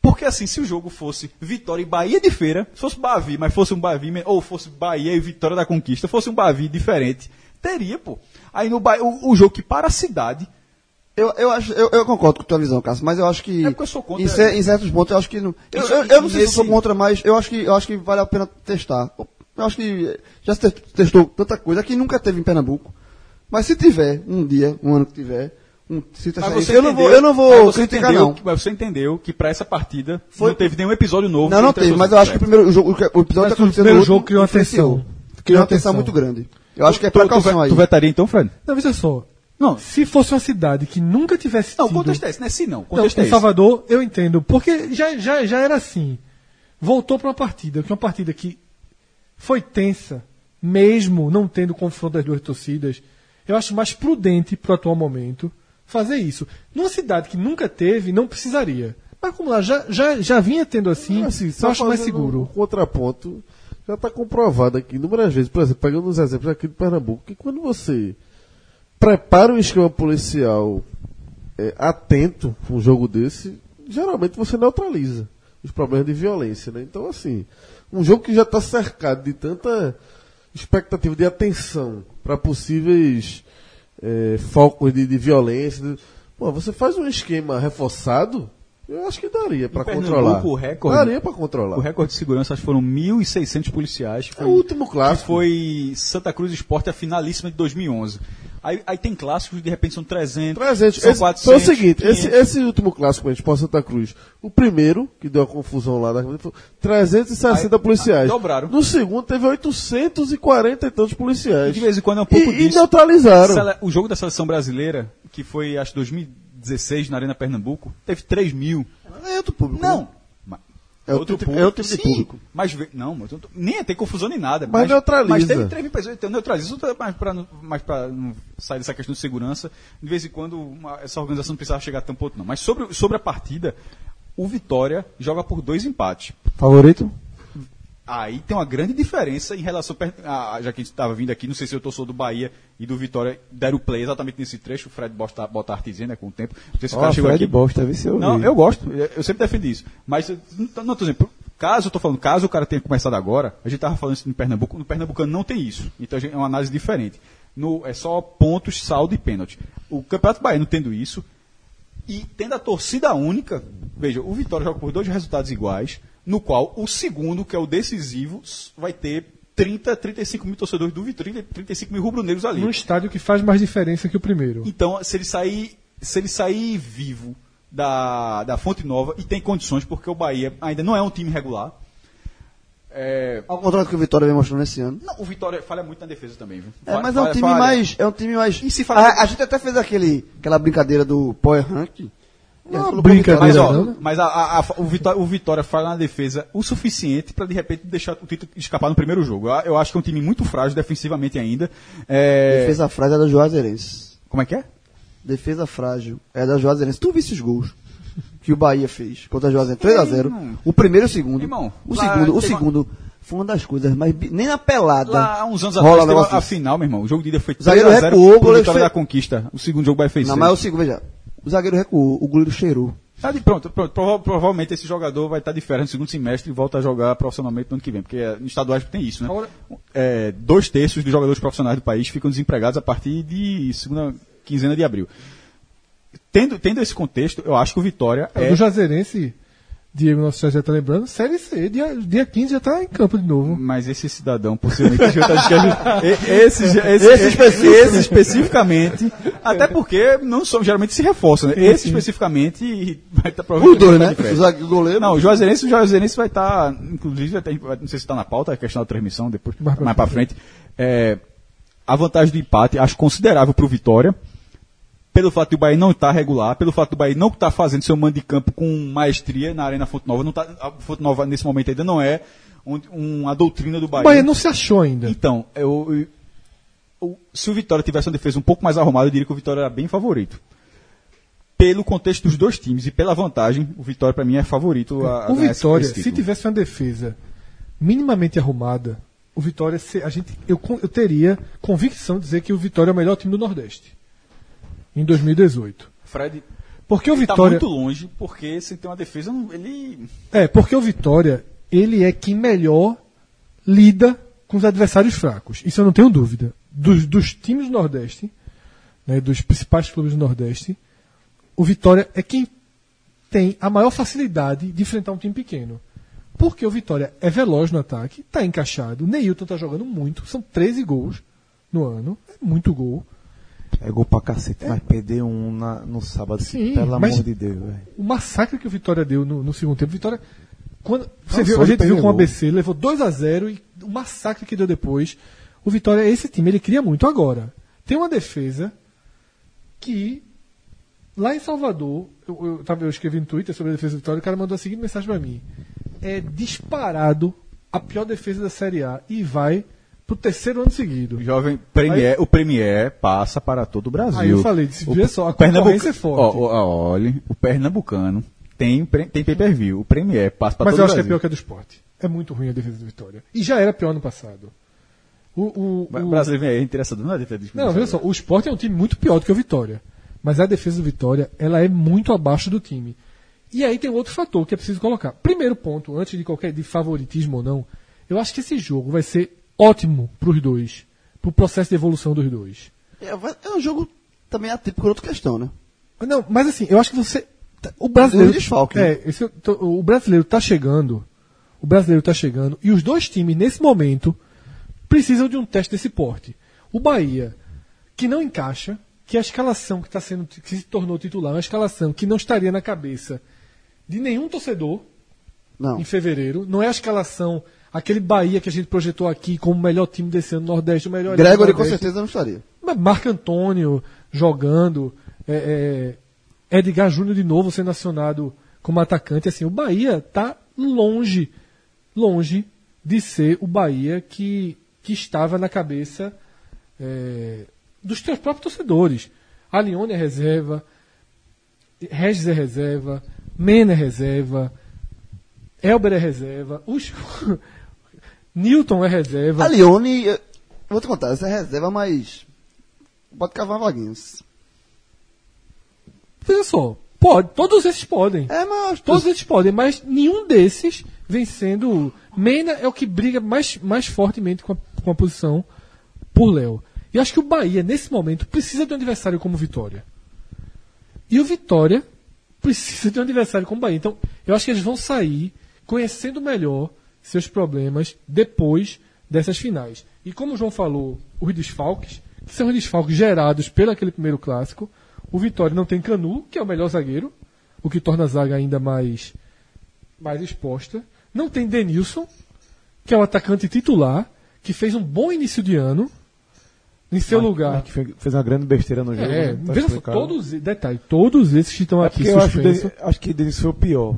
Porque assim, se o jogo fosse Vitória e Bahia de Feira, se fosse Bavi, mas fosse um Bavi, ou fosse Bahia e Vitória da Conquista, fosse um Bavi diferente, teria, pô. Aí no Bahia, o, o jogo que para a cidade, Eu, eu, acho, eu, eu concordo com a tua visão, Cássio, mas eu acho que. É porque eu sou contra- Em, em certos pontos, eu acho que. Não, eu, eu, eu não sei se eu sou contra, mas eu acho, que, eu acho que vale a pena testar. Eu acho que já se te- testou tanta coisa que nunca teve em Pernambuco. Mas se tiver, um dia, um ano que tiver, um, se testar Mas isso, você eu não vou, eu não vou você criticar, entendeu não. que- mas você entendeu que para essa partida Foi- não teve nenhum episódio novo. Não, não teve, mas eu acho que o primeiro o jogo, o episódio Mas que o primeiro jogo criou influenciou. atenção. Criou uma atenção. atenção muito grande. Eu acho que é tu, tu, precaução aí. tu vetaria então, Fred? Não, veja só. Não. Se fosse uma cidade que nunca tivesse Não, o tido... contexto é esse, não sim não. O Não, contexto é em esse. Salvador, eu entendo. Porque já, já, já era assim. Voltou para uma partida, que é uma partida que foi tensa, mesmo não tendo confronto das duas torcidas. Eu acho mais prudente para o atual momento fazer isso. Numa cidade que nunca teve, não precisaria. Mas como lá já, já, já vinha tendo assim, Assim, eu só acho mais seguro. Um contraponto, já está comprovado aqui inúmeras vezes, por exemplo, pegando os exemplos aqui de Pernambuco, que quando você prepara um esquema policial é, atento para um jogo desse, geralmente você neutraliza os problemas de violência, né? Então, assim, um jogo que já está cercado de tanta expectativa de atenção para possíveis é, focos de, de violência, pô, você faz um esquema reforçado, eu acho que daria para controlar. o recorde- daria para controlar. O recorde de segurança acho que foram 1.600 policiais. É o último Que clássico. foi Santa Cruz Esporte, a finalíssima de 2011. Aí, aí tem clássicos que de repente são 300, 300. são Esse, 400. foi o seguinte, esse, 500. esse último clássico a Esporte Santa Cruz, o primeiro, que deu a confusão lá, na- foi 360 Aí, policiais. ah, dobraram. No segundo teve 840 e tantos policiais. E de vez em quando é um pouco e, e disso. neutralizaram. Sele- O jogo da seleção brasileira, que foi acho 2000 16 na Arena Pernambuco, teve 3 mil. É outro público. Não. né? Mas- É outro tipo- é outro tipo de Sim, público. Mas não, mas nem tem confusão nem nada. Mas neutraliza. Mas teve 3 mil pessoas, então neutraliza. Tá- Mas para não, mas pra não sair dessa questão de segurança, de vez em quando uma- essa organização não precisava chegar a tão ponto, não. Mas sobre, sobre a partida, o Vitória joga por dois empates. Favorito? Aí tem uma grande diferença em relação. a- já que a gente estava vindo aqui, não sei se eu torço do Bahia e do Vitória deram play exatamente nesse trecho. O Fred bota, bota artezinha, né, com o tempo. Não sei se o cara chegou Fred aqui. Bosta, vê se eu Não, vi. eu gosto. Eu sempre defendi isso. Mas não tô dizendo. Caso eu tô falando, caso o cara tenha começado agora, a gente tava falando isso no Pernambuco. No Pernambucano não tem isso. Então gente- é uma análise diferente. No, é só pontos, saldo e pênalti. O Campeonato Baiano tendo isso, e tendo a torcida única, veja, o Vitória joga por dois resultados iguais, no qual o segundo, que é o decisivo, vai ter 30, 35 mil torcedores do Vitória, 35 mil rubro-negros ali. Num estádio que faz mais diferença que o primeiro. Então, se ele sair, se ele sair vivo da, da Fonte Nova e tem condições, porque o Bahia ainda não é um time regular. É, Ao contrário do que o Vitória vem mostrando esse ano. não, o Vitória falha muito na defesa também, viu? É, mas é um falha- time falha. mais. É um time mais. E se fala- a, a gente até fez aquele, aquela brincadeira do Power Rank. Não, brincadeira, Mas, ó, não. mas a- a- a- o, Vitória, o Vitória falha na defesa o suficiente para de repente deixar o título escapar no primeiro jogo. Eu, eu acho que é um time muito frágil defensivamente ainda. É, Defesa frágil é da Juazeirense. Como é que é? Defesa frágil é da Juazeirense. Tu visse os gols que o Bahia fez contra a Juazeirense? 3x0. O primeiro e o segundo. Irmão, o lá segundo, o teve uma- segundo foi uma das coisas, mas nem na pelada. Lá há uns anos atrás teve a, a final, meu irmão. O jogo de ida foi O zagueiro 3x0 recuou, o pro Vitória fez- da Conquista. O segundo jogo o Bahia fez Não, mas é o segundo, veja. O zagueiro recuou, o goleiro cheirou. Tá de pronto, pronto. Prova- provavelmente esse jogador vai estar de férias no segundo semestre e volta a jogar profissionalmente no ano que vem, porque é, no estaduais tem isso, né? Agora- É, dois terços dos jogadores profissionais do país ficam desempregados a partir de segunda quinzena de abril. Tendo, tendo esse contexto, eu acho que o Vitória É. é. Do Jazeirense, Diego, nosso já tá lembrando, Série C, dia, dia 15 já tá em campo de novo. Mas esse cidadão, possivelmente, já tá escrevendo- e- esse, esse, esse, Esse específico. esse especificamente, até porque não são, geralmente se reforçam, né? Esse especificamente vai estar Os dois, né? O goleiro. Não, o Juazeirense, o Juazeirense vai estar, inclusive, vai ter- vai- não sei se está na pauta, a questão da transmissão, depois, Mais mais, pra para frente. É, a vantagem do empate, acho considerável para o Vitória, pelo fato do Bahia não estar regular, pelo fato do Bahia não estar fazendo seu mando de campo com maestria na Arena Fonte Nova, não tá, a Fonte Nova nesse momento ainda não é um- uma doutrina do O Bahia. Bahia não se achou ainda. Então, eu, eu- se o Vitória tivesse uma defesa um pouco mais arrumada, eu diria que o Vitória era bem favorito. Pelo contexto dos dois times e pela vantagem, o Vitória para mim é favorito a, a O Vitória, se tivesse uma defesa minimamente arrumada, o Vitória, a gente, eu, eu teria convicção de dizer que o Vitória é o melhor time do Nordeste. Em 2018. Fred Porque o está Vitória. muito longe, porque se tem uma defesa, ele É, porque o Vitória, ele é quem melhor lida com os adversários fracos. Isso eu não tenho dúvida. Dos, dos times do Nordeste, né, dos principais clubes do Nordeste, o Vitória é quem tem a maior facilidade de enfrentar um time pequeno. Porque o Vitória é veloz no ataque, está encaixado. Neilton está jogando muito, são 13 gols no ano, é muito gol. É gol pra cacete, mas perder um na- no sábado, Sim, pelo amor de Deus, velho. o massacre que o Vitória deu no, no segundo tempo. Vitória, quando você Não, viu, a gente viu com o. ABC, levou 2 a 0 e o massacre que deu depois. O Vitória, esse time, ele cria muito agora. Tem uma defesa que lá em Salvador, eu, eu, eu escrevi no Twitter sobre a defesa do Vitória, o cara mandou a seguinte mensagem pra mim: é disparado a pior defesa da Série A e vai pro terceiro ano seguido. o jovem Premier, o Premier passa para todo o Brasil. Aí eu falei, disse, vê só, a concorrência é forte. Ó, ó, olhe, o pernambucano tem tem pay-per-view, o Premier passa para Mas todo eu o acho que é Brasil. pior que a do esporte. É muito ruim a defesa do Vitória. E já era pior no passado. O, o, O brasileiro vem aí interessado na defesa de Não, veja só, o Sport é um time muito pior do que o Vitória. Mas a defesa do Vitória, ela é muito abaixo do time. E aí tem outro fator que é preciso colocar. Primeiro ponto, antes de qualquer de favoritismo ou não, eu acho que esse jogo vai ser ótimo para os dois, para o processo de evolução dos dois. É, é um jogo também atípico por outra questão, né? Não, mas assim, eu acho que você o brasileiro desfalque, é, esse o brasileiro tá chegando, o brasileiro tá chegando e os dois times nesse momento precisam de um teste desse porte. O Bahia, que não encaixa, que a escalação que está sendo que se tornou titular, é uma escalação que não estaria na cabeça de nenhum torcedor Não. em fevereiro, não é a escalação aquele Bahia que a gente projetou aqui como o melhor time desse ano Nordeste, o melhor Gregory com certeza não estaria. Mas Marco Antônio jogando, é, é, Edgar Júnior de novo sendo acionado como atacante. Assim, o Bahia está longe, longe de ser o Bahia que, que estava na cabeça é, dos seus próprios torcedores. Alione é reserva, Regis é reserva, Mena é reserva, Elber é reserva, os... Newton é reserva. A Lione, eu vou te contar, essa é reserva, mas pode cavar vaguinhos. Veja só, pode, todos esses podem. É, mas todos esses podem, mas nenhum desses vem sendo. Mena é o que briga mais, mais fortemente com a, com a posição por Léo. E acho que o Bahia, nesse momento, precisa de um adversário como Vitória. E o Vitória precisa de um adversário como o Bahia. Então, eu acho que eles vão sair conhecendo melhor seus problemas depois dessas finais. E como o João falou, os desfalques, que são os desfalques gerados pelo aquele primeiro clássico, o Vitória não tem Canu, que é o melhor zagueiro, o que torna a zaga ainda mais, mais exposta. Não tem Denilson, que é o atacante titular, que fez um bom início de ano. Em seu Mas- lugar. mas que fez- uma grande besteira no jogo. É, né? Tá veja só, todos, detalhe, todos esses que estão É aqui acho, acho que Denis foi o pior.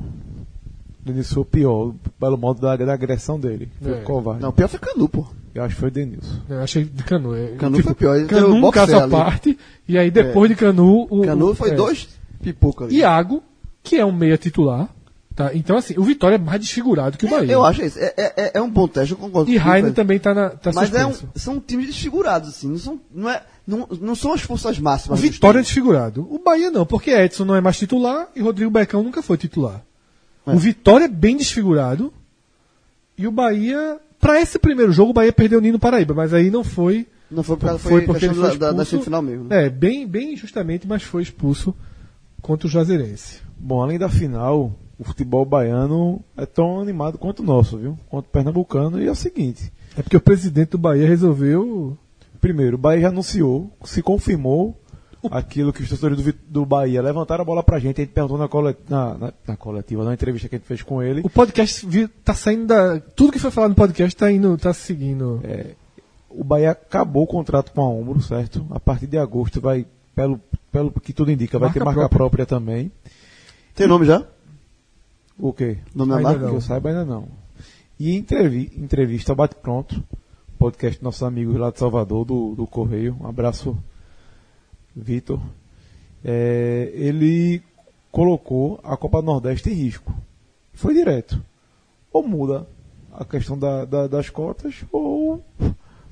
Denis foi o pior, pelo modo da, da agressão dele. Foi É. covarde. Não, o pior foi Canu, pô. Eu acho que foi Denilson. Eu achei de Canu. É, Canu foi pior, Canu o um caso à parte, e aí depois de Canu. O, Canu o- foi é. dois pipoca ali. Iago, que é um meia titular. Tá? Então, assim, o Vitória é mais desfigurado que o Bahia. Eu acho isso. É, é, é um bom teste, eu concordo. E o Rainer também tá, na, tá Mas é um- são times desfigurados, assim. Não são, não é, não, não são as forças O máximas. dos Vitória é desfigurado. O Bahia não, porque Edson não é mais titular e Rodrigo Becão nunca foi titular. É. O Vitória é bem desfigurado. E o Bahia, para esse primeiro jogo, o Bahia perdeu o Nino Paraíba, mas aí não foi. Não foi por foi foi porque ele foi da, da, da expulso. semifinal mesmo. né? É, bem, bem justamente, mas foi expulso contra o Juazeirense. Bom, além da final, o futebol baiano é tão animado quanto o nosso, viu? Quanto o pernambucano. E é o seguinte: É porque o presidente do Bahia resolveu. primeiro, o Bahia já anunciou, se confirmou aquilo que os torcedores do, do Bahia levantaram a bola pra gente. A gente perguntou na, cole- na, na- na coletiva, na entrevista que a gente fez com ele. O podcast vi- tá saindo da. Tudo que foi falado no podcast tá indo, tá seguindo. É, o Bahia acabou o contrato com a Ombro, certo? A partir de agosto vai, pelo, pelo que tudo indica, vai Marca ter marca própria. própria, também. Tem nome já? O quê? Nome da Ainda marca? Que não. eu saiba ainda não. E entrevi, entrevista Bate Pronto, podcast dos nossos amigos lá de Salvador, do, do Correio. Um abraço, Vitor. É, ele colocou a Copa Nordeste em risco. Foi direto. Ou muda a questão da- da- das cotas, ou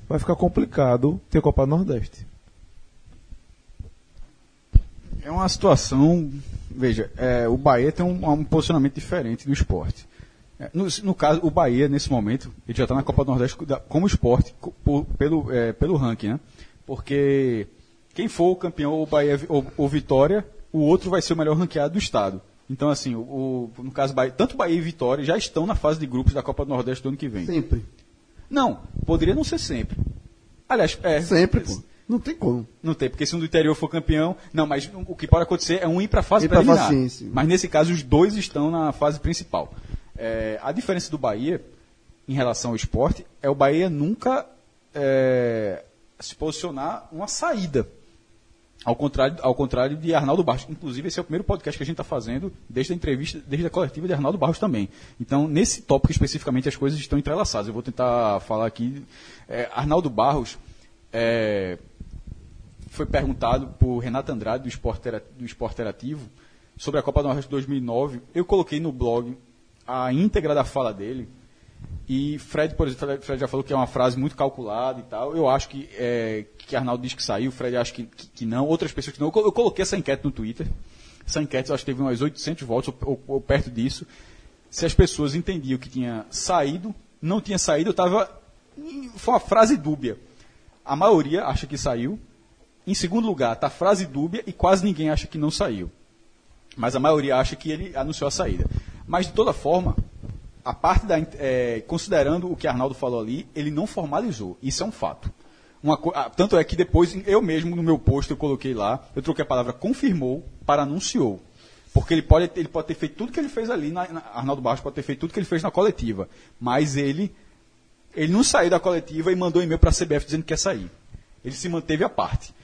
vai ficar complicado ter Copa Nordeste. É uma situação. Veja, é, o Bahia tem um, um posicionamento diferente do esporte. É, no, no caso, o Bahia, nesse momento, ele já está na Copa Nordeste como esporte, por- pelo, é, pelo ranking, né? Porque quem for o campeão, ou Bahia ou, ou Vitória, o outro vai ser o melhor ranqueado do estado. Então, assim, o, o- no caso, Bahia, tanto Bahia e Vitória já estão na fase de grupos da Copa do Nordeste do ano que vem. Sempre. Não, poderia não ser sempre. Aliás, é. Sempre, pô. Não tem como. Não tem, porque se um do interior for campeão. Não, mas o que pode acontecer é um ir para a fase preliminar. Mas nesse caso, os dois estão na fase principal. É, a diferença do Bahia em relação ao esporte é o Bahia nunca é, se posicionar uma saída. Ao contrário, ao contrário de Arnaldo Barros. Inclusive, esse é o primeiro podcast que a gente está fazendo desde a entrevista, desde a coletiva de Arnaldo Barros também. Então, nesse tópico especificamente, as coisas estão entrelaçadas. Eu vou tentar falar aqui. É, Arnaldo Barros é, foi perguntado por Renato Andrade, do Esporte, do Esporte Interativo, sobre a Copa do Nordeste 2009. Eu coloquei no blog a íntegra da fala dele. E Fred, por exemplo, Fred- já falou que é uma frase muito calculada e tal. Eu acho que, é, que Arnaldo diz que saiu, Fred acha que, que, que não, outras pessoas que não. Eu colo- Eu coloquei essa enquete no Twitter. Essa enquete acho que teve umas 800 votos ou- ou perto disso. Se as pessoas entendiam que tinha saído, não tinha saído, eu estava. Foi uma frase dúbia. A maioria acha que saiu. Em segundo lugar, está a frase dúbia e quase ninguém acha que não saiu. Mas a maioria acha que ele anunciou a saída. Mas, de toda forma, a parte da. é, considerando o que Arnaldo falou ali, ele não formalizou. Isso é um fato. Uma ah, tanto é que depois, eu mesmo, no meu post, eu coloquei lá, eu troquei a palavra confirmou para anunciou. Porque ele pode, ele pode ter feito tudo que ele fez ali, na, na- Arnaldo Barros pode ter feito tudo que ele fez na coletiva. Mas ele, ele não saiu da coletiva e mandou e-mail para a CBF dizendo que quer sair. Ele se manteve à parte.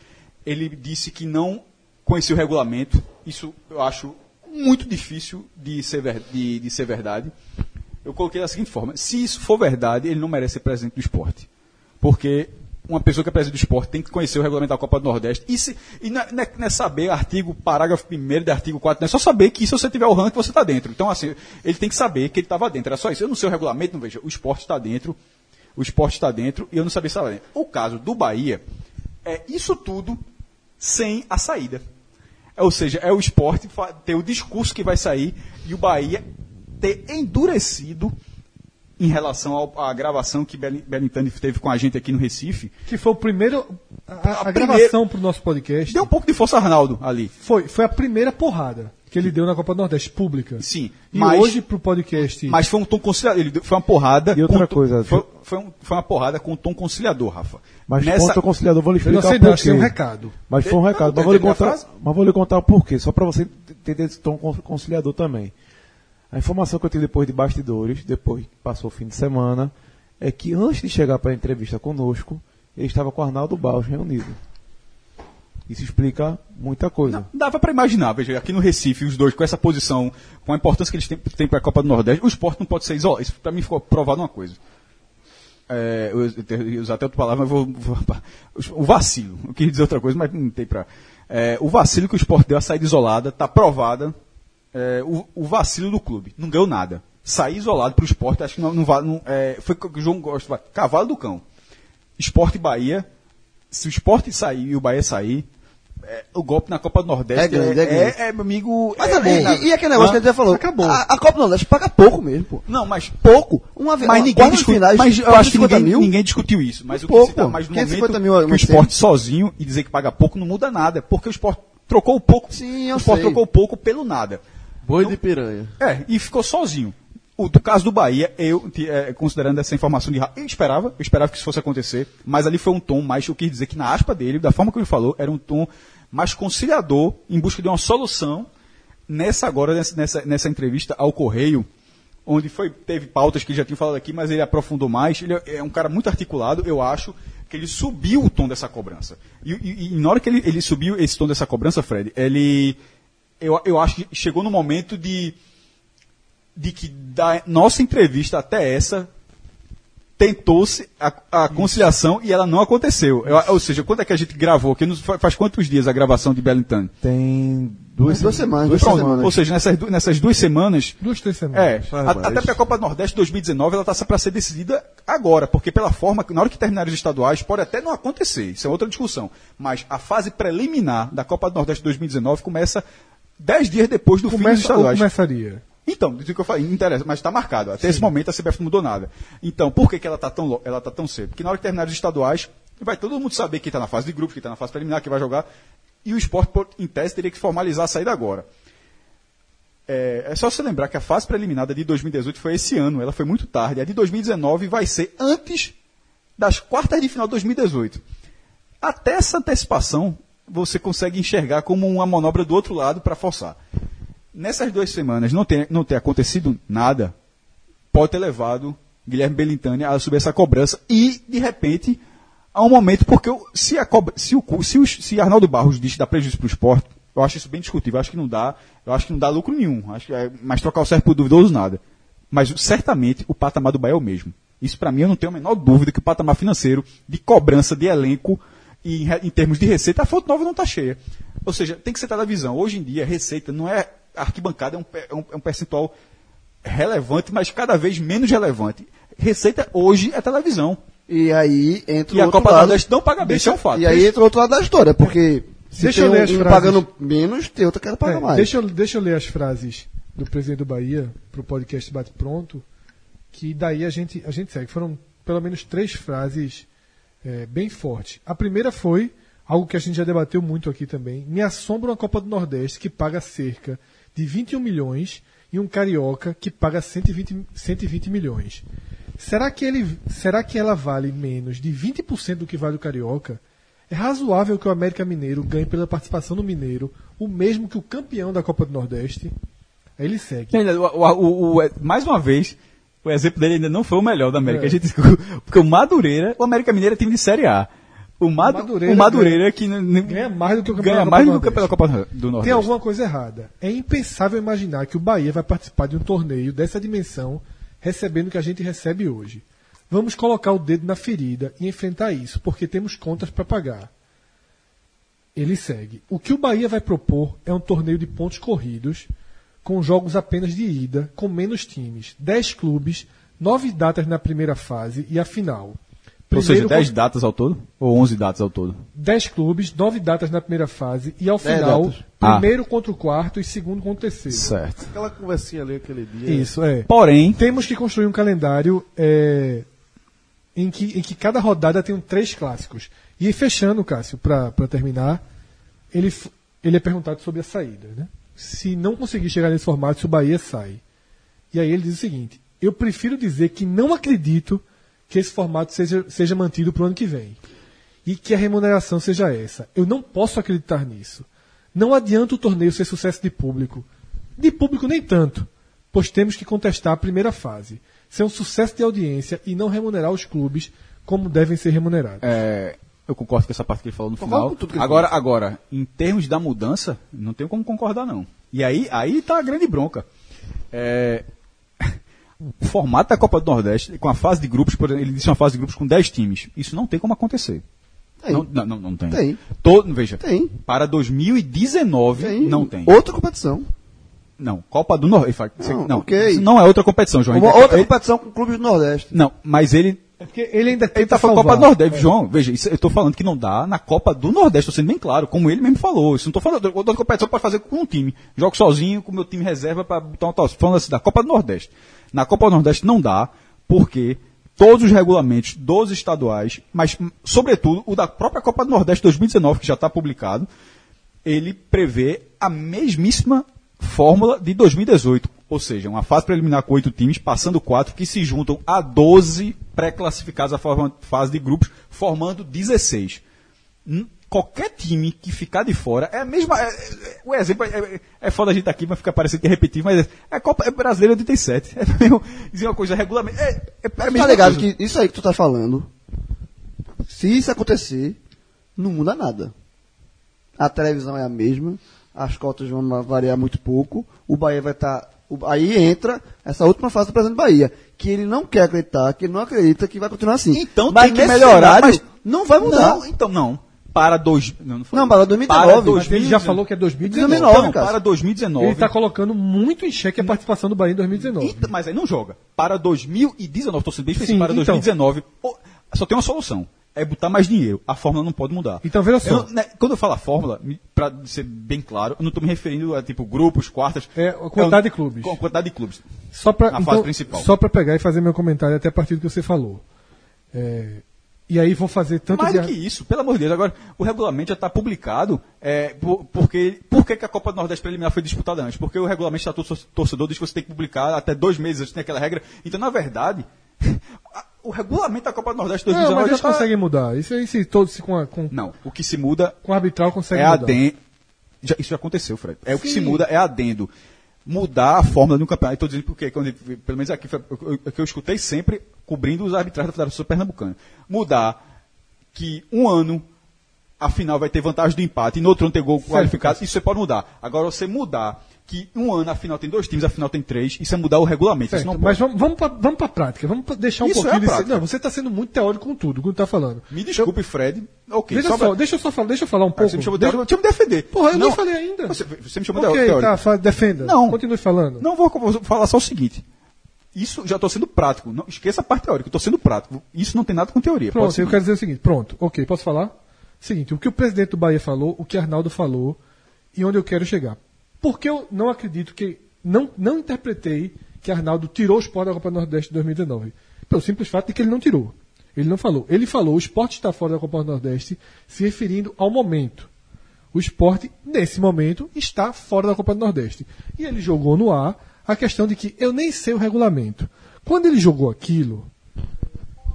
Ele disse que não conhecia o regulamento, isso eu acho muito difícil de ser, ver, de, de ser verdade. Eu coloquei da seguinte forma: se isso for verdade, ele não merece ser presidente do esporte. Porque uma pessoa que é presidente do esporte tem que conhecer o regulamento da Copa do Nordeste. E, se, e não, é, não, é, é saber artigo, parágrafo 1 de artigo 4, não é só saber que se você tiver o ranking, você está dentro. Então, assim, ele tem que saber que ele estava dentro. Era só isso. Eu não sei o regulamento, não vejo. O esporte está dentro, o esporte está dentro, e eu não sabia se estava dentro. O caso do Bahia é isso tudo sem a saída. Ou seja, é o esporte ter o discurso que vai sair e o Bahia ter endurecido em relação ao, à gravação que Belintani teve com a gente aqui no Recife. Que foi o primeiro. A, a, a gravação para o nosso podcast. Deu um pouco de força Arnaldo ali. Foi, foi a primeira porrada que ele deu na Copa do Nordeste, pública. Sim. E mas, hoje pro podcast. Mas foi um tom conciliador. Ele foi uma porrada. E outra coisa. Foi, foi, um, foi, uma porrada com um tom conciliador, Rafa. Mas Nessa... tom conciliador, vou lhe explicar. Eu não sei, não, achei um recado. Mas foi um recado. Não, mas, vou lhe contar, mas vou lhe contar o porquê, só para você entender esse tom conciliador também. A informação que eu tive depois de bastidores, depois que passou o fim de semana, é que antes de chegar para a entrevista conosco, ele estava com o Arnaldo Baus reunido. Isso explica muita coisa. Não, dava para imaginar, veja, aqui no Recife, os dois com essa posição, com a importância que eles têm, têm para a Copa do Nordeste, o esporte não pode ser isolado. Isso para mim ficou provado uma coisa. É, eu, eu usar até outra palavra, mas vou, vou, O vacilo. Eu queria dizer outra coisa, mas não tem para. É, o vacilo que o esporte deu a saída isolada está provada é, o, o, vacilo do clube. Não ganhou nada. Sair isolado para o esporte, acho que não, não, não é, foi o que o João gosta. Cavalo do cão. Esporte Bahia. Se o esporte sair e o Bahia sair, é, o golpe na Copa do Nordeste é, grande, é, é, grande. é, é meu amigo. Mas é, também, e, e, aquele negócio ah, que a gente já falou, acabou. A, a, Copa do Nordeste paga pouco mesmo, pô. Não, mas pouco. Uma vez, mas ninguém discute, mas eu acho que ninguém, mil? ninguém discutiu isso. Mas pouco, o que se dá mais no momento mil, que o esporte sozinho e dizer que paga pouco não muda nada, porque o esporte trocou pouco. Sim, eu o esporte sei. trocou pouco pelo nada. Boi de piranha. É, e ficou sozinho. O do caso do Bahia, eu, é, considerando essa informação de eu esperava, eu esperava que isso fosse acontecer, mas ali foi um tom mais, eu quis dizer que na aspa dele, da forma que ele falou, era um tom mais conciliador, em busca de uma solução, nessa agora, nessa, nessa entrevista ao Correio, onde foi, teve pautas que já tinha falado aqui, mas ele aprofundou mais, ele é um cara muito articulado, eu acho, que ele subiu o tom dessa cobrança. E, e, e na hora que ele, ele subiu esse tom dessa cobrança, Fred, ele eu, eu acho que chegou no momento de, de que da nossa entrevista até essa tentou-se a, a conciliação e ela não aconteceu. Eu, ou seja, quando é que a gente gravou? Que nos, faz quantos dias a gravação de Bellington? Tem duas, duas semanas. Duas semanas. Ou seja, nessas, nessas duas semanas. Duas, três semanas. É, a, até para a Copa do Nordeste 2019 ela está para ser decidida agora, porque pela forma, na hora que terminarem os estaduais, pode até não acontecer, isso é outra discussão. Mas a fase preliminar da Copa do Nordeste 2019 começa dez dias depois do Começa, fim dos estaduais. começaria? Então, do que eu falei, interessa, mas está marcado. Até Sim. esse momento a CBF não mudou nada. Então, por que, que ela está tão, ela tá tão cedo? Porque na hora que terminar os estaduais, vai todo mundo saber quem está na fase de grupos, quem está na fase preliminar, quem vai jogar. E o esporte, em tese, teria que formalizar a saída agora. É, é só você lembrar que a fase preliminar de 2018 foi esse ano, ela foi muito tarde. A de 2019 vai ser antes das quartas de final de 2018. Até essa antecipação, você consegue enxergar como uma manobra do outro lado para forçar. Nessas duas semanas não ter, não ter acontecido nada, pode ter levado Guilherme Belintani a subir essa cobrança e, de repente, a um momento, porque se, a cobra, se, o, se, o, se Arnaldo Barros diz que dá prejuízo para o esporte, eu acho isso bem discutível, eu acho que não dá, eu acho que não dá lucro nenhum, acho que é, mas trocar o certo por duvidoso nada. Mas certamente o patamar do Bahia é o mesmo. Isso para mim eu não tenho a menor dúvida que o patamar financeiro de cobrança de elenco e em, em termos de receita, a fonte nova não está cheia. Ou seja, tem que ser da visão. Hoje em dia, receita não é. Arquibancada é um, é um, é um percentual relevante, mas cada vez menos relevante. Receita hoje é televisão. E aí entra e o outro a Copa lado. Nordeste não paga bem, isso é um fato. E aí entra o outro lado da história, porque se deixa tem eu ler um, as frases. pagando menos, tem outro que pagar é, mais. Deixa eu, deixa eu ler as frases do presidente do Bahia para o podcast Bate Pronto, que daí a gente, a gente segue. Foram pelo menos três frases é, bem forte. A primeira foi algo que a gente já debateu muito aqui também. Me assombra uma Copa do Nordeste que paga cerca de 21 milhões e um carioca que paga 120, 120 milhões. Será que, ele, será que ela vale menos de 20% do que vale o carioca? É razoável que o América Mineiro ganhe pela participação no Mineiro o mesmo que o campeão da Copa do Nordeste? Aí ele segue. O, o, o, mais uma vez, o exemplo dele ainda não foi o melhor da América. É. A gente, porque o Madureira, o América Mineiro é time de Série A. O, Madu Madureira o Madureira que ganha mais do que o ganha mais do que pela Copa do Nordeste. Tem alguma coisa errada. É impensável imaginar que o Bahia vai participar de um torneio dessa dimensão recebendo o que a gente recebe hoje. Vamos colocar o dedo na ferida e enfrentar isso, porque temos contas para pagar. Ele segue. O que o Bahia vai propor é um torneio de pontos corridos, com jogos apenas de ida, com menos times, 10 clubes, 9 datas na primeira fase e a final. Ou seja, Primeiro 10 con- datas ao todo? Ou 11 datas ao todo? 10 clubes, 9 datas na primeira fase e ao final, datas. primeiro contra o quarto e segundo contra o terceiro. Certo. Aquela conversinha ali aquele dia. Isso, é. Porém, Temos que construir um calendário é, em, que, em que cada rodada tem um três clássicos. E fechando, Cássio, para terminar, ele, f- ele é perguntado sobre a saída. Né? Se não conseguir chegar nesse formato, se o Bahia sai. E aí ele diz o seguinte: eu prefiro dizer que não acredito que esse formato seja, seja mantido para o ano que vem. E que a remuneração seja essa. Eu não posso acreditar nisso. Não adianta o torneio ser sucesso de público. De público nem tanto, pois temos que contestar a primeira fase. Ser um sucesso de audiência e não remunerar os clubes como devem ser remunerados. é, eu concordo com essa parte que ele falou no Concordo final. ele Agora, agora, em termos da mudança, não tenho como concordar, não. E aí, aí tá a grande bronca. É, o formato da Copa do Nordeste, com a fase de grupos, por exemplo, ele disse uma fase de grupos com 10 times. Isso não tem como acontecer. Tem. Não, não, não, não tem. Tem. Todo, veja, Tem. para 2019 Tem. não tem. Outra competição. Não, Copa do Nordeste. Não, Não, ok. isso não é outra competição, João. Uma outra ele- competição com clubes do Nordeste. Não, mas ele É porque ele ainda Ele tá falando. Copa do Nordeste, João. Veja, isso, eu tô falando que não dá na Copa do Nordeste, tô sendo bem claro, como ele mesmo falou. Isso não tô falando, outra competição pode fazer com um time. Jogo sozinho, com o meu time reserva para botar um tal. Falando assim, da Copa do Nordeste. Na Copa do Nordeste não dá, porque todos os regulamentos dos estaduais, mas sobretudo o da própria Copa do Nordeste 2019, que já está publicado, ele prevê a mesmíssima fórmula de 2018. Ou seja, uma fase preliminar com oito times, passando quatro, que se juntam a 12 pré-classificados à fase de grupos, formando 16. Hum, Qualquer time que ficar de fora é a mesma. é- é- o exemplo é, é, é foda a gente aqui, mas fica parecendo que é repetir, mas é, é Copa é brasileira 87. É mesmo, dizer uma coisa regulamento. É, é, é a Tá mesma ligado coisa. que isso aí que tu tá falando, se isso acontecer, não muda nada. A televisão é a mesma, as cotas vão variar muito pouco, o Bahia vai estar. Aí entra essa última fase do presidente Bahia, que ele não quer acreditar, que ele não acredita que vai continuar assim. Então mas tem que melhorar, mas não vai mudar. Não, então não. Para dois, não, não, foi. Não, para 2019. Para Mas ele já falou que é 2019. 2019, Então, cara. para 2019. Ele está colocando muito em xeque a participação do Bahia em 2019. Então, mas aí não joga. Para 2019, estou sendo bem específico, para então. 2019, pô, só tem uma solução. É botar mais dinheiro. A fórmula não pode mudar. Então, veja só. Eu, né, quando eu falo a fórmula, para ser bem claro, eu não estou me referindo a tipo grupos, quartas. É, a quantidade de clubes. Com a quantidade de clubes. Só para Na fase principal. Só para pegar e fazer meu comentário até a partir do que você falou. É, e aí vou fazer tanto Mais de- do que isso, pelo amor de Deus. Agora, o regulamento já está publicado. É, por, porque, por que, a Copa do Nordeste preliminar foi disputada antes? Porque o regulamento está torcedor diz que você tem que publicar até dois meses antes, tem aquela regra. Então, na verdade, o regulamento da Copa do Nordeste Não, 2019 mas eles tá- conseguem mudar. Isso aí, se todos se com, a, com, Não, o que se muda com o arbitral consegue é mudar. adendo. Já, isso já aconteceu, Fred. É o que Sim. se muda é adendo. Mudar a fórmula de um campeonato. Estou dizendo porque, quando, pelo menos aqui, o o que eu escutei sempre cobrindo os arbitragens da Federação Pernambucana. Mudar que um ano a final vai ter vantagem do empate e no outro ano ter gol qualificado, isso você pode mudar. Agora, você mudar que um ano a final tem dois times, a final tem três, isso é mudar o regulamento. Certo, isso não mas vamos, vamos para a prática. Vamos deixar um Isso pouquinho é a de ser- prática. Não, você está sendo muito teórico com tudo, com o que está falando. Me desculpe, Fred. Ok, Deixa, só pra- deixa eu só falar, deixa eu falar um Ah, pouco. Você me chamou de Deixa- teórico, deixa eu me defender. Porra, eu não, nem falei ainda. Você, você me chamou Ok, de teórico. tá, fa- defenda. Não. Continue falando. Não vou, vou falar só o seguinte. Isso já estou sendo prático. Não, esqueça a parte teórica, estou sendo prático. Isso não tem nada com teoria. Pronto, eu quero dizer o seguinte, pronto, ok, posso falar? Seguinte, o que o presidente do Bahia falou, o que Arnaldo falou e onde eu quero chegar. Porque eu não acredito que. Não, não interpretei que Arnaldo tirou o esporte da Copa Nordeste de 2019. Pelo simples fato de que ele não tirou. Ele não falou. Ele falou, o esporte está fora da Copa Nordeste, se referindo ao momento. O esporte, nesse momento, está fora da Copa do Nordeste. E ele jogou no ar a questão de que eu nem sei o regulamento. Quando ele jogou aquilo,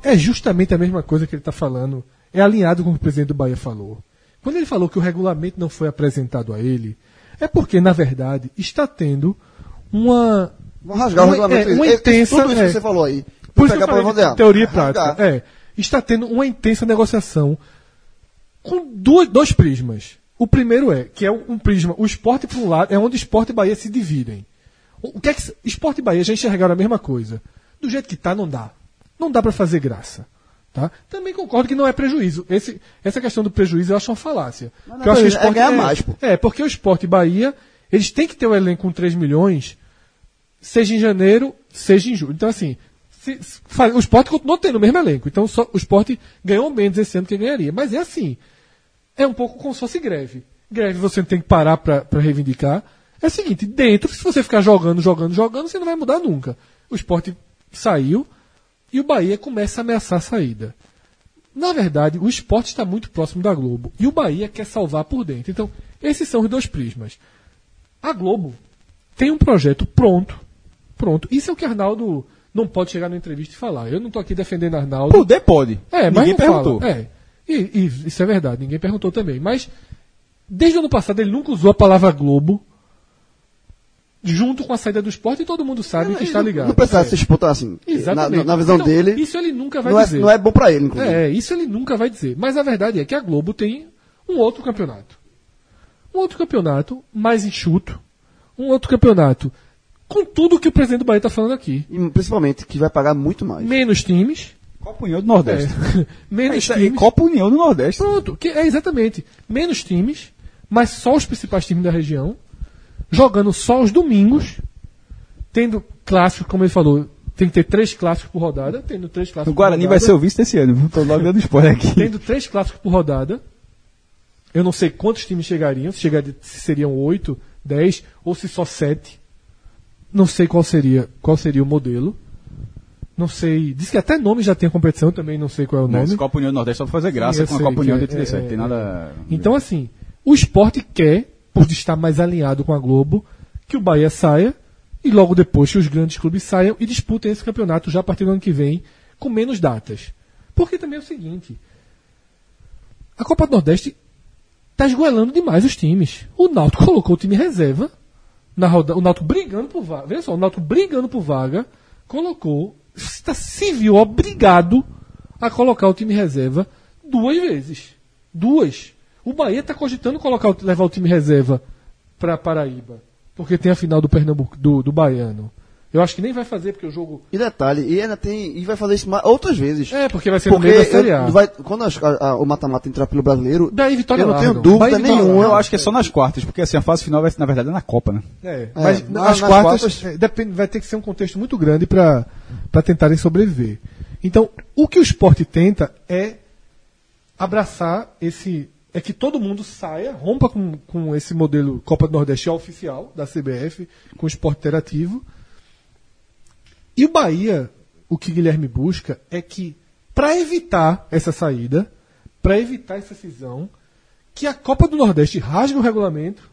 é justamente a mesma coisa que ele está falando. É alinhado com o que o presidente do Bahia falou. Quando ele falou que o regulamento não foi apresentado a ele, é porque, na verdade, está tendo uma. Vamos rasgar o uma, regulamento. é, uma É, intensa. tudo isso é, que você falou aí. Por isso que teoria e prática. É, está tendo uma intensa negociação com dois, dois prismas. O primeiro é, que é um, prisma, o esporte por um lado, é onde esporte e Bahia se dividem. O, o que é que esporte e Bahia já enxergaram a mesma coisa. Do jeito que tá, não dá. Não dá para fazer graça. Tá? Também concordo que não é prejuízo. Esse, essa questão do prejuízo eu acho uma falácia. Não, Porque eu acho que o é esporte ganhar mais, pô. É, porque o esporte e Bahia, eles têm que ter um elenco com 3 milhões, seja em janeiro, seja em julho. Então, assim, se- se- o esporte continuou tendo o mesmo elenco. Então, só, o esporte ganhou menos esse ano que ganharia. Mas é assim. É um pouco como se fosse greve. Greve você tem que parar para reivindicar. É o seguinte, dentro, se você ficar jogando, jogando, jogando, você não vai mudar nunca. O esporte saiu e o Bahia começa a ameaçar a saída. Na verdade, o esporte está muito próximo da Globo e o Bahia quer salvar por dentro. Então, esses são os dois prismas. A Globo tem um projeto pronto. Pronto. Isso é o que Arnaldo não pode chegar na entrevista e falar. Eu não estou aqui defendendo Arnaldo. Poder pode. É, mas Ninguém perguntou. fala. É. E, e isso é verdade, ninguém perguntou também. Mas desde o ano passado ele nunca usou a palavra Globo junto com a saída do esporte e todo mundo sabe que está ligado. Não precisa É. se disputar assim. Na, Exatamente. na visão Então, dele, Isso ele nunca vai não é, dizer. não é bom pra ele, inclusive. É, isso ele nunca vai dizer. Mas a verdade é que a Globo tem um outro campeonato. Um outro campeonato mais enxuto. Um outro campeonato com tudo que o presidente do Bahia está falando aqui. E principalmente que vai pagar muito mais. Menos times. Copa União do Nordeste. É. Menos aí, times. Copa União do Nordeste. Pronto, que é exatamente. Menos times, mas só os principais times da região, jogando só os domingos, tendo clássicos, como ele falou, tem que ter três clássicos por rodada, tendo três clássicos O Guarani por vai rodada, ser o vice desse ano. Tô logo dando spoiler aqui. Tendo três clássicos por rodada, eu não sei quantos times chegariam, se, chegaria, se seriam oito, dez, ou se só sete. Não sei qual seria, qual seria o modelo. Não sei. Diz que até nome já tem a competição, também não sei qual é o nome. Mas Copa União do Nordeste só pra fazer graça Sim, com a sei Copa União é- de 37. é- tem nada. Então, assim, o esporte quer, por estar mais alinhado com a Globo, que o Bahia saia e logo depois que os grandes clubes saiam e disputem esse campeonato já a partir do ano que vem, com menos datas. Porque também é o seguinte: a Copa do Nordeste está esgoelando demais os times. O Náutico colocou o time reserva na roda, o Náutico brigando por vaga. Veja só, o Náutico brigando por vaga, colocou, está viu obrigado a colocar o time reserva duas vezes. Duas. O Bahia está cogitando colocar, o- levar o time reserva para Paraíba, porque tem a final do Pernambuco do, do Baiano. Eu acho que nem vai fazer porque o jogo E detalhe, e ainda tem. E vai fazer isso outras vezes. é porque vai ser Porque no meio da Série A. vai- quando a- a- o mata-mata entrar pelo brasileiro, Daí Vitória eu não tenho dúvida nenhuma. Eu acho que é só nas quartas, porque assim, a fase final vai ser, na verdade, é na Copa, né? É, É, mas na- as nas quartas, quartas- é, depende, vai ter que ser um contexto muito grande para tentarem sobreviver. Então, o que o esporte tenta é abraçar esse. É que todo mundo saia, rompa com, com esse modelo Copa do Nordeste oficial da CBF, com o esporte interativo. E o Bahia, o que Guilherme busca é que, para evitar essa saída, para evitar essa cisão, que a Copa do Nordeste rasgue o regulamento,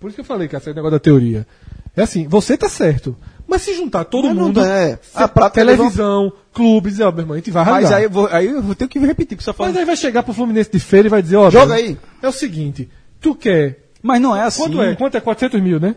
por isso que eu falei que é o negócio da teoria. É assim, você tá certo. Mas se juntar todo Mas mundo, é. A prática televisão, clubes, ó, meu irmão, a gente vai rasgar. Mas aí eu vou, aí eu vou ter que repetir, que você tá Mas aí vai chegar pro Fluminense de feira e vai dizer, ó, Joga meu, aí. É o seguinte, tu quer... Mas não é assim. Quanto é? Quanto é 400 mil, né?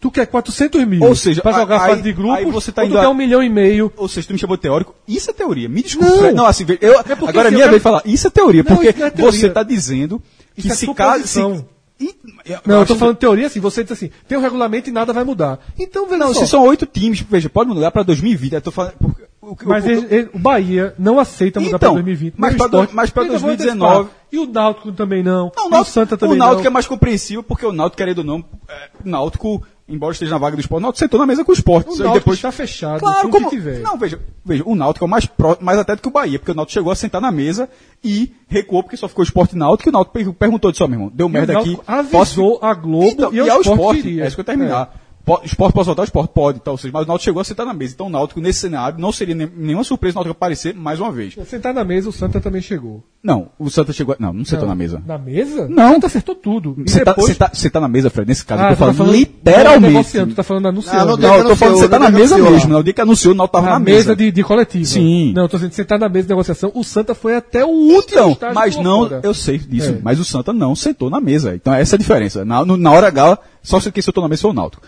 Tu quer 400 mil Ou seja, pra jogar a fase de grupos, aí você tá tu indo a- quer um milhão e meio. Ou seja, tu me chamou de teórico. Isso é teoria. Me desculpa. Não. Não, assim, eu, porque, agora é minha eu vez falar. Isso é teoria, Não, porque é teoria. você está dizendo que Isso é se caso. Se, suposição. E- Não, eu tô falando teoria assim, você diz assim, tem um regulamento e nada vai mudar. Então, veja Não, só. se são oito times, veja, pode mudar para 2020. Eu tô falando. porque- o que- Mas o- ele- ele- o Bahia não aceita mudar Então, para 2020. mas não vai 2019 antecipar. E o Náutico também não. Não, o e o Náutico, Santa também o Náutico não. é mais compreensível porque o Náutico, querendo ou não, é, o Náutico, embora esteja na vaga do esporte, o Náutico sentou na mesa com o esporte. O Náutico depois... está fechado Claro, com como... Não, veja, veja, o Náutico é o mais, pró... mais até do que o Bahia, porque o Náutico chegou a sentar na mesa e recuou porque só ficou o esporte Náutico e o Náutico per- perguntou disso, ó, meu irmão, deu merda aqui. Avisou a Globo Então, e, e, ao ao Sport esporte, iria. é isso que eu terminar. O esporte pode soltar, o esporte pode, então, ou seja, mas o Náutico chegou a sentar na mesa. Então o Náutico, nesse cenário, não seria nenhuma surpresa o Náutico aparecer mais uma vez. Sentar na mesa, o Santa também chegou. Não, o Santa chegou. Não, não sentou Não. na mesa. Na mesa? Não. O Santa acertou tudo. E Você tá, depois... tá- você tá na mesa, Fred, nesse caso. Ah, eu tô tá falando, Não, literalmente. negociando, tu tá falando anunciando. Ah, não, Não, eu tô falando que você tá na mesa anunciou mesmo. lá. No dia que anunciou, o Náutico tava na, na, mesa de, de coletiva. Sim. Não, eu tô dizendo, sentar na mesa de negociação, o Santa foi até o último Então, mas não, fora. eu sei disso, É. mas o Santa não sentou na mesa. Então essa é a diferença. Na, no- na hora H, só se quem sentou na mesa foi o Náutico.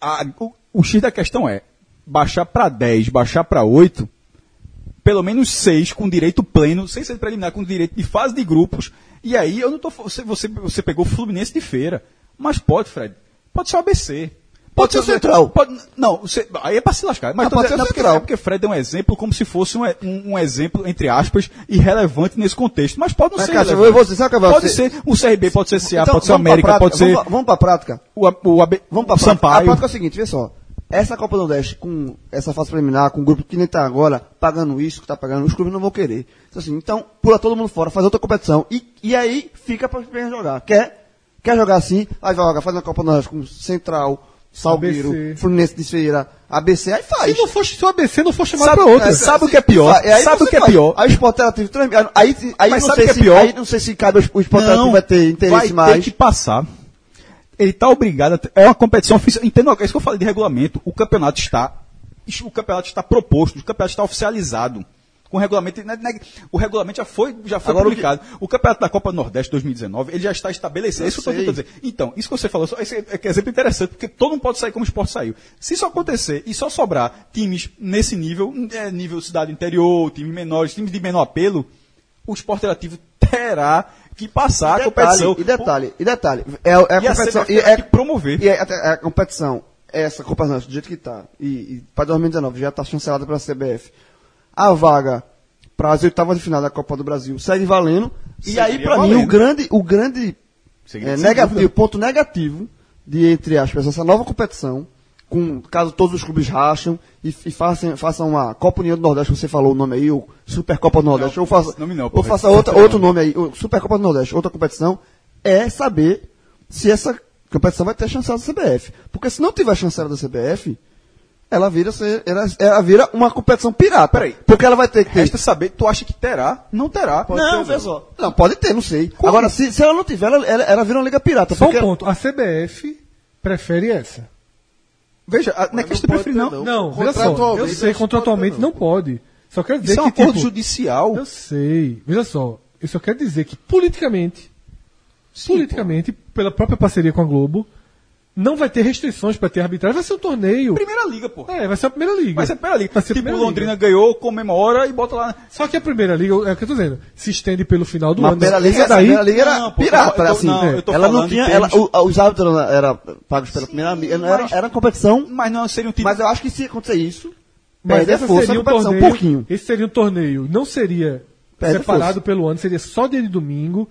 A- o, o X da questão é, baixar para 10, baixar para 8, pelo menos seis com direito pleno, sem ser preliminar, com direito de fase de grupos. E aí eu não tô. Você, você, você pegou o Fluminense de feira. Mas pode, Fred. Pode ser o ABC. Pode ser o Central. Pode, não, aí é pra se lascar. Mas Ah, pode ser é porque, Central. é porque Fred deu um exemplo como se fosse um, um, um exemplo, entre aspas, irrelevante nesse contexto. Mas pode não Mas, ser. Irrelevante. eu vou sabe o que vai Pode ser? o CRB, pode ser CA, Então, pode ser o América, pode ser Vamos, pra- vamos pra prática. o, A- o AB, Vamos pra o prática. A prática é o seguinte, vê só. Essa Copa do Nordeste, com essa fase preliminar, com o grupo que nem tá agora, pagando isso, que tá pagando, os clubes não vão querer. Então, assim, então pula todo mundo fora, faz outra competição. E, e aí fica pra quem jogar. Quer, quer jogar assim, aí vai jogar, faz uma Copa do Nordeste com Central, Salgueiro, ABC. Fluminense de Feira, ABC, aí faz. Se não for, se o ABC não for chamado Sabe- pra outra. é, sabe o que é pior? E aí Sabe o que é pior? Aí o Sport Interativo transmite. Aí, aí Mas não sei o que é pior? Aí não sei se cabe o Sport Interativo Não, vai ter interesse vai mais. ter que passar. Ele está obrigado a É uma competição oficial. Entendo, é isso que eu falei de regulamento. O campeonato está. O campeonato está proposto, o campeonato está oficializado. Com o regulamento. né, O regulamento já foi, já foi Agora, o publicado. O, campeonato da Copa Nordeste 2019, ele já está estabelecido. Eu É isso que eu estou dizer. Então, isso que você falou, esse é é exemplo interessante, porque todo mundo pode sair como o esporte saiu. Se isso acontecer e só sobrar times nesse nível, é, nível cidade interior, times menores, times de menor apelo, o esporte interativo terá que passar a competição. e detalhe, e detalhe, é, é a E a competição. CBF e é, que promover. E é, é a competição, essa competição, do jeito que está, e, e para 2019 já está chancelada pela CBF. A vaga para as oitavas de final da Copa do Brasil segue valendo. E Seguiria aí, para mim, o grande, o grande é, negativo, ponto negativo de, entre aspas, essa nova competição, com, caso todos os clubes racham e, e façam, façam uma Copa União do Nordeste, você falou o nome aí, o Super Copa do Nordeste, Não, ou faça, nome não, ou faça esse outra, é outro nome. aí, o Super Copa do Nordeste, outra competição, é saber se essa competição vai ter chancela da CBF. Porque se não tiver chancela da CBF, ela vira, ser, ela, ela vira uma competição pirata. Peraí. Porque ela vai ter que ter. Resta saber, tu acha que terá? Não terá. não, vê só. Não, pode ter, não sei. Agora, se, se ela não tiver, ela, ela, ela vira uma liga pirata. Só um ponto. A CBF prefere essa. Veja, a- não é questão de pode preferir, ter, não. Não, veja só. Eu sei, contratualmente pode não pode. Só quero dizer Isso é um que. acordo tipo, judicial. Eu sei. Veja só. Eu só quero dizer que politicamente, politicamente, pela própria parceria com a Globo, não vai ter restrições para ter arbitragem. Vai ser um torneio. Primeira liga, pô. É, vai ser a primeira liga. Vai ser a primeira liga. Vai ser a tipo, primeira Londrina liga. ganhou, comemora e bota lá. Só que a primeira liga, é o que eu tô dizendo, se estende pelo final do Mas a ano. primeira liga, a daí, primeira liga era Não, pô, pirata, eu tô- assim. não, eu tô ela não tinha, ela, o- os árbitros eram era pagos pela primeira liga, era, era competição, Mas não seria um time. mas eu acho que se acontecer isso, mas a essa força seria um competição, torneio, um pouquinho. Esse seria um torneio, não seria Perde separado força. pelo ano, seria só dia de domingo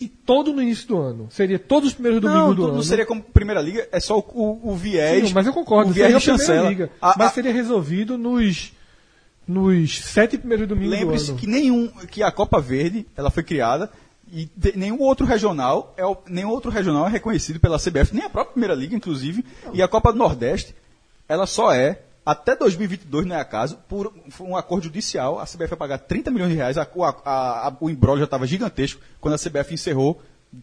e todo no início do ano. Seria todos os primeiros não, domingos do não, ano. não seria como primeira liga, é só o, o, o viés. Sim, mas eu concordo, O viés seria de a primeira chancela. liga. A- mas a- seria resolvido nos, nos sete primeiros domingos do Lembre-se ano. que nenhum que a Copa Verde ela foi criada e nenhum outro regional é nenhum outro regional é reconhecido pela CBF nem a própria Primeira Liga inclusive e a Copa do Nordeste ela só é até 2022 não é acaso por um acordo judicial a CBF vai pagar 30 milhões de reais a, a- a- o embrólio já estava gigantesco quando a CBF encerrou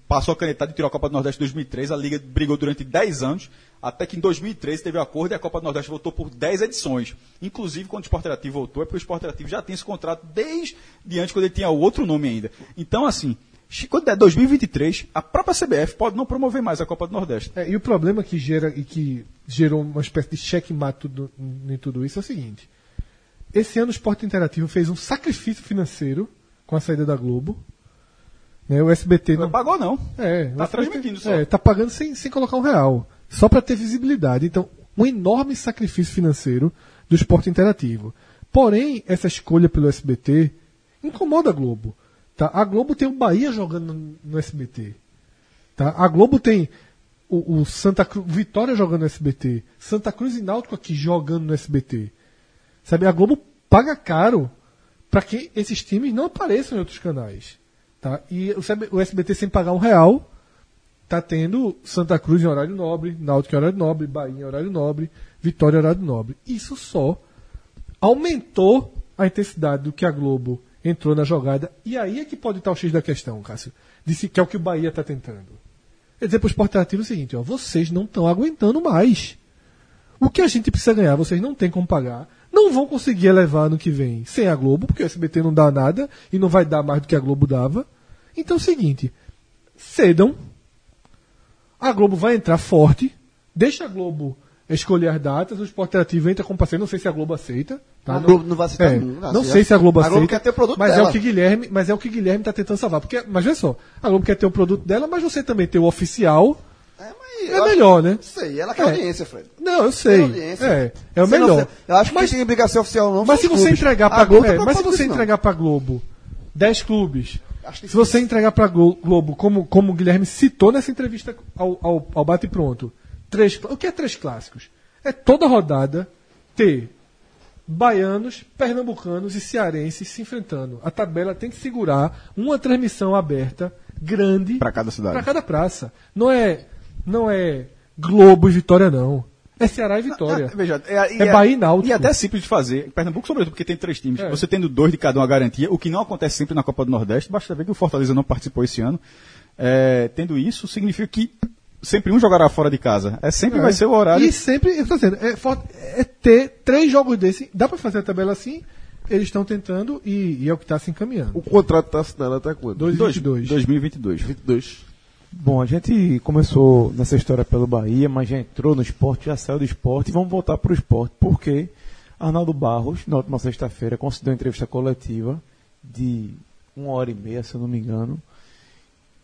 passou a canetada e tirou a Copa do Nordeste em 2003 a liga brigou durante 10 anos até que em 2013 teve o acordo e a Copa do Nordeste voltou por 10 edições. Inclusive, quando o Esporte Interativo voltou, é porque o Esporte Interativo já tem esse contrato desde de antes, quando ele tinha outro nome ainda. Então, assim, quando é 2023, a própria CBF pode não promover mais a Copa do Nordeste. É, e o problema que gera e que gerou uma espécie de checkmate tudo, em tudo isso é o seguinte: esse ano o Esporte Interativo fez um sacrifício financeiro com a saída da Globo. Né, o SBT Não não pagou, não. É, Tá SBT transmitindo só. É, tá pagando sem, sem colocar um real. Só para ter visibilidade. Então, um enorme sacrifício financeiro do esporte interativo. Porém, essa escolha pelo SBT incomoda a Globo. Tá? A Globo tem o Bahia jogando no, SBT. Tá? A Globo tem o, o Santa Cruz, Vitória jogando no SBT. Santa Cruz e Náutico aqui jogando no SBT. Sabe, a Globo paga caro para que esses times não apareçam em outros canais. Tá? E o SBT sem pagar um real tá tendo Santa Cruz em horário nobre, Náutico em horário nobre, Bahia em horário nobre, Vitória em horário nobre. Isso só aumentou a intensidade do que a Globo entrou na jogada. E aí é que pode estar o X da questão, Cássio. Disse que é o que o Bahia está tentando. Quer dizer para o Esporte Interativo o seguinte, ó, vocês não estão aguentando mais. O que a gente precisa ganhar, vocês não têm como pagar. Não vão conseguir elevar no que vem sem a Globo, porque o SBT não dá nada e não vai dar mais do que a Globo dava. Então é o seguinte, cedam. A Globo vai entrar forte. Deixa a Globo escolher as datas, o Esporte Interativo entra com parceiro, não sei se a Globo aceita. Tá? A Globo não vai aceitar é, Não assim, sei se a Globo a aceita. Globo quer ter o produto mas é dela. o que Guilherme, mas é o que Guilherme tá tentando salvar, porque mas veja só, a Globo quer ter o produto dela, mas você também ter o oficial. É acho- melhor, né? Sei, ela quer É. audiência, Fred. Não, eu sei. Tem. É, é o Se não melhor. for- eu acho que quem tem obrigação oficial não Mas se você clubes. entregar A pra Globo tá mas se você isso, entregar pra Globo 10 clubes, Acho se você entregar pra Glo- Globo, como, como o Guilherme citou nessa entrevista ao, ao, ao Bate Pronto, três, o que é três clássicos? É toda rodada ter baianos, pernambucanos e cearenses se enfrentando. A tabela tem que segurar uma transmissão aberta, grande, Pra cada cidade. pra cada praça. Não é, não é Globo e Vitória, não. É Ceará e Vitória. Ah, veja, é, e É Bahia e Náutico. E até simples de fazer. Pernambuco, sobretudo, porque tem três times. É. Você tendo dois de cada uma garantia, o que não acontece sempre na Copa do Nordeste, basta ver que o Fortaleza não participou esse ano. É, tendo isso, significa que sempre um jogará fora de casa. É sempre É. vai ser o horário. E sempre, eu tô dizendo, é, é ter três jogos desse. Dá pra fazer a tabela assim? Eles estão tentando e, e é o que está se encaminhando. O contrato está assinado até quando? 2022. 2022. 22. Bom, a gente começou nessa história pelo Bahia, mas já entrou no esporte, já saiu do esporte e vamos voltar para o esporte, porque Arnaldo Barros, na última sexta-feira, concedeu uma entrevista coletiva de uma hora e meia, se eu não me engano,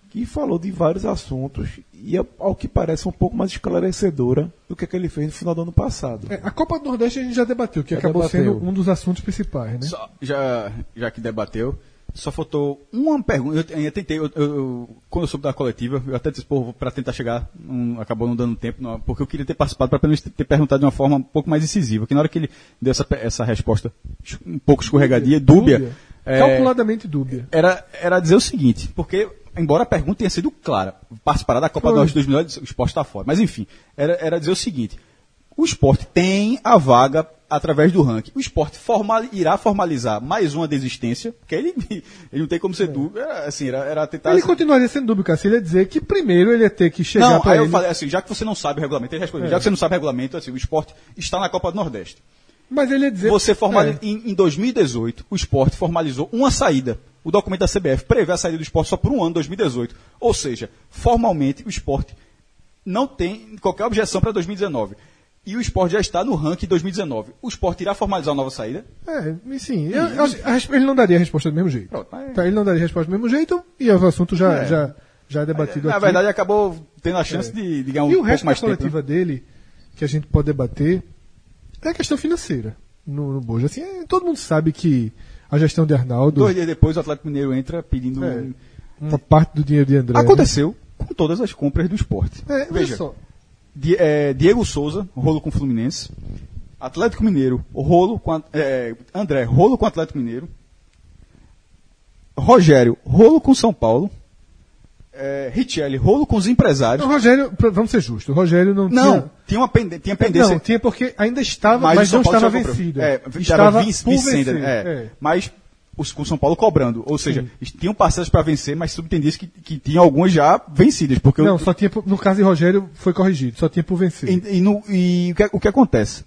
que falou de vários assuntos e, ao que parece, um pouco mais esclarecedora do que, a que ele fez no final do ano passado. É, a Copa do Nordeste a gente já debateu, que Já acabou debateu. sendo um dos assuntos principais, né? Só- já, já que debateu, só faltou uma pergunta. Eu, eu tentei, eu, eu- quando eu soube da coletiva, eu até disse, pô, para tentar chegar, não- acabou não dando tempo, não, porque eu queria ter participado para pelo menos ter perguntado de uma forma um pouco mais incisiva. Que na hora que ele deu essa, essa resposta es- um pouco escorregadia, dúbia, é, Calculadamente dúbia. era, era dizer o seguinte, porque, embora a pergunta tenha sido clara, participará da Copa do Norte 2009, o esporte está fora. Mas enfim, era, era dizer o seguinte: o esporte tem a vaga através do ranking. O esporte formal, irá formalizar mais uma desistência, porque ele, ele não tem como ser dúvida. Era, Assim, era, era tentar. Ele continuaria sendo cara. Se ele ia dizer que primeiro ele ia ter que chegar não, aí ele. eu falei assim, já que você não sabe o regulamento, ele respondeu, É. já que você não sabe o regulamento, assim, o esporte está na Copa do Nordeste. Mas ele ia dizer. Você formaliza, É. em, em 2018, o esporte formalizou uma saída. O documento da CBF prevê a saída do esporte só por um ano, 2018. Ou seja, formalmente o esporte não tem qualquer objeção para 2019. E o esporte já está no ranking 2019. O esporte irá formalizar uma nova saída? É, e sim. Eu- eu a ele não daria a resposta do mesmo jeito. Pronto, mas- Tá, ele não daria a resposta do mesmo jeito e o assunto já, É. já, já é debatido Na aqui. verdade, acabou tendo a chance de, de ganhar um e o pouco resto da mais tempo. né? coletiva dele, que a gente pode debater, é a questão financeira no, no Boja. Assim, é, todo mundo sabe que a gestão de Arnaldo, Dois dias depois, o Atlético Mineiro entra pedindo. É. um- uma parte do dinheiro de André. né? Aconteceu com todas as compras do esporte. É, veja só. Di- é, Diego Souza, rolo com o Fluminense. Atlético Mineiro, rolo com é, André, rolo com o Atlético Mineiro. Rogério, rolo com São Paulo. É, Richelli, rolo com os empresários. Não, Rogério, pra- vamos ser justos, o Rogério não, Não, tinha. tinha uma pende- tinha pendência. Não, tinha porque ainda estava, Mas mas, o não estava vencido. É, estava vice- vencer. é. é. Mas os, com o São Paulo cobrando. Ou seja, tinham parcelas para vencer, mas subentendia-se que, que tinham algumas já vencidas. Porque Não, o- só tinha, por- no caso de Rogério, foi corrigido, só tinha por vencer. E, e no- e o, que, o que acontece?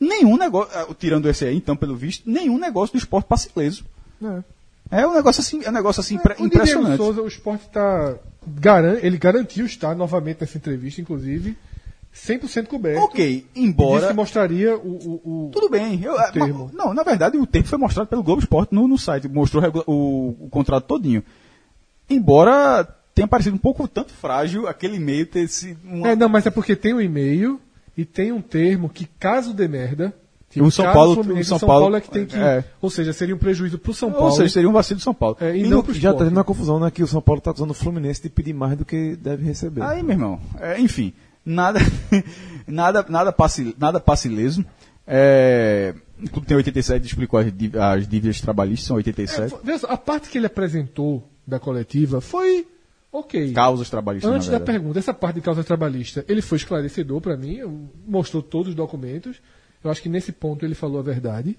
Nenhum negócio, ah, tirando esse aí, então, pelo visto, nenhum negócio do esporte passa ileso. É. É um negócio assim, é um negócio assim O Diego impressionante. Souza, o esporte tá. Garan, ele garantiu estar novamente nessa entrevista, inclusive, 100% coberto. Ok, embora. que mostraria o. o, o- Tudo bem. Eu, ah, termo. ma- não, na verdade, o tempo foi mostrado pelo Globo Esporte no, no site, mostrou o o, o contrato todinho. Embora tenha parecido um pouco tanto frágil aquele e-mail ter sido. Uma... É, não, mas é porque tem um e-mail e tem um termo que, caso dê merda. Tipo, O São Paulo- o o São Paulo- é que tem que. é. Ou seja, seria um prejuízo pro São Paulo. Ou seja, seria um vacilo do São Paulo. É, e E não pro Já está tendo uma confusão, né? Que o São Paulo está usando o Fluminense de pedir mais do que deve receber. Aí, meu irmão, é, enfim, nada, nada, nada passe, nada passe ileso. É, o clube tem 87, explicou as, as dívidas trabalhistas, são 87. É, a parte que ele apresentou da coletiva foi ok. Causas trabalhistas, Antes da pergunta, essa parte de causa trabalhista, ele foi esclarecedor para mim, mostrou todos os documentos. Eu acho que nesse ponto ele falou a verdade.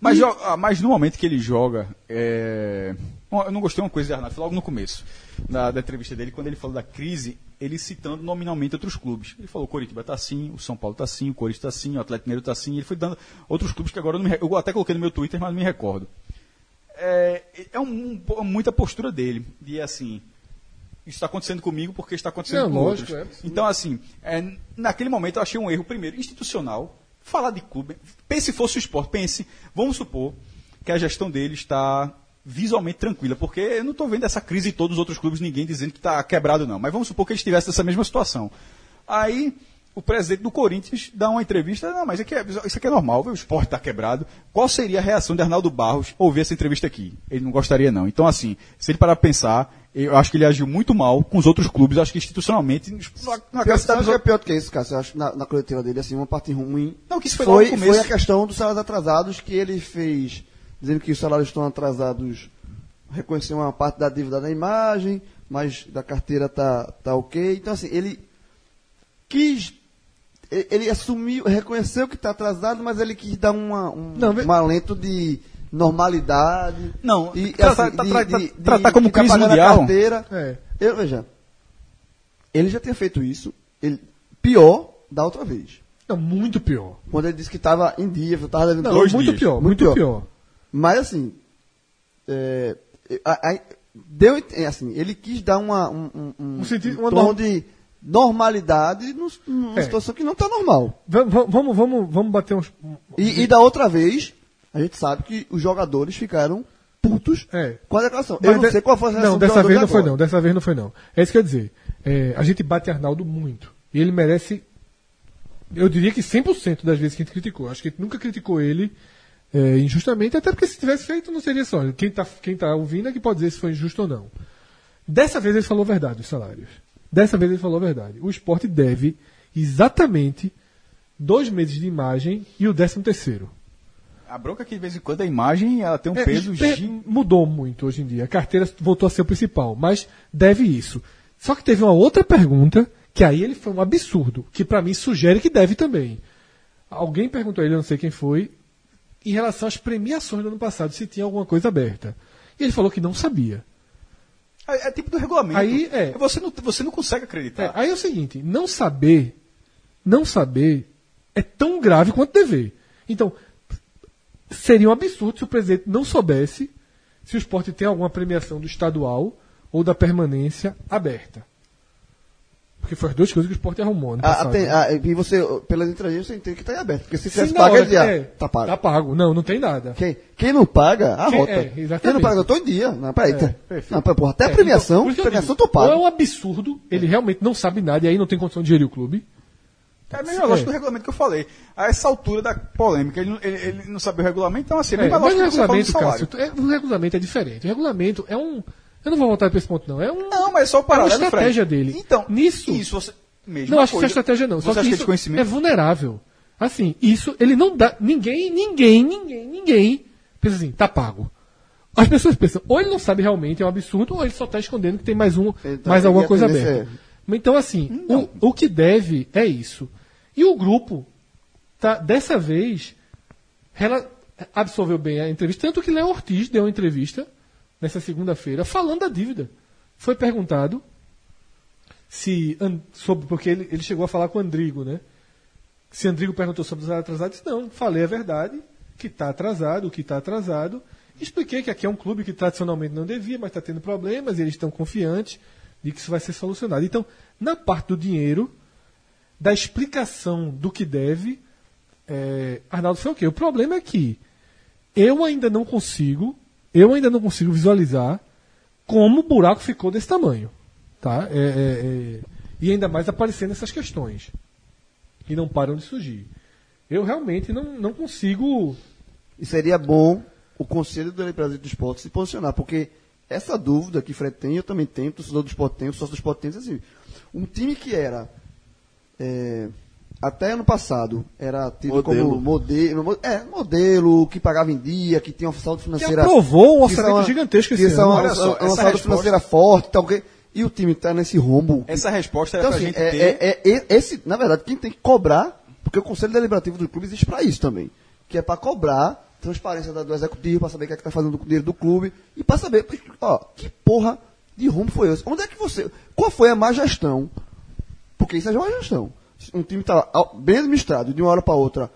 Mas, E- ah, mas no momento que ele joga, é... Eu não gostei de uma coisa de Arnaldo, logo no começo da, da entrevista dele, quando ele falou da crise, ele citando nominalmente outros clubes. Ele falou: o Coritiba está assim, o São Paulo está assim, o Corinthians está assim, o Atlético Mineiro está assim. Ele foi dando outros clubes que agora eu não me, eu até coloquei no meu Twitter, mas não me recordo. É, é um- um- muita postura dele, de assim. isso está acontecendo comigo porque está acontecendo Não, com lógico, outros. é. Então, assim, é, naquele momento eu achei um erro, primeiro, institucional, falar de clube. Pense se fosse o esporte, pense, vamos supor que a gestão dele está visualmente tranquila, porque eu não estou vendo essa crise em todos os outros clubes, ninguém dizendo que está quebrado, não. Mas vamos supor que ele estivesse nessa mesma situação. Aí o presidente do Corinthians dá uma entrevista, não, mas isso aqui é, isso aqui é normal, o esporte está quebrado. Qual seria a reação de Arnaldo Barros ouvir essa entrevista aqui? Ele não gostaria, não. Então, assim, se ele parar para pensar, eu acho que ele agiu muito mal com os outros clubes, acho que institucionalmente. Não, Pior, sabe o que é pior do que isso, cara? Eu acho que na, na coletiva dele, assim, uma parte ruim. Não, que isso foi, foi, foi a questão dos salários atrasados que ele fez, dizendo que os salários estão atrasados, reconhecer uma parte da dívida da imagem, mas da carteira tá, tá ok. Então, assim, ele quis. Ele, assumiu, reconheceu que está atrasado, mas ele quis dar uma, um, Não, um alento de normalidade. Não, e, tratar- assim, tá- de- tra- de- tra- de tratar como ficar crise mundial. carteira. É. Eu, veja, ele já tinha feito isso, ele, pior da outra vez. Não, muito pior. Quando ele disse que estava em dia, estava devendo Não, dois muito dias. pior, muito pior. Mas assim, é, a- a- deu, é, assim, ele quis dar uma, um, um, um, sentido- um uma tom norma- de normalidade no- numa É. situação que não está normal. Vamos, vamos, vamos, vamos bater uns. E, e da outra vez, a gente sabe que os jogadores ficaram putos É. com a declaração. Eu Mas não de- sei qual foi a Não, dessa vez não foi não. Dessa vez não foi não. É isso que eu ia dizer. É, a gente bate Arnaldo muito. E ele merece. Eu diria que 100% das vezes que a gente criticou. Acho que a gente nunca criticou ele é, injustamente, até porque se tivesse feito não seria só. Quem está quem tá ouvindo é que pode dizer se foi injusto ou não. Dessa vez ele falou a verdade, os salários. Dessa vez ele falou a verdade. O esporte deve exatamente dois meses de imagem e o décimo terceiro. A bronca é que de vez em quando a imagem ela tem um É, peso pe- gi- mudou muito hoje em dia. A carteira voltou a ser o principal, mas deve isso. Só que teve uma outra pergunta que aí ele foi um absurdo, que para mim sugere que deve também. Alguém perguntou a ele, eu não sei quem foi, em relação às premiações do ano passado, se tinha alguma coisa aberta. E ele falou que não sabia. É, é tipo do regulamento. Aí, é. Você não, você não consegue acreditar. É, aí é o seguinte, não saber, não saber é tão grave quanto dever. Então, seria um absurdo se o presidente não soubesse se o esporte tem alguma premiação do estadual ou da permanência aberta. Porque foi as duas coisas que o esporte arrumou Ah, tem- ah, e você, pelas entrevistas, você entende que está em aberto. Porque se tivesse pago, hora ele é, tá pago. Tá pago. Não, não tem nada. Quem, quem não paga, a Quem- rota. é, quem exatamente. não paga, em dia. Não, peraí, É, não, porra, até É, a premiação, então, premiação digo, tô pago. Ou é um absurdo, ele realmente não sabe nada e aí não tem condição de gerir o clube. É a mesma lógica do regulamento que eu falei. A essa altura da polêmica, ele, não- ele, ele não sabe o regulamento, então assim, É, mesma mas o que regulamento. Cássio, é- o regulamento é diferente. O regulamento é um. Eu não vou voltar para esse ponto, não. É um. Não, mas é só o é uma paralelo, estratégia Fred. dele. Então, nisso. Isso, você. Mesma não acho que coisa. isso é estratégia, não. Só que que é isso conhecimento? é vulnerável. Assim, isso ele não dá. Ninguém, ninguém, ninguém, ninguém pensa assim, tá pago. As pessoas pensam, ou ele não sabe realmente, é um absurdo, ou ele só está escondendo que tem mais um, tá- mais alguma coisa aberta. Então, assim, o, o que deve é isso. E o grupo, tá, dessa vez, rela- absorveu bem a entrevista, tanto que Léo Ortiz deu uma entrevista nessa segunda-feira falando da dívida. Foi perguntado se sobre porque ele, ele chegou a falar com o Andrigo, né? Se Andrigo perguntou sobre os atrasados, disse, não, falei a verdade, que está atrasado, o que está atrasado. Expliquei que aqui é um clube que tradicionalmente não devia, mas está tendo problemas e eles estão confiantes de que isso vai ser solucionado. Então, na parte do dinheiro, da explicação do que deve, é, Arnaldo foi o quê? O problema é que eu ainda não consigo, eu ainda não consigo visualizar como o buraco ficou desse tamanho. Tá? É, é, é, e ainda mais aparecendo essas questões. Que não param de surgir. Eu realmente não, não consigo. E seria bom o Conselho do Brasil do Esporte se posicionar, porque essa dúvida que Fred tem, eu também tenho, o torcedor do esporte tem, o sócio do esporte tem, assim, um time que era, é, até ano passado, era tido Modelo. como modelo, é, modelo, que pagava em dia, que tinha uma saúde financeira... aprovou um que orçamento uma- gigantesco esse que é ano. Uma, Olha só, uma essa saúde resposta- financeira forte, tal, que, e o time está nesse rombo. Essa resposta era Então, pra assim, gente é, ter. é- é- esse, na verdade, quem tem que cobrar, porque o Conselho Deliberativo do clube existe para isso também, que é para cobrar transparência da- do executivo, para saber o que é que está fazendo com o dinheiro do clube, e para saber, ó, que porra de rumo foi esse? Onde é que você. Qual foi a má gestão? Porque isso é má gestão. Um time está bem administrado, de uma hora para outra,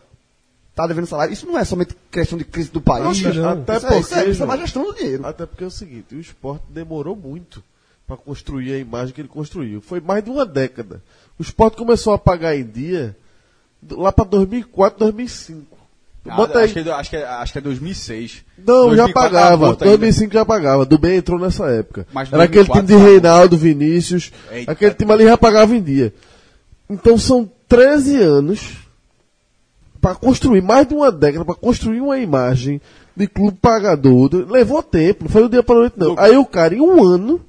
está devendo salário, isso não é somente questão de crise do país. Não. Até Até porque isso é, isso é má João, gestão do dinheiro. Até porque é o seguinte, o esporte demorou muito para construir a imagem que ele construiu. Foi mais de uma década. O esporte começou a pagar em dia lá para 2004, 2005. Ah, Bota acho, aí. que, é- acho, que, é- acho que é 2006. Não, 2004 já tá pagava. morto ainda. 2005 já pagava. Do bem entrou nessa época. Mas Era aquele time 2004 de tá Reinaldo, Vinícius. Eita, aquele time ali já pagava em dia. Então são 13 anos para construir, mais de uma década, para construir uma imagem de clube pagador. Levou tempo, não foi do dia para noite, não. Aí o cara, em um ano,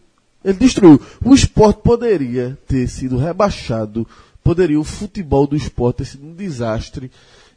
ele destruiu. O esporte poderia ter sido rebaixado, poderia o futebol do esporte ter sido um desastre.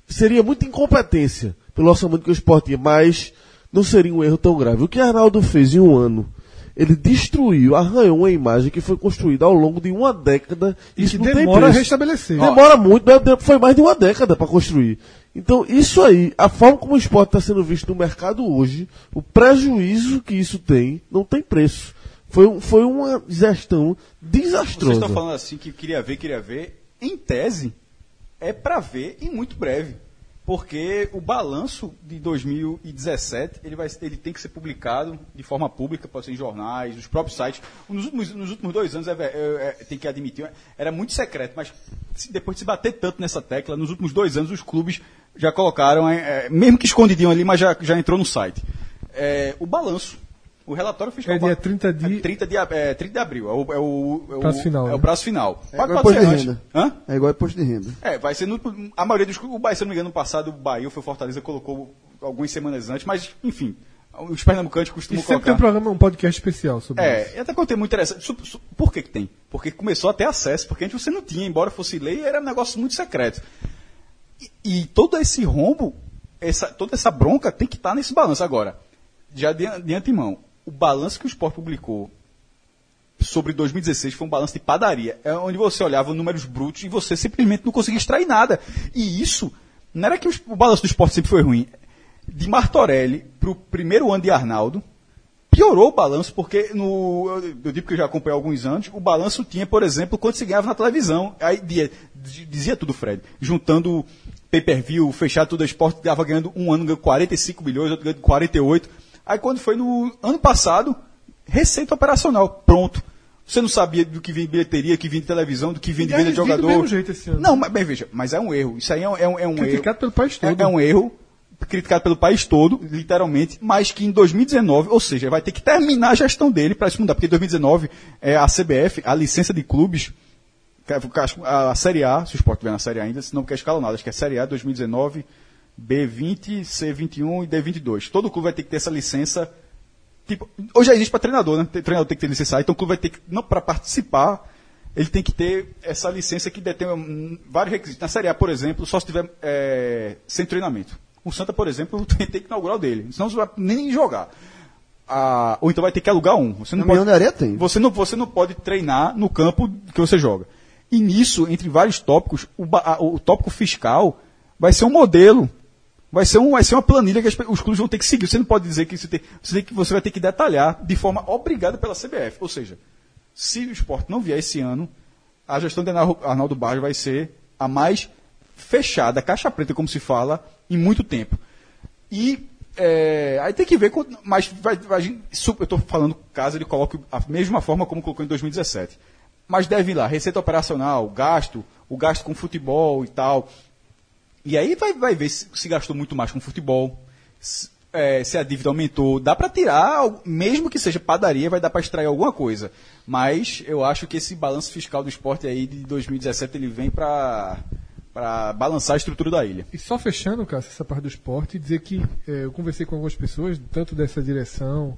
Seria muita incompetência pelo orçamento que o esporte tinha, mas não seria um erro tão grave. O que Arnaldo fez em um ano, ele destruiu, arranhou uma imagem que foi construída ao longo de uma década. E Isso que não tem demora a preço. restabelecer. Demora muito, mas foi mais de uma década para construir. Então, isso aí, a forma como o esporte está sendo visto no mercado hoje, o prejuízo que isso tem, não tem preço. Foi, um- foi uma gestão Vocês desastrosa. estão falando assim que queria ver, queria ver. Em tese, é para ver em muito breve. Porque o balanço de 2017 ele, vai, ele tem que ser publicado de forma pública, pode ser em jornais, nos próprios sites. Nos últimos, nos últimos dois anos, é, é, é, tem que admitir, era muito secreto, mas depois de se bater tanto nessa tecla, nos últimos dois anos os clubes já colocaram, é, é, mesmo que escondidinho ali, mas já, já entrou no site. É, o balanço. O relatório fiscal. É dia 30 de- é 30 de, é, 30 de abril. É o, é o, é o- Prazo final, É né? o prazo final. É Pode- igual pode imposto ser de renda. Hã? É igual imposto de renda. É, vai ser no, a maioria dos o Bahia, se eu não me engano, no passado o Bahia foi o Fortaleza colocou algumas semanas antes, mas enfim, os pernambucanos E costumam sempre tem um programa, um podcast especial sobre isso. É, e até tem muito interessante. Por que, que tem? Porque começou a ter acesso, porque antes você não tinha, embora fosse lei, era um negócio muito secreto. E, e todo esse rombo, essa, toda essa bronca tem que estar nesse balanço. Agora, já de, de antemão, o balanço que o Sport publicou sobre 2016 foi um balanço de padaria. É onde você olhava números brutos e você simplesmente não conseguia extrair nada. E isso, não era que o balanço do esporte sempre foi ruim. De Martorelli para o primeiro ano de Arnaldo, piorou o balanço, porque no, eu, eu digo que eu já acompanhei alguns anos, o balanço tinha, por exemplo, quanto se ganhava na televisão. Aí dizia, dizia tudo, Fred. Juntando pay-per-view, fechar tudo, o esporte estava ganhando um ano ganhando 45 milhões, outro ganhando 48. Aí quando foi no ano passado, receita operacional, pronto. Você não sabia do que vinha de bilheteria, do que vinha de televisão, do que vinha de E venda de vive do jogador. mesmo jeito esse ano. Não, mas bem, veja, mas é um erro. Isso aí é um, é um, é um erro. Criticado pelo país todo. É, é um erro criticado pelo país todo, literalmente, mas que em 2019, ou seja, vai ter que terminar a gestão dele para isso mudar, porque em 2019 é, a CBF, a licença de clubes, é- a, a Série A, se o Sport tiver na Série A ainda, se não quer escalonado, acho que é Série A 2019, B20, C21 e D22. Todo clube vai ter que ter essa licença. Tipo, hoje já existe para treinador, né? Treinador tem que ter licença, então o clube vai ter que, não para participar, ele tem que ter essa licença que detém vários requisitos. Na Série A, por exemplo, só se tiver é, sem treinamento. O Santa, por exemplo, tem, tem que inaugurar o dele, senão você vai nem jogar. Ah, ou então vai ter que alugar um. Você não pode, de areia tem. Você não, você não pode treinar no campo que você joga. E nisso, entre vários tópicos, o, a- o tópico fiscal vai ser um modelo. Vai ser, um, vai ser uma planilha que as os clubes vão ter que seguir. Você não pode dizer que você, tem, você, tem que você vai ter que detalhar de forma obrigada pela CBF. Ou seja, se o esporte não vier esse ano, a gestão de Arnaldo Barros vai ser a mais fechada, caixa preta, como se fala, em muito tempo. E é, aí tem que ver, mas vai, vai- eu estou falando caso ele coloque a mesma forma como colocou em 2017. Mas deve ir lá, receita operacional, gasto, o gasto com futebol e tal. E aí vai, vai ver se, se gastou muito mais com futebol, se, é, se a dívida aumentou. Dá para tirar, mesmo que seja padaria, vai dar para extrair alguma coisa. Mas eu acho que esse balanço fiscal do esporte aí de 2017 ele vem para balançar a estrutura da ilha. E só fechando, Cássio, essa parte do esporte, dizer que eh, eu conversei com algumas pessoas, tanto dessa direção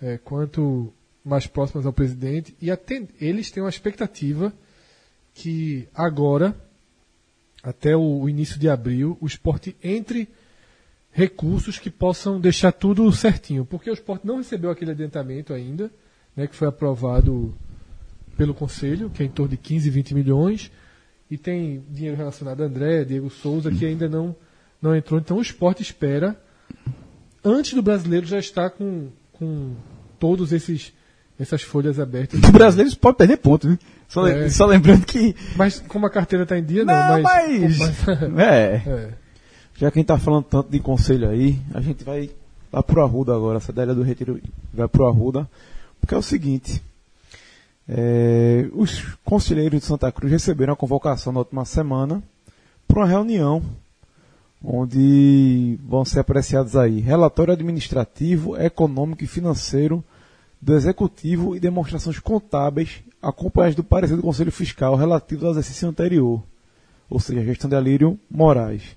eh, quanto mais próximas ao presidente, e até eles têm uma expectativa que agora, até o, início de abril, o esporte entre recursos que possam deixar tudo certinho. Porque o esporte não recebeu aquele adiantamento ainda, né, que foi aprovado pelo Conselho, que é em torno de 15, 20 milhões, e tem dinheiro relacionado a André, Diego Souza, que ainda não, não entrou. Então o esporte espera, antes do brasileiro, já estar com, com todos esses essas folhas abertas. O brasileiro pode perder ponto, né? Só, É. só lembrando que. Mas como a carteira está em dia, não, Não, mas. mas- É. é. Já quem tá falando tanto de conselho aí, a gente vai lá pro Arruda agora, a Cedélia do Retiro vai pro Arruda, porque é o seguinte, É, os conselheiros de Santa Cruz receberam a convocação na última semana para uma reunião onde vão ser apreciados aí relatório administrativo, econômico e financeiro do executivo e demonstrações contábeis acompanhadas do parecer do Conselho Fiscal relativos ao exercício anterior, ou seja, a gestão de Alírio Moraes.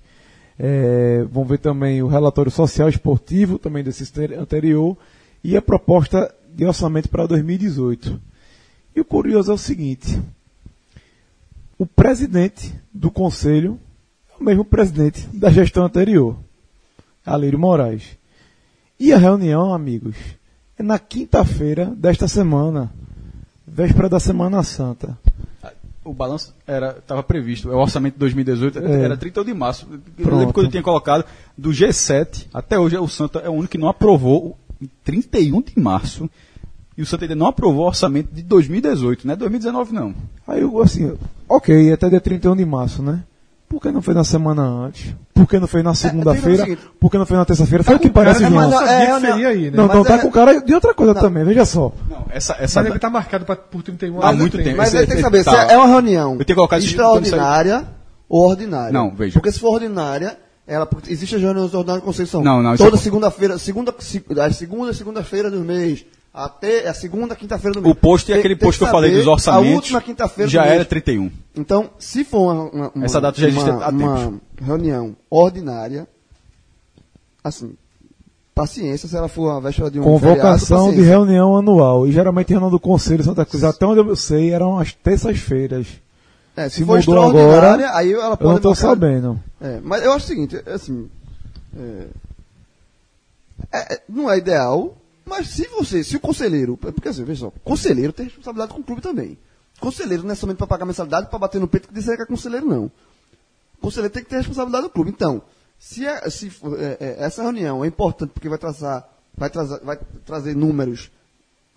É, vão ver também o relatório social esportivo, também desse anterior, e a proposta de orçamento para 2018. E o curioso é o seguinte: o presidente do conselho é o mesmo presidente da gestão anterior, Alírio Moraes. E a reunião, amigos, na quinta-feira desta semana, véspera da Semana Santa. O balanço era estava previsto, o orçamento de 2018 é. era 31 de março. Eu lembro quando eu tinha colocado do G7 até hoje o Santa é o único que não aprovou em 31 de março e o Santa ainda não aprovou o orçamento de 2018, não é 2019 não. Aí eu, assim, ok, até dia 31 de março, né? Por que não foi na semana antes? Por que não foi na é, segunda-feira? É, Por que não foi na terça-feira? Tá foi o que parece cara, Não, é, é, aí, né? Não, não, tá com o cara de outra coisa não. também, veja só. Não, essa, essa mas ele tá marcado pra, por 31 Há muito tempo. Mas aí tem que saber, tá. se é uma reunião extraordinária ou ordinária. Não, veja. Porque se for ordinária, ela, existe as reuniões ordinárias de Conceição. Não, não. Toda segunda-feira, segunda, segunda, segunda, segunda-feira do mês até a segunda quinta-feira do mês. O posto e aquele posto que eu falei dos orçamentos. A última quinta-feira já era 31. Então, se for uma, uma essa data já existe uma, há uma reunião ordinária, assim, paciência se ela for uma véspera de um Convocação feriado, de reunião anual. E geralmente reunião do Conselho Santa Cruz, até onde eu sei, eram as terças-feiras. É, se, se for mudou agora, aí ela pode eu não estou sabendo. É, mas eu acho o seguinte, assim, é, é, não é ideal, mas se você, se o conselheiro, porque assim, veja só, conselheiro tem responsabilidade com o clube também. Conselheiro não é somente para pagar mensalidade, para bater no peito que dizer que é conselheiro, não. Conselheiro tem que ter responsabilidade do clube. Então, se, é, se é, é, essa reunião é importante porque vai traçar, vai, trazer, vai trazer números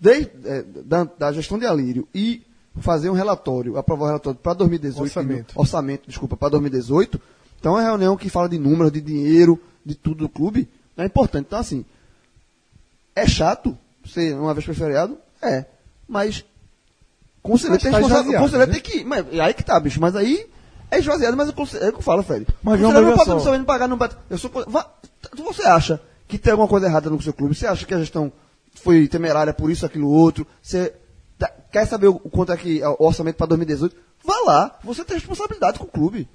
desde, é, da, da, gestão de Alírio e fazer um relatório, aprovar um relatório para 2018, orçamento, orçamento desculpa, para 2018. Então é uma reunião que fala de números, de dinheiro, de tudo do clube, é importante. Então, assim, é chato ser uma vez para feriado? É. Mas conselheiro tem, tá conselheiro né? tem que. Mas, aí que tá, bicho. Mas aí é esvaziado, mas é o que eu falo, Fred. Mas o conselheiro não pode não pagar, não bate. Eu sou, vá, você acha que tem alguma coisa errada no seu clube? Você acha que a gestão foi temerária por isso, aquilo, outro? Você tá, quer saber o, quanto é que é o orçamento para 2018? Vá lá. Você tem responsabilidade com o clube.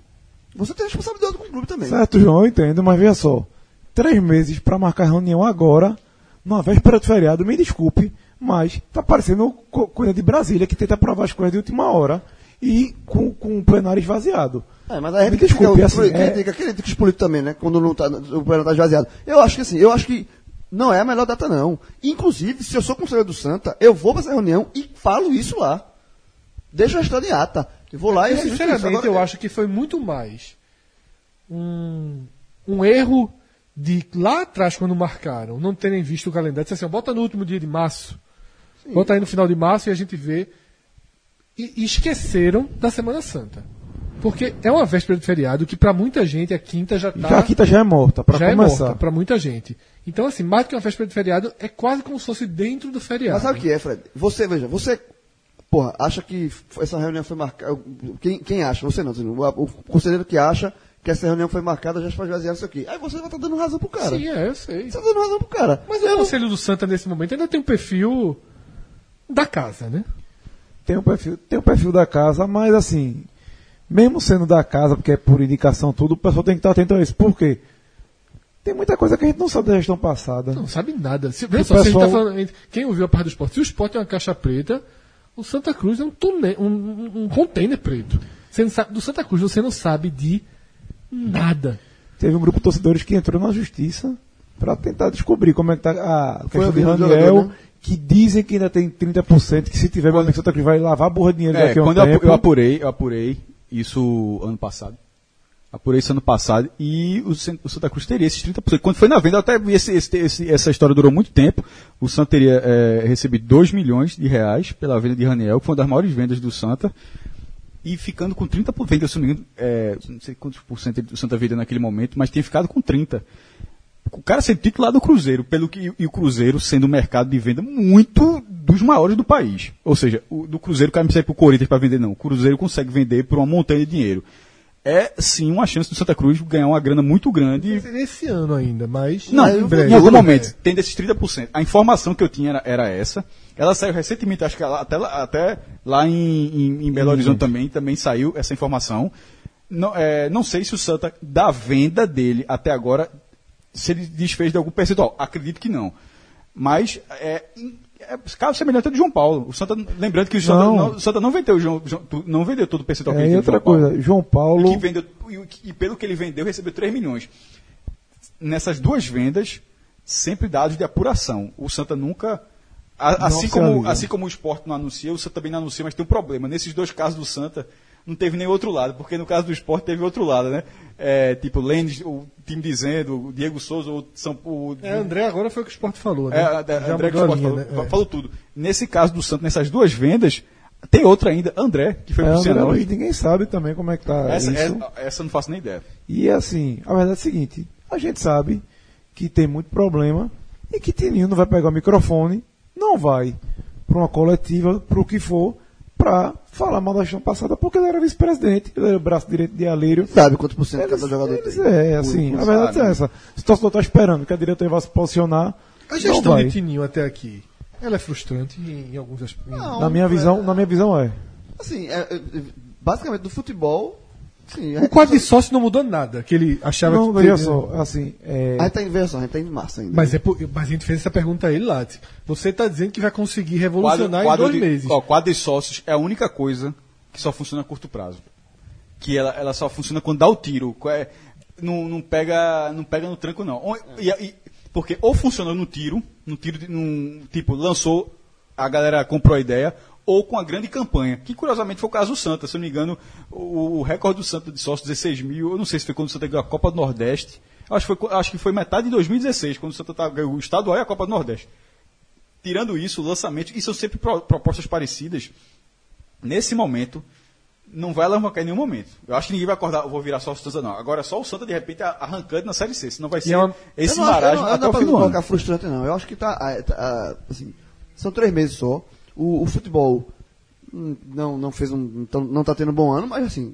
Você tem responsabilidade com o clube também. Certo, João, eu entendo, mas veja só. Três meses para marcar reunião agora numa véspera de feriado, me desculpe, mas tá parecendo coisa de Brasília, que tenta aprovar as coisas de última hora e com, com o plenário esvaziado. É, mas a gente desculpe, assim, é... critica, critica os políticos também, né? Quando não tá, o plenário está esvaziado. Eu acho que assim, eu acho que não é a melhor data, não. Inclusive, se eu sou conselheiro do Santa, eu vou para essa reunião e falo isso lá. Deixa a história de ata. Eu vou lá e Sinceramente, Agora, eu acho que foi muito mais um, um erro de lá atrás, quando marcaram, não terem visto o calendário, disse assim, bota no último dia de março, Sim. bota aí no final de março e a gente vê. E, e esqueceram da Semana Santa. Porque é uma véspera de feriado que para muita gente a quinta já está. Já a quinta já é morta, para começar. Já é morta para muita gente. Então, assim, mais do que uma véspera de feriado, é quase como se fosse dentro do feriado. Mas sabe o que é, Fred? Você, veja, você, porra, acha que essa reunião foi marcada. Quem, quem acha? Você não, o, o conselheiro que acha que essa reunião foi marcada, já faz basear isso aqui. Aí você vai estar tá dando razão pro cara. Sim, é, eu sei. Você está dando razão pro cara. Mas eu o Conselho do Santa, nesse momento, ainda tem um perfil da casa, né? Tem um perfil, tem um perfil da casa, mas assim, mesmo sendo da casa, porque é por indicação tudo, o pessoal tem que estar atento a isso. Por quê? Tem muita coisa que a gente não sabe da gestão passada. Não sabe nada. Se, só, pessoal... se tá falando, quem ouviu a parte do esporte, se o esporte é uma caixa preta, o Santa Cruz é um, tune, um, um, um container preto. Você não sabe, do Santa Cruz você não sabe de Nada. Teve um grupo de torcedores que entrou na justiça para tentar descobrir como é que tá a questão de Raniel, né? que dizem que ainda tem 30%, que se tiver quando... Santa Cruz vai lavar a burra de dinheiro é, daqui a um quando tempo. eu apurei, eu apurei isso ano passado. Apurei isso ano passado e o, Santa Cruz teria esses 30%. Quando foi na venda, até esse, esse, esse, essa história durou muito tempo. O Santa teria é, recebido 2 milhões de reais pela venda de Raniel, que foi uma das maiores vendas do Santa e ficando com 30%, eu não, é, não sei quantos por cento do Santa Vida naquele momento, mas tinha ficado com 30%. o cara ser titular do Cruzeiro, pelo que e o Cruzeiro sendo um mercado de venda muito dos maiores do país. Ou seja, o, do Cruzeiro o cara não precisa ir pro Corinthians para vender, não. O Cruzeiro consegue vender por uma montanha de dinheiro. É sim uma chance do Santa Cruz ganhar uma grana muito grande. Esse ano ainda, mas. Não, em, breve. em algum momento, tem desses 30%. A informação que eu tinha era, era essa. Ela saiu recentemente, acho que ela, até, lá- até lá em, em, em Belo Horizonte também, também saiu essa informação. Não, é, não sei se o Santa, da venda dele até agora, se ele desfez de algum percentual. Acredito que não. Mas é, é caso semelhante ao de João Paulo. O Santa, lembrando que o Santa Não. não, o Santa não vendeu, o João, João- não vendeu todo o percentual que É, ele outra João Paulo. coisa, João E, Paulo. que vendeu, e, e pelo que ele vendeu, recebeu 3 milhões. Nessas duas vendas, sempre dados de apuração. O Santa nunca. A- assim, como, assim como o esporte não anuncia, o Santa também não anuncia, mas tem um problema. Nesses dois casos do Santa, não teve nem outro lado, porque no caso do esporte teve outro lado, né? É, tipo, Lênis, o time dizendo, o Diego Souza, o São o, É, André agora foi o que o Sport falou, né? é, a- Já André que o Sport linha, falou, né? É. falou tudo. Nesse caso do Santos, nessas duas vendas, tem outra ainda, André, que foi É, pro André, hoje ninguém sabe também como é que tá Essa, isso. é- essa eu não faço nem ideia. E assim, a verdade é a seguinte, a gente sabe que tem muito problema e que Tininho não vai pegar o microfone, não vai para uma coletiva, para o que for, para falar mal da gestão passada, porque ele era vice-presidente, ele era o braço direito de Alírio. Sabe quantos por cento cada jogador eles- tem? É, assim, a verdade é essa. Se o torcedor está esperando que a diretoria vá se posicionar, A não gestão vai. de Tininho até aqui, ela é frustrante em, em alguns aspectos. Não, Na minha visão, na minha visão é. Assim, é, é, basicamente do futebol. Sim, O quadro de sócio não mudou nada, que ele achava Não, que veja só, assim, é, A gente tá em versão, a gente tá em março ainda. Mas, é por- mas a gente fez essa pergunta a ele lá. Você está dizendo que vai conseguir revolucionar em dois de, meses. Ó, quadro de sócios é a única coisa que só funciona a curto prazo. Que ela, ela só funciona quando dá o tiro. É- não, não, pega, não pega no tranco, não. Ou- e- e- porque ou funcionou no tiro, no tiro de, num, tipo, lançou, a galera comprou a ideia, ou com a grande campanha, que curiosamente foi o caso do Santa. Se eu não me engano, o, o recorde do Santa de sócios, 16 mil, eu não sei se foi quando o Santa ganhou a Copa do Nordeste. Acho que foi, acho que foi metade de 2016, quando o Santa tá- ganhou o estadual e a Copa do Nordeste. Tirando isso, o lançamento, e são sempre pro- propostas parecidas, nesse momento, não vai alavancar em nenhum momento. Eu acho que ninguém vai acordar, vou virar só o Santa, não. Agora é só o Santa, de repente, arrancando na Série C. Senão vai ser é esse eu não, eu marasmo não, não até o fim do ano. colocar frustrante, não. Eu acho que tá. ah, tá, assim, são três meses só. O, o futebol hum, não, não fez um. Então, não tá tendo um bom ano, mas assim.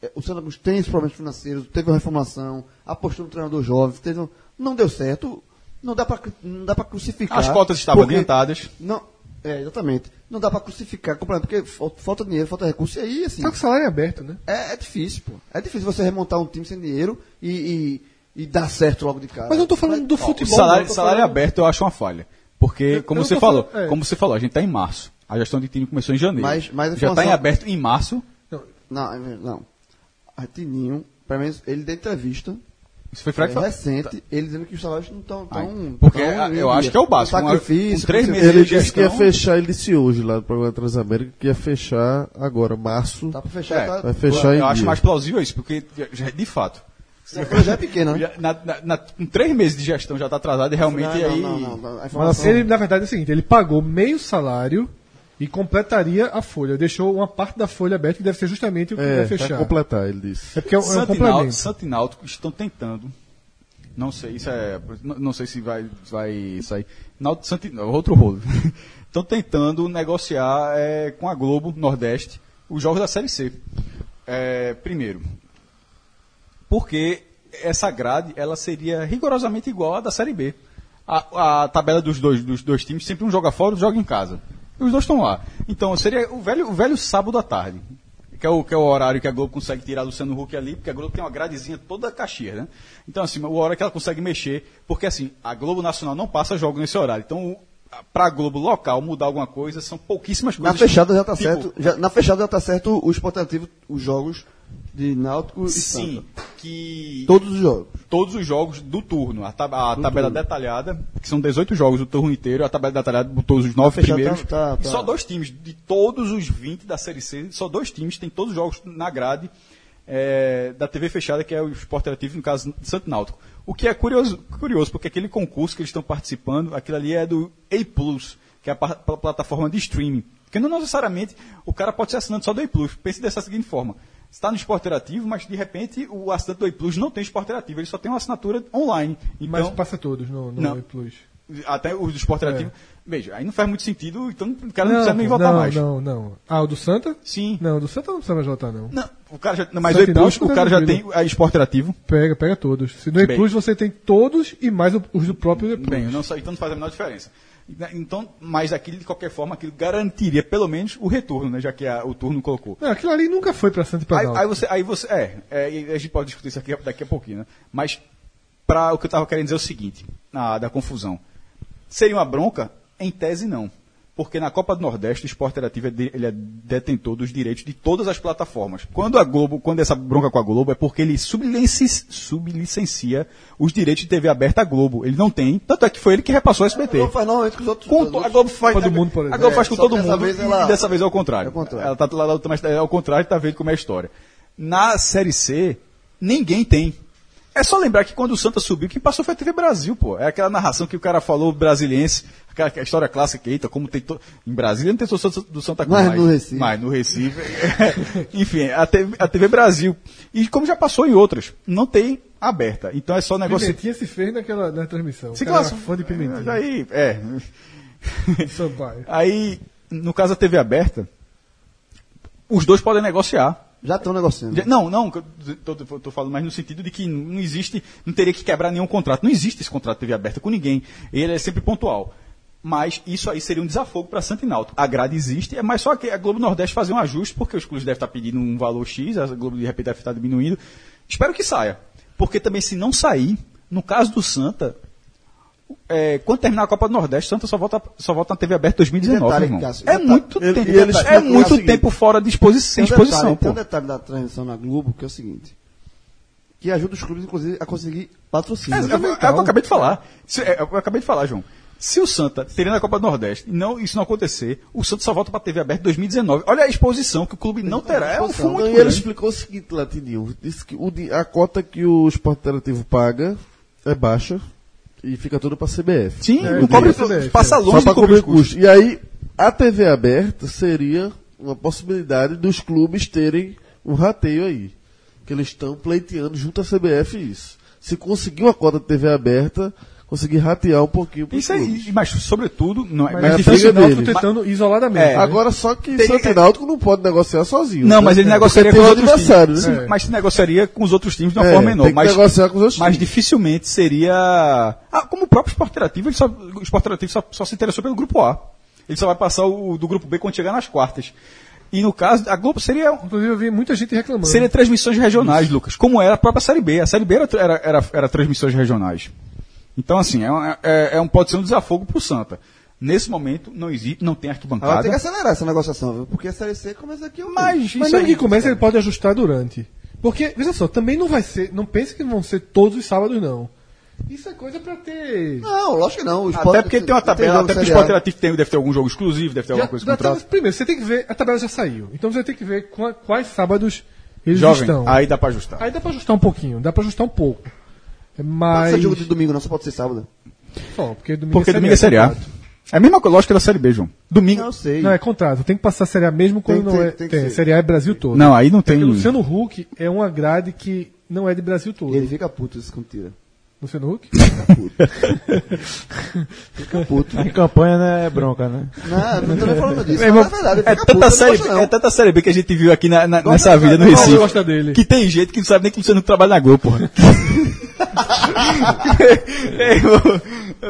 é, O Santa Cruz tem esses problemas financeiros, teve uma reformulação, apostou no treinador jovem, teve um- não deu certo. Não dá pra, cru- não dá pra crucificar. As cotas estavam adiantadas. Não, é, exatamente. Não dá pra crucificar, completamente, porque falta, dinheiro, falta recurso. E aí, assim. Tá com o salário aberto, né? É, é difícil, pô. É difícil você remontar um time sem dinheiro e, e, e dar certo logo de cara. Mas eu não tô falando do Ó, futebol. o salário, não, salário falando- aberto eu acho uma falha. Porque, como eu você falou, falando- é. como você falou, a gente está em março. A gestão de time começou em janeiro. Mas- mas Já está em aberto em março. Não, é não. A Tininho, pelo menos, ele deu entrevista Isso foi é, Frank recente, ele dizendo que os salários não estão tão. porque tão é- eu acho que é o básico. Um sacrifício. com três meses Ele de disse que ia fechar, ele disse hoje lá no programa Transamérica que ia fechar agora, março. Tá pra fechar, É, tá? Vai fechar em Eu acho mais plausível isso, porque, de fato, A folha já é pequena, né? na- na- na- com três meses de gestão já está atrasado e realmente Não, aí... não, não, não, a Mas informação- ele, na verdade, é o seguinte: ele pagou meio salário e completaria a folha. Deixou uma parte da folha aberta, que deve ser justamente o que É, vai fechar. completar, ele disse. É porque é um, é um e complemento. Náutico- Santa e Náutico estão tentando. Não sei, isso é. Não, não sei se vai, vai sair. Náutico, Santa e, outro rolo. Estão tentando negociar é, com a Globo Nordeste os jogos da Série C. É, primeiro, porque essa grade ela seria rigorosamente igual à da Série B. A, a tabela dos dois, dos dois times sempre um joga fora, outro joga em casa. E os dois estão lá. Então seria o velho, o velho sábado à tarde. Que é, o, que é o horário que a Globo consegue tirar Luciano Huck ali, porque a Globo tem uma gradezinha toda caxias, né? Então, assim, o horário que ela consegue mexer, porque assim, a Globo Nacional não passa jogo nesse horário. Então, para a Globo local mudar alguma coisa, são pouquíssimas Na coisas. fechada já tá Tipo, certo. já- na fechada já tá certo o esportativo, os jogos de Náutico e Sim, Santa. que Todos os jogos. todos os jogos do turno. A, tab- a Do tabela turno. detalhada, que são 18 jogos do turno inteiro, a tabela detalhada botou os nove fechado, primeiros. tá- tá- tá. só dois times, de todos os 20 da Série C, só dois times têm todos os jogos na grade é, da TV fechada, que é o Esporte Interativo, no caso do Santo Náutico. O que é curioso, curioso, porque aquele concurso que eles estão participando, aquilo ali é do A Plus, que é a plataforma de streaming. Porque não necessariamente o cara pode ser assinante só do A Plus. Pense dessa seguinte forma. Está no esporte interativo, mas de repente o assinante do Oi Plus não tem esporte interativo, ele só tem uma assinatura online. Então, Mas passa todos no, no Não. Oi Plus. até o do esporte interativo. Veja, aí não faz muito sentido, então o cara É. não, Não, precisa nem pô, voltar não, mais. Não, não. Ah, o do Santa? Sim. Não, o do Santa não precisa mais voltar, não. Não, o cara já, não, mas o Santa Oi e Plus, Náutico o cara já tem a esporte interativo. Pega, pega todos. Se no Oi Bem. Plus você tem todos e mais o- os do próprio Oi Plus. Bem, não então não faz a menor diferença. Então, mas aquilo, de qualquer forma, aquilo garantiria pelo menos o retorno, né? Já que a- o turno colocou. Não, aquilo ali nunca foi pra Santa e pra Aí, aí você, aí você, é, é, a gente pode discutir isso aqui daqui a pouquinho, né? Mas para o que eu estava querendo dizer é o seguinte, na, da confusão. Seria uma bronca? Em tese não. Porque na Copa do Nordeste o esporte interativo é, de- ele é detentor dos direitos de todas as plataformas. Quando a Globo, quando essa bronca com a Globo é porque ele sublicenci- sublicencia os direitos de TV aberta à Globo. Ele não tem, tanto é que foi ele que repassou o SBT. A Globo faz normalmente com os outros. Com a Globo faz, Todo mundo, por a. Globo faz É, com só todo mundo vez e ela- dessa vez é o contrário. É o contrário. Ela tá lá da outra, mas é o contrário, tá vendo como é a história. Na Série C, ninguém tem. É só lembrar que quando o Santa subiu, quem passou foi a TV Brasil, pô. É aquela narração que o cara falou brasiliense, aquela aquela história clássica, eita, como tem to... em Brasília não tem só do Santa Cruz. Mas no Recife. Mas no Recife. Enfim, a TV, a TV Brasil. E como já passou em outras, não tem aberta. Então é só negócio. Pimentinha se fez naquela na transmissão. Se era classe- fã de Pimentinha. Aí, é. Sampaio. Aí, no caso da TV aberta, os dois podem negociar. Já estão negociando. Já- Não, não, estou falando mais no sentido de que não existe, não teria que quebrar nenhum contrato. Não existe esse contrato de TV aberta com ninguém. Ele é sempre pontual. Mas isso aí seria um desafogo para Santa Náutico. A grade existe, é mais só que a Globo Nordeste fazer um ajuste, porque os clubes devem estar pedindo um valor X, a Globo de repente deve estar diminuindo. Espero que saia. Porque também se não sair, no caso do Santa, é, quando terminar a Copa do Nordeste, Santa só volta, só volta na TV aberta 2019, Detalhe, irmão. Cássio, é detalhe. muito Ele- tempo, ele é muito seguinte, tempo fora de exposi- Tem um exposição, detalhe, tem um pô. detalhe da transmissão na Globo, que é o seguinte. Que ajuda os clubes, inclusive, a conseguir patrocínio. É, é, é o que eu acabei de falar. Se- é, eu acabei de falar, João. Se o Santa teria na Copa do Nordeste e não, isso não acontecer, o Santa só volta para a TV aberta em 2019. Olha a exposição que o clube não terá. É um fumo muito e ele explicou o seguinte, Latindinho. Disse que o a cota que o esporte interativo paga é baixa e fica tudo para CBF. Sim, É, não cobre, CBF, passa longe Só para cobrir cobrir os custos. custo. E aí, a TV aberta seria uma possibilidade dos clubes terem um rateio aí. Que eles estão pleiteando junto à CBF isso. Se conseguir uma cota de TV aberta, conseguir ratear um pouquinho Isso aí, mas sobretudo, não é, Mas, mas é difícil dele. tentando isoladamente. É, né? Agora só que Teria- Santa Náutico não pode negociar sozinho. Não, né? mas ele negociaria Porque com os tem outros adversário, times. né? Sim, Mas se negociaria com os outros times de uma É, forma menor. tem que Mas, negociar com os outros mas times. dificilmente seria. Ah, como o próprio Esporte Interativo, ele só, o Esporte Interativo só, só se interessou pelo grupo A. Ele só vai passar o do grupo B quando chegar nas quartas. E no caso, a Globo seria Inclusive eu vi muita gente reclamando. Seria transmissões regionais, Lucas, como era a própria Série B. A Série B era, era, era, era transmissões regionais. Então, assim, é, um- é, é um, pode ser um desafogo pro Santa. Nesse momento, não existe, não tem arquibancada. tem que acelerar essa negociação, viu? Porque a Série C começa aqui. um- Mas, Mas mesmo aí- que comece, ele pode ajustar durante. Porque, veja só, também não vai ser. Não pense que vão ser todos os sábados, não. Isso é coisa pra ter. Não, lógico que não. O Até porque tem uma tabela, até porque o. Esporte Interativo tem, deve ter algum jogo exclusivo, deve ter Já- alguma coisa contrato. tabela- primeiro, você tem que ver. A tabela já saiu. Então você tem que ver qua- quais sábados eles Jovem, estão. aí dá pra ajustar. Aí dá pra ajustar um pouquinho, dá pra ajustar um pouco. Pode Mas. ser jogo de domingo, não, só pode ser sábado. Só, porque domingo Porque é domingo é Série A. contrato. É a mesma lógica da Série B, João. Domingo. Não, eu sei. Não, é contrato. Tem que passar a Série A mesmo quando Tem não ter- é. tem Tem, ser. Série A é Brasil todo. Não, aí não tem. Porque Luciano Huck é uma grade que não é de Brasil todo. E ele fica puto se quando tira. Luciano Huck? Fica puto. Em campanha, né, é bronca, né? Não, não tô nem falando disso. Irmão, mas é verdade, é, fica puto, tanta eu não série, B- não. é tanta série B que a gente viu aqui na, na- Gosta nessa vida no Recife. gosta dele. Que tem gente que não sabe nem que o Luciano trabalha na Globo, porra. É,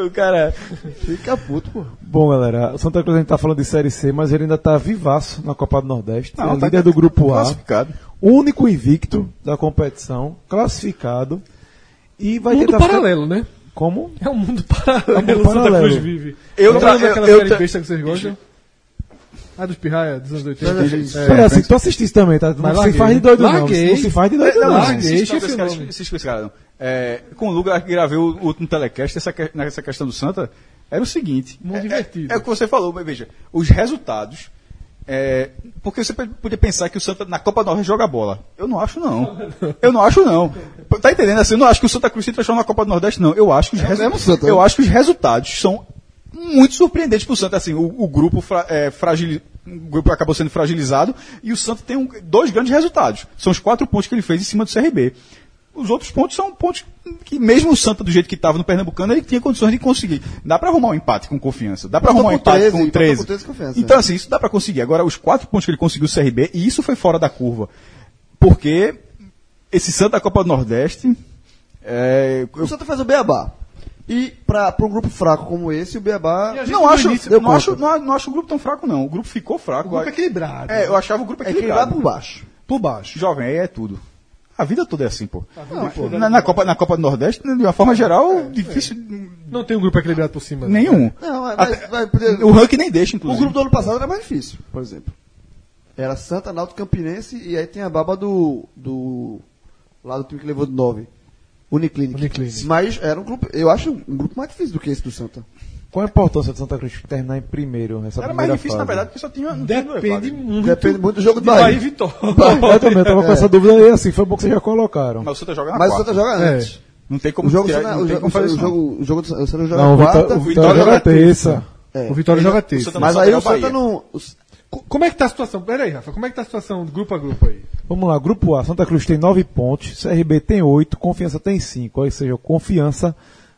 o, o cara. Fica puto, pô. Bom, galera, o Santa Cruz a gente tá falando de Série C, mas ele ainda tá vivaço na Copa do Nordeste. Não, é tá líder do grupo A. classificado. Único invicto da competição, classificado. E vai mundo ficar- paralelo, né? Como? É um mundo paralelo. É um mundo o Santa paralelo. Cruz vive. Eu tra- vendo aquela eu- série tra- besta que vocês gostam? Ah, dos Pirraia, dos anos 80. É, Pera, assim, tu assistisse também, tá? Mas Não se faz de doido, Larguei. não. Não se faz de doido, Não, não. não, larguei, assiste chifre esse cara, nome. assiste com esse cara, não. É, com o que gravei o, último telecast, essa, que- nessa questão do Santa, era o seguinte. Mundo é, invertido. É, é o que você falou, mas veja, os resultados. É, porque você podia pensar que o Santa na Copa Nordeste joga bola. Eu não acho, não. Eu não acho, não. Tá entendendo? Assim, eu não acho que o Santa Cruz se transforma na Copa do Nordeste, não. Eu acho que os, resu- mesmo Santa, eu né? acho que os resultados são muito surpreendentes pro Santa. Assim, o, o grupo fra, é, fragili- O grupo acabou sendo fragilizado e o Santa tem um- dois grandes resultados. São os quatro pontos que ele fez em cima do CRB. Os outros pontos são pontos que, mesmo o Santa, do jeito que estava no Pernambucano, ele tinha condições de conseguir. Dá para arrumar um empate com confiança. Dá para arrumar um empate 13, com empatou 13. com 13 confiança, então, é. assim, isso dá para conseguir. Agora, os quatro pontos que ele conseguiu o CRB, e isso foi fora da curva. Porque esse Santa da Copa do Nordeste. É, eu- O Santa faz o Beabá. E para um grupo fraco como esse, o Beabá. não acho, deu não, acho, não, não acho o grupo tão fraco, não. O grupo ficou fraco. O grupo Eu- equilibrado. É, eu achava o grupo É equilibrado. equilibrado por baixo. Por baixo. Jovem, aí é tudo. A vida toda é assim, pô. Não, pô. Na, na Copa, na Copa do Nordeste, de uma forma geral, difícil. Não tem um grupo equilibrado por cima. né? Nenhum. Não, mas, Até- vai O ranking nem deixa, O inclusive. grupo do ano passado era mais difícil, por exemplo. Era Santa, Náutico, Campinense e aí tem a baba do. do lá do time que levou de 9. Uniclinic. Uniclinic. Mas era um grupo. Eu acho um grupo mais difícil do que esse do Santa. Qual a importância de Santa Cruz terminar em primeiro nessa Era mais difícil, na fase? verdade, porque só tinha. Depende muito. Depende muito do jogo do de Bahia Bahia. e Vitória. Eu também tava com essa dúvida aí, assim, foi bom que vocês já colocaram. Mas o Santa joga na Mas o quarta. Santa joga É. antes. Não tem como O jogo, tirar- o tem jogo, como fazer o jogo, o jogo do o Santa joga Não, o quarta. Vitória, o o Vitória joga terça. É. O Vitória joga O terça. Mas aí o é o Santa não. Como é que tá a situação? Pera aí, Rafa. Como é que tá a situação de grupo a grupo aí? Vamos lá, grupo A, Santa Cruz tem 9 pontos, CRB tem 8, Confiança tem 5. Ou seja, Confiança,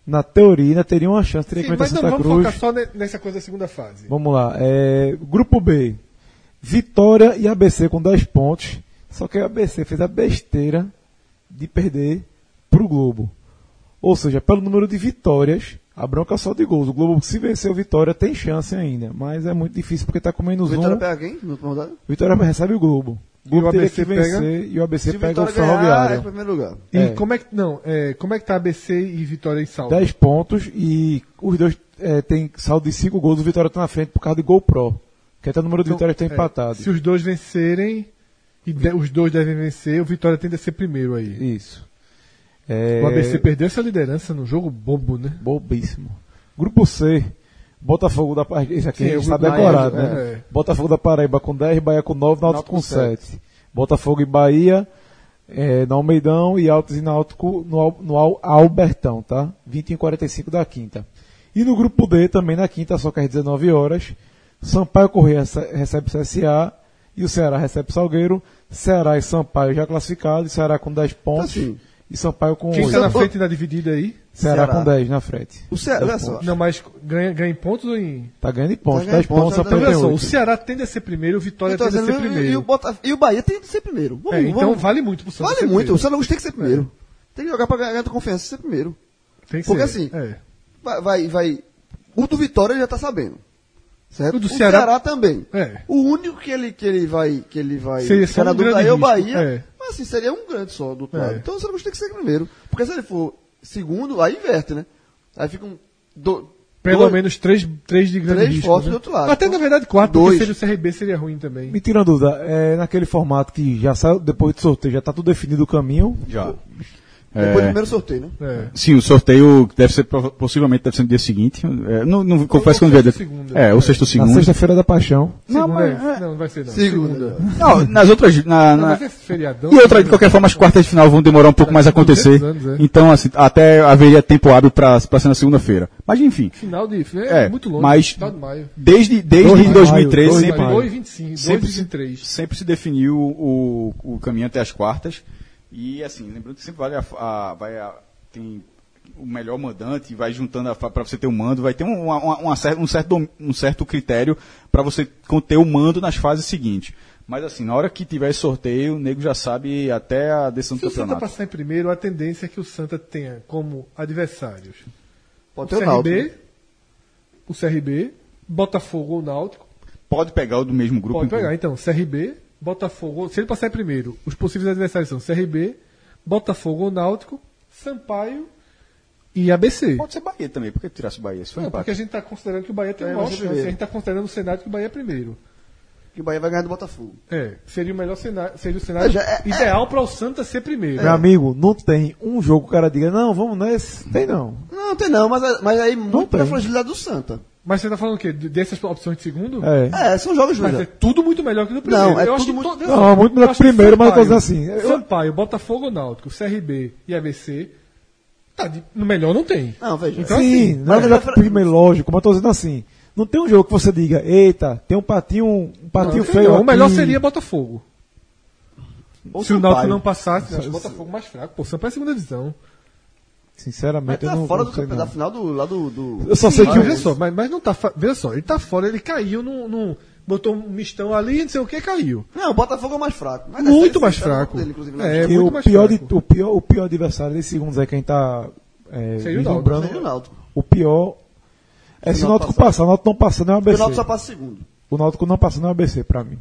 na teoria, ainda teria uma chance, teria Sim, que não, Santa vamos Cruz. focar só ne- nessa coisa da segunda fase. Vamos lá, é, grupo B, Vitória e ABC com 10 pontos, só que a ABC fez a besteira de perder pro Globo. Ou seja, pelo número de vitórias, a bronca é só de gols. O Globo, se vencer o Vitória, tem chance ainda, mas é muito difícil porque tá com menos O Vitória um. pega quem? Vitória recebe o Globo. E o ABC pega? e o ABC pega o Vitória ganhar, é Ferroviário. em primeiro lugar. E É. como é que. Não, é, como é que tá ABC e Vitória em saldo? 10 pontos e os dois é, têm saldo de 5 gols. O Vitória está na frente por causa de gol pro. Que até o número de Então, vitórias está é, empatado. Se os dois vencerem, e de- os dois devem vencer, o Vitória tende a ser primeiro aí. Isso. É, O ABC perdeu essa liderança num jogo bobo, né? Bobíssimo. Grupo C. Botafogo da Paraíba. Aqui Sim, está decorado, Bahia, né? é. Botafogo da Paraíba com 10, Bahia com 9, Náutico com com 7. Botafogo e Bahia é, no Almeidão e Altos e Náutico no, no Al- Albertão, tá? 20 e 45 da quinta. E no grupo D, também na quinta, só que às 19 horas, Sampaio Correia rece- recebe o CSA e o Ceará recebe o Salgueiro. Ceará e Sampaio já classificados, Ceará com 10 pontos Assim, e Sampaio com Quem 8. está na frente na dividida aí? Ceará, Ceará. com 10 na frente. O Ceará, olha só. Não, mas ganha, ganha em pontos ou em. Tá ganhando em pontos, Tá ganhando 10 pontos, pontos, Sampaio Então, olha tem só, o 8. Ceará tende a ser primeiro, o Vitória tende a ser dizendo, e, primeiro. o Botaf- e o Bahia tem que ser primeiro. Vamos, É, então vamos- vale muito pro Santos Vale ser muito. primeiro. O Cruz tem que ser primeiro. Tem que jogar pra ganhar da confiança e ser primeiro. Tem que Porque ser. assim, É. Vai, vai, vai- O do Vitória ele já tá sabendo. Certo? O do Ceará- também. É. O único que ele, que ele vai. Que ele vai Seria um dúvida grande aí é o Bahia. é. Mas assim, seria um grande só do outro É. lado. Então o Santa Cruz tem que ser primeiro. Porque se ele for segundo, aí inverte, né? Aí fica um. Do, Pelo dois- menos três, três de grande Três risco. fortes né? do outro lado. Até Então, na verdade quatro, dois. porque seria o CRB seria ruim também. Me tira uma dúvida, é, naquele formato que já saiu depois do sorteio, já tá tudo definido o caminho. Já. Depois do É, primeiro sorteio, né? É. Sim, o sorteio deve ser, possivelmente deve ser no dia seguinte. É, não, não, confesso que eu não segunda. É, o sexto Na segundo. sexta-feira da paixão. Não, mas, é- Não, não vai ser não. Segunda. Não, nas outras. Na, na- feriadão. E outra, de qualquer forma, as quartas de final vão demorar um pouco mais a acontecer. 200 anos, é. Então, assim, até haveria tempo hábil para ser na segunda-feira. Mas, enfim. Final de. É, É, muito longe. mas- maio. Desde, desde Dois de 2013, maio, dois de sempre, maio. 2 e 25, 2 sempre, e se, 23. sempre se definiu o, o caminho até as quartas. E, assim, lembrando que sempre vale a, a- vai a- tem o melhor mandante, vai juntando para você ter o mando, vai ter um, uma, uma- uma um, certo, um certo critério para você conter o mando nas fases seguintes. Mas, assim, na hora que tiver esse sorteio, o nego já sabe até a decisão Se do o Santa campeonato. passar em primeiro, a tendência é que o Santa tenha como adversários Pode o o Náutico. CRB, o CRB, Botafogo ou Náutico. Pode pegar o do mesmo grupo. Pode pegar, então, CRB, Botafogo. Se ele passar em primeiro, os possíveis adversários são CRB, Botafogo ou Náutico, Sampaio e ABC. Pode ser Bahia também, por que tirasse o Bahia? Se foi Não, empate. porque a gente está considerando que o Bahia tem É, maior chance. A gente está considerando o cenário que o Bahia é primeiro. Que o Bahia vai ganhar do Botafogo. É, seria o melhor cenário, seria o cenário Veja, é- ideal para o Santa ser primeiro. Meu amigo, não tem um jogo que o cara diga, não, vamos nesse. Tem não. Não, tem não, mas, mas aí muito tem. da fragilidade do Santa. Mas você está falando o quê? De- Dessas opções de segundo? É. É, são jogos Mas é melhores. tudo muito melhor que do primeiro. Não, é eu acho tudo que muito- to- Não, muito melhor que o primeiro, mas assim. Eu- Sampaio, Botafogo, Náutico, CRB e ABC. Tá, de- no melhor não tem. Não, veja. Então, Sim, assim, na é. verdade, primeiro, lógico, mas eu tô dizendo assim. Não tem um jogo que você diga, eita, tem um patinho, um patinho Não, feio. não, o melhor seria Botafogo. Ou Se o Sampaio. Náutico não passasse, acho o Botafogo mais fraco. Pô, o Sampaio é segunda divisão. Mas Sinceramente, eu tá não fora não do sei, campe- não. da final do, lá do, do- Eu só sei Sim, que o- veja só, mas, mas não tá. Veja só, ele tá fora, ele caiu num. num- botou um mistão ali, não sei o que, caiu. Não, o Botafogo é o mais fraco. Mas Muito mais cara fraco. dele, inclusive, É, muito o mais pior, de, fraco. o, pior, o pior adversário desses segundos é quem tá é, Seria o vislumbrando. Seria o Náutico. O pior é se o o Náutico Náutico passar. O Náutico não passando é Porque o ABC. Náutico só passa segundo. O Náutico não passando é um ABC pra mim.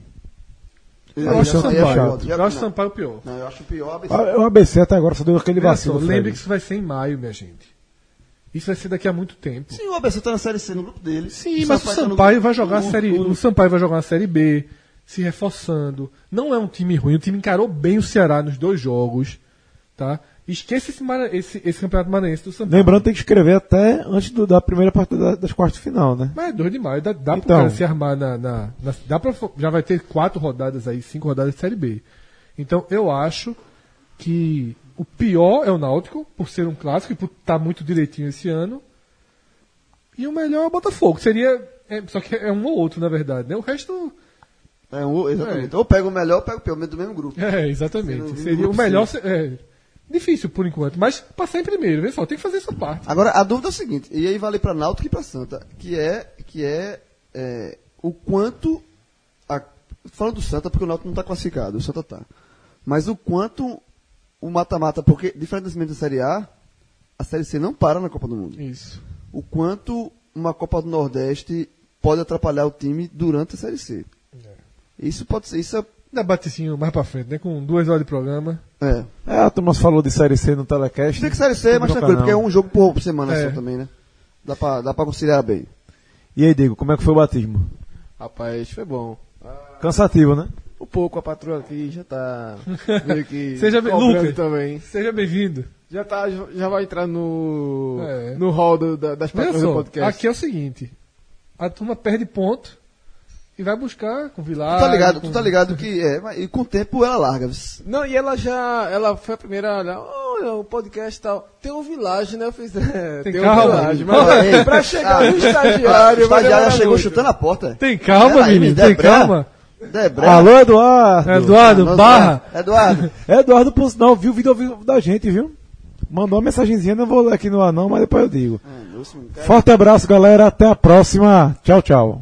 Eu Aí acho já- o Sampaio. Eu acho o Sampaio pior. Não, eu acho o pior ABC. O ABC até agora só deu aquele vacilo. lembre que isso vai ser em maio, minha gente. Isso vai ser daqui a muito tempo. Sim, o ABC tá na Série C no grupo dele. Sim, mas o tá no Sampaio grupo vai jogar a série. tudo. O Sampaio vai jogar a série B, se reforçando. Não é um time ruim, o time encarou bem o Ceará nos dois jogos. Tá? Esqueça esse, esse, esse campeonato maranhense do Sampaio. Lembrando, tem que escrever até antes do- da primeira partida da- das quartas de final, né? Mas é 2 de maio, dá, dá Então. cara se armar na. na, na- dá pra, já vai ter quatro rodadas aí, cinco rodadas de Série B. Então eu acho que o pior é o Náutico, por ser um clássico e por estar muito direitinho esse ano. E o melhor é o Botafogo. Seria. é, só que é um ou outro, na verdade, né? O resto. É, um- exatamente. Ou pega o melhor ou pega o pior, do mesmo grupo. É, exatamente. Sendo Seria o melhor. É, difícil por enquanto, mas passar em primeiro, vê só, tem que fazer essa parte. Agora, a dúvida é o seguinte, e aí vale para Náutico e para Santa, que é, que é, é, o quanto, a, falando do Santa, porque o Náutico não está classificado, o Santa tá, mas o quanto o mata-mata, porque diferentemente da Série A, a Série C não para na Copa do Mundo. Isso. O quanto uma Copa do Nordeste pode atrapalhar o time durante a Série C. Isso pode ser, isso é, Debatezinho mais pra frente, né? Com duas horas de programa. é. É, a turma falou de Série C no Telecast. Tem que Série C é mais tranquilo, porque é um jogo por semana É. só também, né? Dá pra, dá pra conciliar bem. E aí, Diego, como é que foi o batismo? Rapaz, foi bom. Cansativo, né? Um pouco a patroa aqui já tá meio que Seja bem- Lucas. também. Seja bem-vindo. Já tá, já vai entrar no É. no hall do- da- das patroas do podcast. aqui é o seguinte: a turma perde ponto e vai buscar com Tu Vilar. tá ligado, com... tu tá ligado que é, mas- e com o tempo ela larga. Não, e ela já, ela foi a primeira a olhar, olha, o podcast e tal. Tem um vilagem, né? Eu fiz, é, Tem tem, calma, um vilagem. menino. Mas Ei, pra chegar ah, no estagiário, O estagiário demorar chegou muito. chutando a porta. Tem calma, aí, menino, Debra. tem calma. Debra. Alô, Eduardo! Eduardo, Nossa, barra. Eduardo. Eduardo, por sinal, viu o vídeo ao vivo da gente, viu? Mandou uma mensagenzinha, não vou ler aqui no ar não, mas depois eu digo. Ah, cara. Forte abraço, galera. Até a próxima. Tchau, tchau.